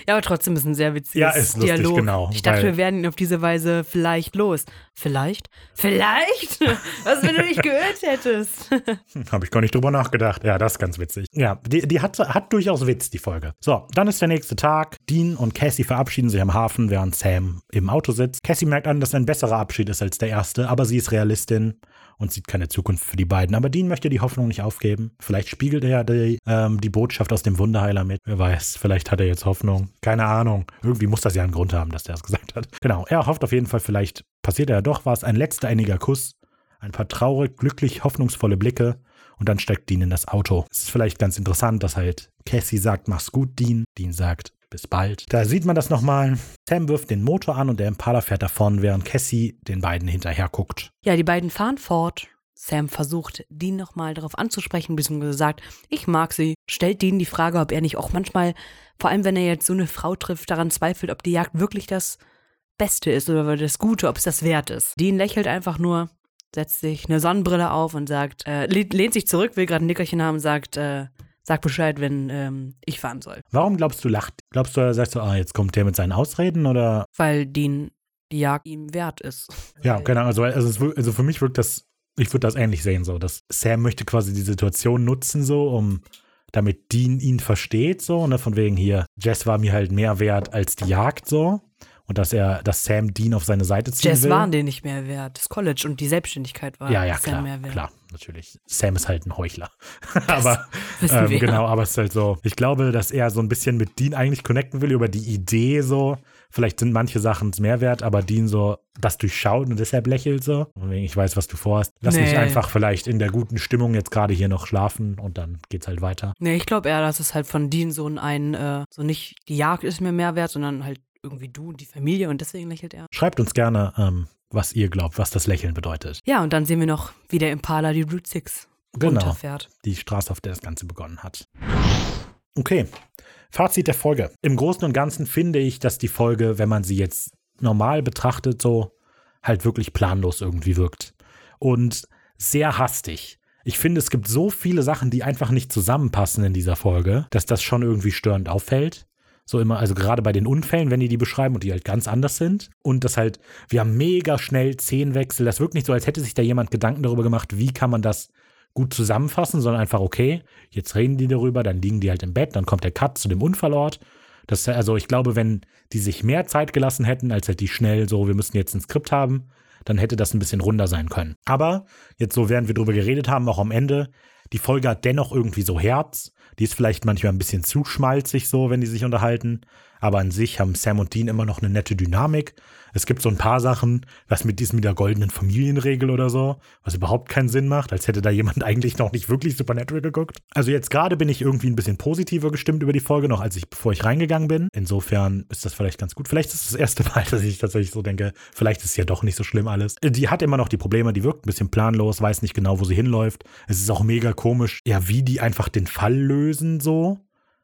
aber trotzdem ist ein sehr witziges ja, ist lustig, Dialog. Genau, ich dachte, wir werden ihn auf diese Weise vielleicht los. Vielleicht? Vielleicht? [laughs] Was, wenn du dich gehört hättest? Habe ich gar nicht drüber nachgedacht. Ja, das ist ganz witzig. Ja, die, die hat, hat durchaus Witz, die Folge. So, dann ist der nächste Tag. Dean und Cassie verabschieden sich am Hafen, während Sam im Auto sitzt. Cassie merkt an, dass ein besserer Abschied ist als der erste, aber sie ist Realistin und sieht keine Zukunft für die beiden. Aber Dean möchte die Hoffnung nicht aufgeben. Vielleicht spiegelt er die, ähm, die Botschaft aus dem Wunderheiler mit. Wer weiß, vielleicht hat er jetzt Hoffnung. Keine Ahnung. Irgendwie muss das ja einen Grund haben, dass der das gesagt hat. Genau, er hofft auf jeden Fall, vielleicht passiert er ja doch was. Ein letzter einiger Kuss. Ein paar traurig, glücklich, hoffnungsvolle Blicke. Und dann steckt Dean in das Auto. Es ist vielleicht ganz interessant, dass halt Cassie sagt, mach's gut, Dean. Dean sagt, bis bald. Da sieht man das nochmal. Sam wirft den Motor an und der Impala fährt davon, während Cassie den beiden hinterher guckt. Ja, die beiden fahren fort. Sam versucht, Dean nochmal darauf anzusprechen, beziehungsweise sagt, ich mag sie. Stellt Dean die Frage, ob er nicht auch manchmal, vor allem wenn er jetzt so eine Frau trifft, daran zweifelt, ob die Jagd wirklich das Beste ist oder das Gute, ob es das wert ist. Dean lächelt einfach nur, setzt sich eine Sonnenbrille auf und sagt, äh, lehnt sich zurück, will gerade ein Nickerchen haben, sagt, äh, Sag Bescheid, wenn ähm, ich fahren soll. Warum glaubst du, lacht? Glaubst du, er sagt so, ah, jetzt kommt der mit seinen Ausreden oder? Weil Dean die Jagd ihm wert ist. Ja, genau. Also, also, wir- also für mich wirkt das, ich würde das ähnlich sehen, so, dass Sam möchte quasi die Situation nutzen, so, um damit Dean ihn versteht, so, ne, von wegen hier, Jess war mir halt mehr wert als die Jagd, so. Und dass er, dass Sam Dean auf seine Seite ziehen Jess will. waren den nicht mehr wert. Das College und die Selbstständigkeit war ja, ja, Sam klar, mehr wert. klar, natürlich. Sam ist halt ein Heuchler. [laughs] aber ähm, genau, aber es ist halt so, ich glaube, dass er so ein bisschen mit Dean eigentlich connecten will über die Idee so. Vielleicht sind manche Sachen mehr wert, aber Dean so das durchschaut und deshalb lächelt so. Und ich weiß, was du vorhast. Lass mich Nee. einfach vielleicht in der guten Stimmung jetzt gerade hier noch schlafen und dann geht's halt weiter. Nee, ich glaube eher, dass es halt von Dean so ein, äh, so nicht die Jagd ist mir mehr wert, sondern halt irgendwie du und die Familie und deswegen lächelt er. Schreibt uns gerne, ähm, was ihr glaubt, was das Lächeln bedeutet. Ja, und dann sehen wir noch, wie der Impala die Route 6 Genau. runterfährt. die Straße, auf der das Ganze begonnen hat. Okay, Fazit der Folge. Im Großen und Ganzen finde ich, dass die Folge, wenn man sie jetzt normal betrachtet, so halt wirklich planlos irgendwie wirkt. Und sehr hastig. Ich finde, es gibt so viele Sachen, die einfach nicht zusammenpassen in dieser Folge, dass das schon irgendwie störend auffällt. So immer, also gerade bei den Unfällen, wenn die die beschreiben und die halt ganz anders sind. Und das halt, wir haben mega schnell Szenenwechsel. Das wirkt nicht so, als hätte sich da jemand Gedanken darüber gemacht, wie kann man das gut zusammenfassen, sondern einfach, okay, jetzt reden die darüber, dann liegen die halt im Bett, dann kommt der Cut zu dem Unfallort. Das, also ich glaube, wenn die sich mehr Zeit gelassen hätten, als halt die schnell so, wir müssen jetzt ein Skript haben, dann hätte das ein bisschen runder sein können. Aber jetzt so, während wir drüber geredet haben, auch am Ende, die Folge hat dennoch irgendwie so Herz. Die ist vielleicht manchmal ein bisschen zu schmalzig so, wenn die sich unterhalten. Aber an sich haben Sam und Dean immer noch eine nette Dynamik. Es gibt so ein paar Sachen, was mit diesem mit der goldenen Familienregel oder so, was überhaupt keinen Sinn macht, als hätte da jemand [laughs] eigentlich noch nicht wirklich Supernatural geguckt. Also jetzt gerade bin ich irgendwie ein bisschen positiver gestimmt über die Folge, noch als ich, bevor ich reingegangen bin. Insofern ist das vielleicht ganz gut. Vielleicht ist es das erste Mal, [laughs] dass ich tatsächlich so denke, vielleicht ist es ja doch nicht so schlimm alles. Die hat immer noch die Probleme, die wirkt ein bisschen planlos, weiß nicht genau, wo sie hinläuft. Es ist auch mega komisch, ja, wie die einfach den Fall lösen so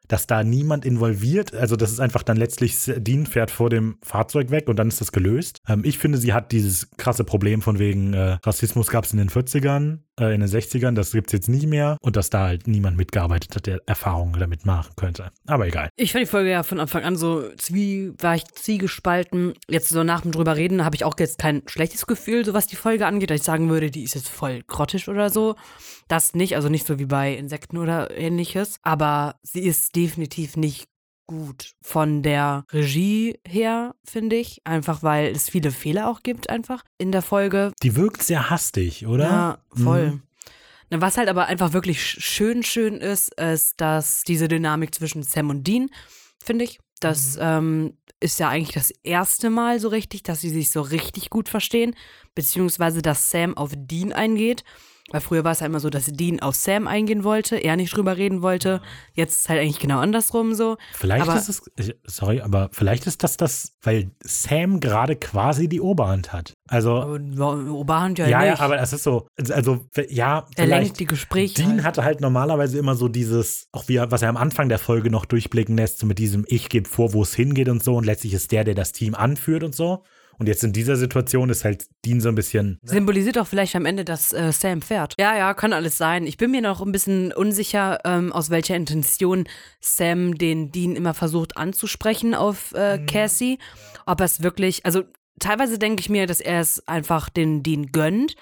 dass da niemand involviert, also das ist einfach dann letztlich, Dean fährt vor dem Fahrzeug weg und dann ist das gelöst. Ähm, ich finde, sie hat dieses krasse Problem von wegen äh, Rassismus gab es in den 40ern, äh, in den 60ern, das gibt es jetzt nicht mehr und dass da halt niemand mitgearbeitet hat, der Erfahrungen damit machen könnte. Aber egal. Ich fand die Folge ja von Anfang an so zwie, war ich zwiegespalten. Jetzt so nach dem drüber reden habe ich auch jetzt kein schlechtes Gefühl, so was die Folge angeht, dass ich sagen würde, die ist jetzt voll grottisch oder so. Das nicht, also nicht so wie bei Insekten oder ähnliches. Aber sie ist definitiv nicht gut von der Regie her, finde ich. Einfach weil es viele Fehler auch gibt, einfach in der Folge. Die wirkt sehr hastig, oder? Ja, voll. Mhm. Na, Was halt aber einfach wirklich sch- schön, schön ist, ist, dass diese Dynamik zwischen Sam und Dean, finde ich, das Mhm. ähm, ist ja eigentlich das erste Mal so richtig, dass sie sich so richtig gut verstehen, beziehungsweise dass Sam auf Dean eingeht. Weil früher war es ja immer so, dass Dean auf Sam eingehen wollte, er nicht drüber reden wollte. Jetzt ist es halt eigentlich genau andersrum so. Vielleicht Aber- ist es, sorry, aber vielleicht ist das das, weil Sam gerade quasi die Oberhand hat. Also, Oberhand ja, ja, ja, nicht. aber es ist so, also, ja, er lenkt die Gespräche. Dean halt. hatte halt normalerweise immer so dieses, auch wie er, was er am Anfang der Folge noch durchblicken lässt, so mit diesem Ich gebe vor, wo es hingeht und so und letztlich ist der, der das Team anführt und so. Und jetzt in dieser Situation ist halt Dean so ein bisschen, Symbolisiert auch vielleicht am Ende, dass äh, Sam fährt. Ja, ja, kann alles sein. Ich bin mir noch ein bisschen unsicher, ähm, aus welcher Intention Sam den Dean immer versucht anzusprechen auf äh, Cassie. Ob er es wirklich, also teilweise denke ich mir, dass er es einfach den Dean gönnt,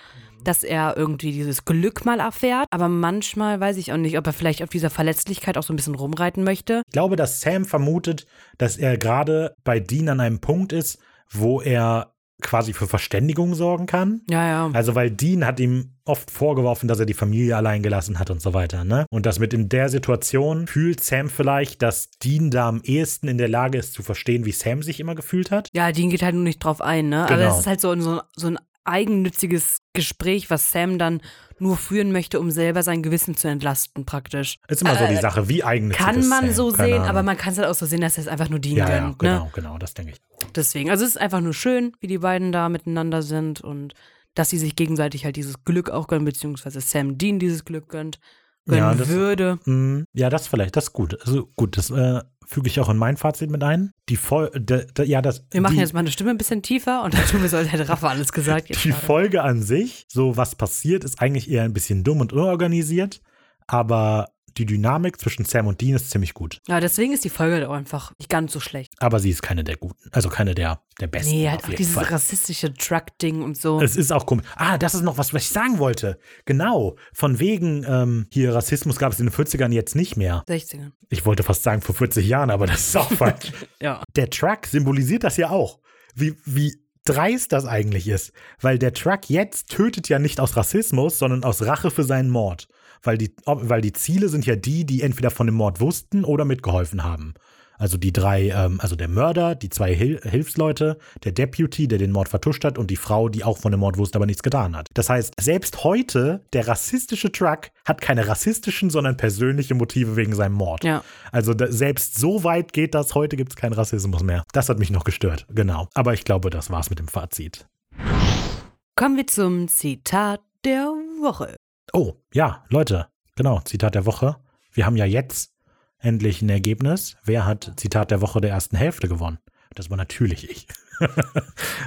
dass er irgendwie dieses Glück mal erfährt. Aber manchmal weiß ich auch nicht, ob er vielleicht auf dieser Verletzlichkeit auch so ein bisschen rumreiten möchte. ich glaube, dass Sam vermutet, dass er gerade bei Dean an einem Punkt ist, wo er quasi für Verständigung sorgen kann. Ja, ja. Also, weil Dean hat ihm oft vorgeworfen, dass er die Familie allein gelassen hat und so weiter, ne? Und das mit in der Situation fühlt Sam vielleicht, dass Dean da am ehesten in der Lage ist zu verstehen, wie Sam sich immer gefühlt hat. Ja, Dean geht halt nur nicht drauf ein, ne? Aber Genau. es ist halt so, so, so ein eigennütziges Gespräch, was Sam dann nur führen möchte, um selber sein Gewissen zu entlasten, praktisch. Ist immer so Äh, die Sache, wie eigennützig Kann man so sehen, Ahnung. aber man kann es halt auch so sehen, dass er es einfach nur Dean Ja, ja, gönnt, genau, ne? genau, das denke ich. Deswegen. Also es ist einfach nur schön, wie die beiden da miteinander sind und dass sie sich gegenseitig halt dieses Glück auch gönnen, beziehungsweise Sam Dean dieses Glück gönnt, gönnen Ja, das- würde. Mm, Ja, das vielleicht, das ist gut. Also gut, das äh, füge ich auch in mein Fazit mit ein. Die Fol de, de, ja, das, Wir machen die, jetzt meine Stimme ein bisschen tiefer und dann tun wir so, als hätte Rafa alles gesagt. Die gerade. Folge an sich, so was passiert, ist eigentlich eher ein bisschen dumm und unorganisiert, aber die Dynamik zwischen Sam und Dean ist ziemlich gut. Ja, deswegen ist die Folge auch einfach nicht ganz so schlecht. Aber sie ist keine der guten, also keine der, der besten. Nee, halt auch dieses Fall. rassistische Truck-Ding und so. Es ist auch komisch. Ah, das ist noch was, was ich sagen wollte. Genau. Von wegen ähm, hier Rassismus gab es in den 40ern jetzt nicht mehr. 60er. Ich wollte fast sagen vor 40 Jahren, aber das ist auch [laughs] falsch. Ja. der Truck symbolisiert das ja auch. Wie, wie dreist das eigentlich ist. Weil der Truck jetzt tötet ja nicht aus Rassismus, sondern aus Rache für seinen Mord. Weil die, weil die Ziele sind ja die, die entweder von dem Mord wussten oder mitgeholfen haben. Also die drei, ähm, also der Mörder, die zwei Hil Hilfsleute, der Deputy, der den Mord vertuscht hat und die Frau, die auch von dem Mord wusste, aber nichts getan hat. Das heißt, selbst heute, der rassistische Truck hat keine rassistischen, sondern persönliche Motive wegen seinem Mord. Ja. Also da, selbst so weit geht das, heute gibt es keinen Rassismus mehr. Das hat mich noch gestört, genau. Aber ich glaube, das war's mit dem Fazit. Kommen wir zum Zitat der Woche. Oh, ja, Leute, genau, Zitat der Woche. Wir haben ja jetzt endlich ein Ergebnis. Wer hat Zitat der Woche der ersten Hälfte gewonnen? Das war natürlich ich. [laughs]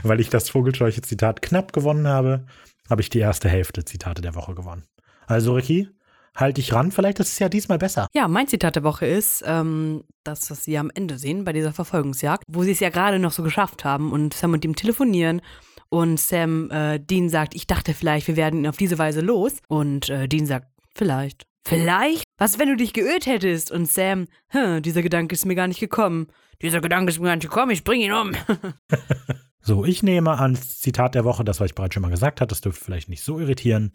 Weil ich das Vogelscheuche Zitat knapp gewonnen habe, habe ich die erste Hälfte Zitate der Woche gewonnen. Also, Ricky, halt dich ran, vielleicht ist es ja diesmal besser. Ja, mein Zitat der Woche ist ähm, das, was Sie am Ende sehen bei dieser Verfolgungsjagd, wo Sie es ja gerade noch so geschafft haben und Sam und ihm telefonieren und Sam äh, Dean sagt, ich dachte vielleicht, wir werden ihn auf diese Weise los und äh, Dean sagt, vielleicht. Vielleicht? Was, wenn du dich geirrt hättest? Und Sam, dieser Gedanke ist mir gar nicht gekommen. Dieser Gedanke ist mir gar nicht gekommen, ich bring ihn um. [laughs] So, ich nehme ans Zitat der Woche, das, was ich bereits schon mal gesagt habe, das dürfte vielleicht nicht so irritieren,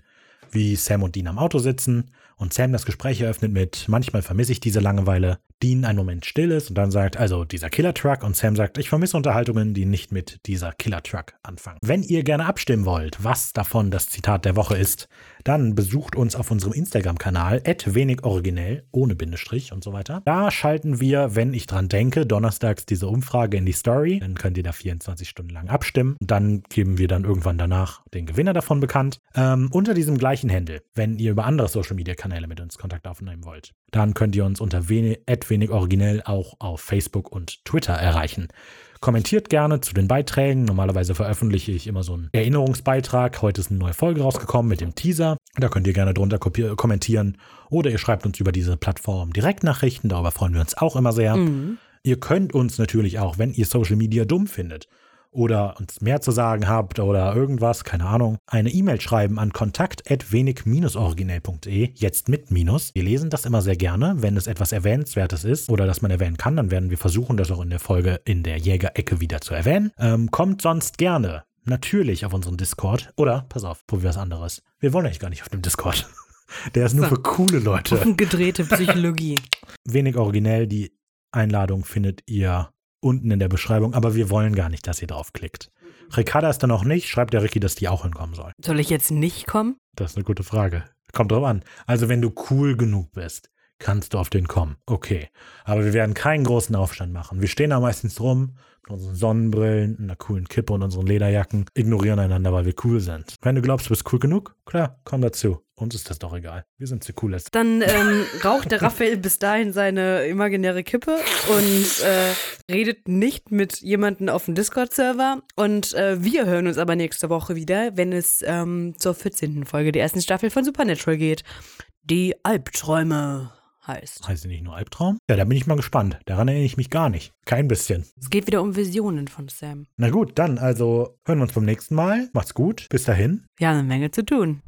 wie Sam und Dean am Auto sitzen und Sam das Gespräch eröffnet mit, manchmal vermisse ich diese Langeweile, Dean einen Moment still ist und dann sagt, also dieser Killer-Truck und Sam sagt, ich vermisse Unterhaltungen, die nicht mit dieser Killer-Truck anfangen. Wenn ihr gerne abstimmen wollt, was davon das Zitat der Woche ist, dann besucht uns auf unserem Instagram-Kanal, wenig originell, ohne Bindestrich und so weiter. Da schalten wir, wenn ich dran denke, donnerstags diese Umfrage in die Story. Dann könnt ihr da 24 Stunden lang abstimmen. Dann geben wir dann irgendwann danach den Gewinner davon bekannt. Ähm, unter diesem gleichen Handle, wenn ihr über andere Social-Media-Kanäle mit uns Kontakt aufnehmen wollt. Dann könnt ihr uns unter wenig, wenig originell auch auf Facebook und Twitter erreichen. Kommentiert gerne zu den Beiträgen. Normalerweise veröffentliche ich immer so einen Erinnerungsbeitrag. Heute ist eine neue Folge rausgekommen mit dem Teaser. Da könnt ihr gerne drunter kommentieren. Oder ihr schreibt uns über diese Plattform Direktnachrichten. Darüber freuen wir uns auch immer sehr. Mhm. Ihr könnt uns natürlich auch, wenn ihr Social Media dumm findet oder uns mehr zu sagen habt oder irgendwas, keine Ahnung, eine E-Mail schreiben an kontakt.wenig-originell.de, jetzt mit Minus. Wir lesen das immer sehr gerne, wenn es etwas Erwähnenswertes ist oder das man erwähnen kann, dann werden wir versuchen, das auch in der Folge in der Jägerecke wieder zu erwähnen. Ähm, kommt sonst gerne natürlich auf unseren Discord oder, pass auf, probier was anderes. Wir wollen eigentlich gar nicht auf dem Discord. [laughs] Der ist nur So. für coole Leute. Gedrehte [laughs] Psychologie. Wenig originell, die Einladung findet ihr unten in der Beschreibung, aber wir wollen gar nicht, dass ihr draufklickt. Ricarda ist da noch nicht, schreibt der Ricky, dass die auch hinkommen soll. Soll ich jetzt nicht kommen? Das ist eine gute Frage. Kommt drauf an. Also wenn du cool genug bist, kannst du auf den kommen. Okay. Aber wir werden keinen großen Aufstand machen. Wir stehen da meistens rum mit unseren Sonnenbrillen, einer coolen Kippe und unseren Lederjacken, ignorieren einander, weil wir cool sind. Wenn du glaubst, du bist cool genug, klar, komm dazu. Uns ist das doch egal. Wir sind die coolest. Dann ähm, raucht der Raphael bis dahin seine imaginäre Kippe und äh, redet nicht mit jemandem auf dem Discord-Server. Und äh, wir hören uns aber nächste Woche wieder, wenn es ähm, zur 14. Folge der ersten Staffel von Supernatural geht, die Albträume heißt. Heißt sie nicht nur Albtraum? Ja, da bin ich mal gespannt. Daran erinnere ich mich gar nicht. Kein bisschen. Es geht wieder um Visionen von Sam. Na gut, dann also hören wir uns beim nächsten Mal. Macht's gut. Bis dahin. Wir haben eine Menge zu tun.